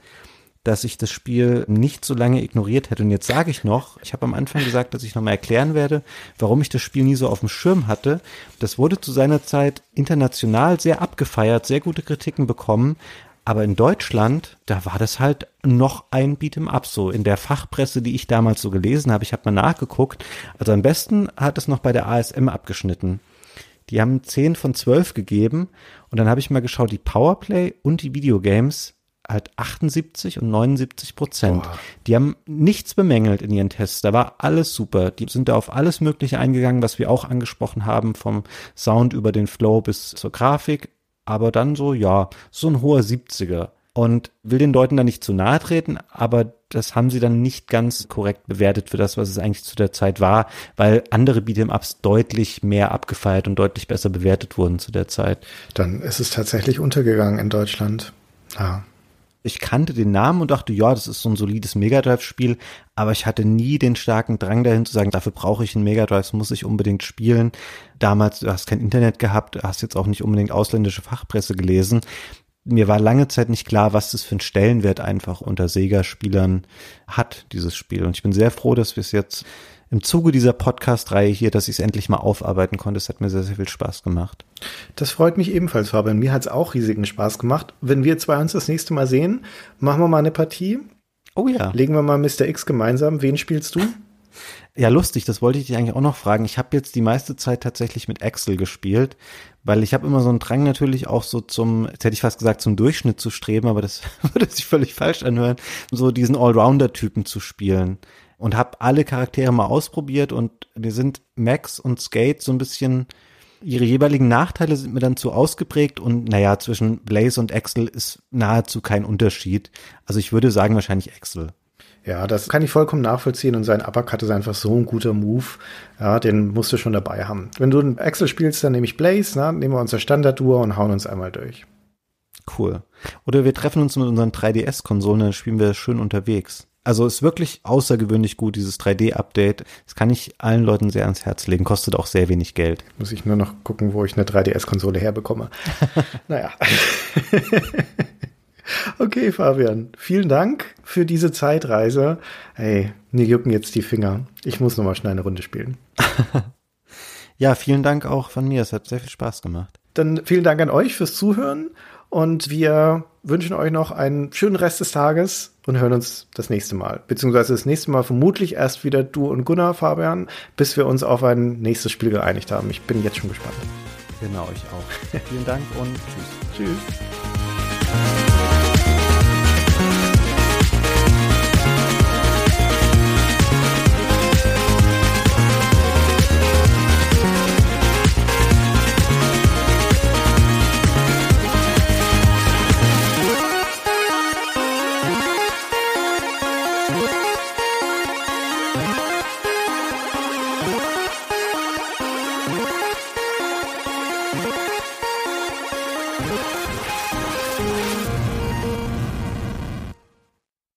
dass ich das Spiel nicht so lange ignoriert hätte. Und jetzt sage ich noch, ich habe am Anfang gesagt, dass ich nochmal erklären werde, warum ich das Spiel nie so auf dem Schirm hatte. Das wurde zu seiner Zeit international sehr abgefeiert, sehr gute Kritiken bekommen. Aber in Deutschland, da war das halt noch ein Beat'em Up so. In der Fachpresse, die ich damals so gelesen habe, ich habe mal nachgeguckt. Also am besten hat es noch bei der ASM abgeschnitten. Die haben 10 von 12 gegeben. Und dann habe ich mal geschaut, die Powerplay und die Videogames halt 78 und 79 Prozent. Die haben nichts bemängelt in ihren Tests. Da war alles super. Die sind da auf alles Mögliche eingegangen, was wir auch angesprochen haben, vom Sound über den Flow bis zur Grafik. Aber dann so, ja, so ein hoher 70er. Und will den Leuten da nicht zu nahe treten, aber das haben sie dann nicht ganz korrekt bewertet für das, was es eigentlich zu der Zeit war, weil andere Beat'em-Ups deutlich mehr abgefeiert und deutlich besser bewertet wurden zu der Zeit. Dann ist es tatsächlich untergegangen in Deutschland. Ja ich kannte den Namen und dachte, ja, das ist so ein solides Mega Drive-Spiel, aber ich hatte nie den starken Drang dahin zu sagen, dafür brauche ich einen Mega Drive, das muss ich unbedingt spielen. Damals, du hast kein Internet gehabt, hast jetzt auch nicht unbedingt ausländische Fachpresse gelesen. Mir war lange Zeit nicht klar, was das für einen Stellenwert einfach unter Sega-Spielern hat, dieses Spiel. Und ich bin sehr froh, dass wir es jetzt im Zuge dieser Podcast-Reihe hier, dass ich es endlich mal aufarbeiten konnte. Es hat mir sehr, sehr viel Spaß gemacht. Das freut mich ebenfalls, Fabian. Mir hat es auch riesigen Spaß gemacht. Wenn wir zwei uns das nächste Mal sehen, machen wir mal eine Partie. Oh ja. Legen wir mal Mr. X gemeinsam. Wen spielst du? Ja, lustig, das wollte ich dich eigentlich auch noch fragen. Ich habe jetzt die meiste Zeit tatsächlich mit Axel gespielt, weil ich habe immer so einen Drang natürlich auch so zum, jetzt hätte ich fast gesagt, zum Durchschnitt zu streben, aber das (laughs) würde sich völlig falsch anhören, so diesen Allrounder-Typen zu spielen und habe alle Charaktere mal ausprobiert und mir sind Max und Skate so ein bisschen ihre jeweiligen Nachteile sind mir dann zu ausgeprägt und naja, zwischen Blaze und Axel ist nahezu kein Unterschied. Also ich würde sagen wahrscheinlich Axel. Ja, das kann ich vollkommen nachvollziehen und sein Uppercut ist einfach so ein guter Move. Ja, den musst du schon dabei haben. Wenn du einen Axel spielst, dann nehme ich Blaze, na, nehmen wir unser Standard-Duo und hauen uns einmal durch. Cool. Oder wir treffen uns mit unseren 3DS-Konsolen, dann spielen wir schön unterwegs. Also ist wirklich außergewöhnlich gut, dieses 3D-Update. Das kann ich allen Leuten sehr ans Herz legen. Kostet auch sehr wenig Geld. Muss ich nur noch gucken, wo ich eine 3DS-Konsole herbekomme. (laughs) naja. (laughs) okay, Fabian. Vielen Dank für diese Zeitreise. Hey, mir jucken jetzt die Finger. Ich muss noch mal schnell eine Runde spielen. (laughs) ja, vielen Dank auch von mir. Es hat sehr viel Spaß gemacht. Dann vielen Dank an euch fürs Zuhören und wir wünschen euch noch einen schönen Rest des Tages und hören uns das nächste Mal. Beziehungsweise das nächste Mal vermutlich erst wieder du und Gunnar, Fabian, bis wir uns auf ein nächstes Spiel geeinigt haben. Ich bin jetzt schon gespannt. Genau, ich auch. (laughs) Vielen Dank und tschüss. Tschüss.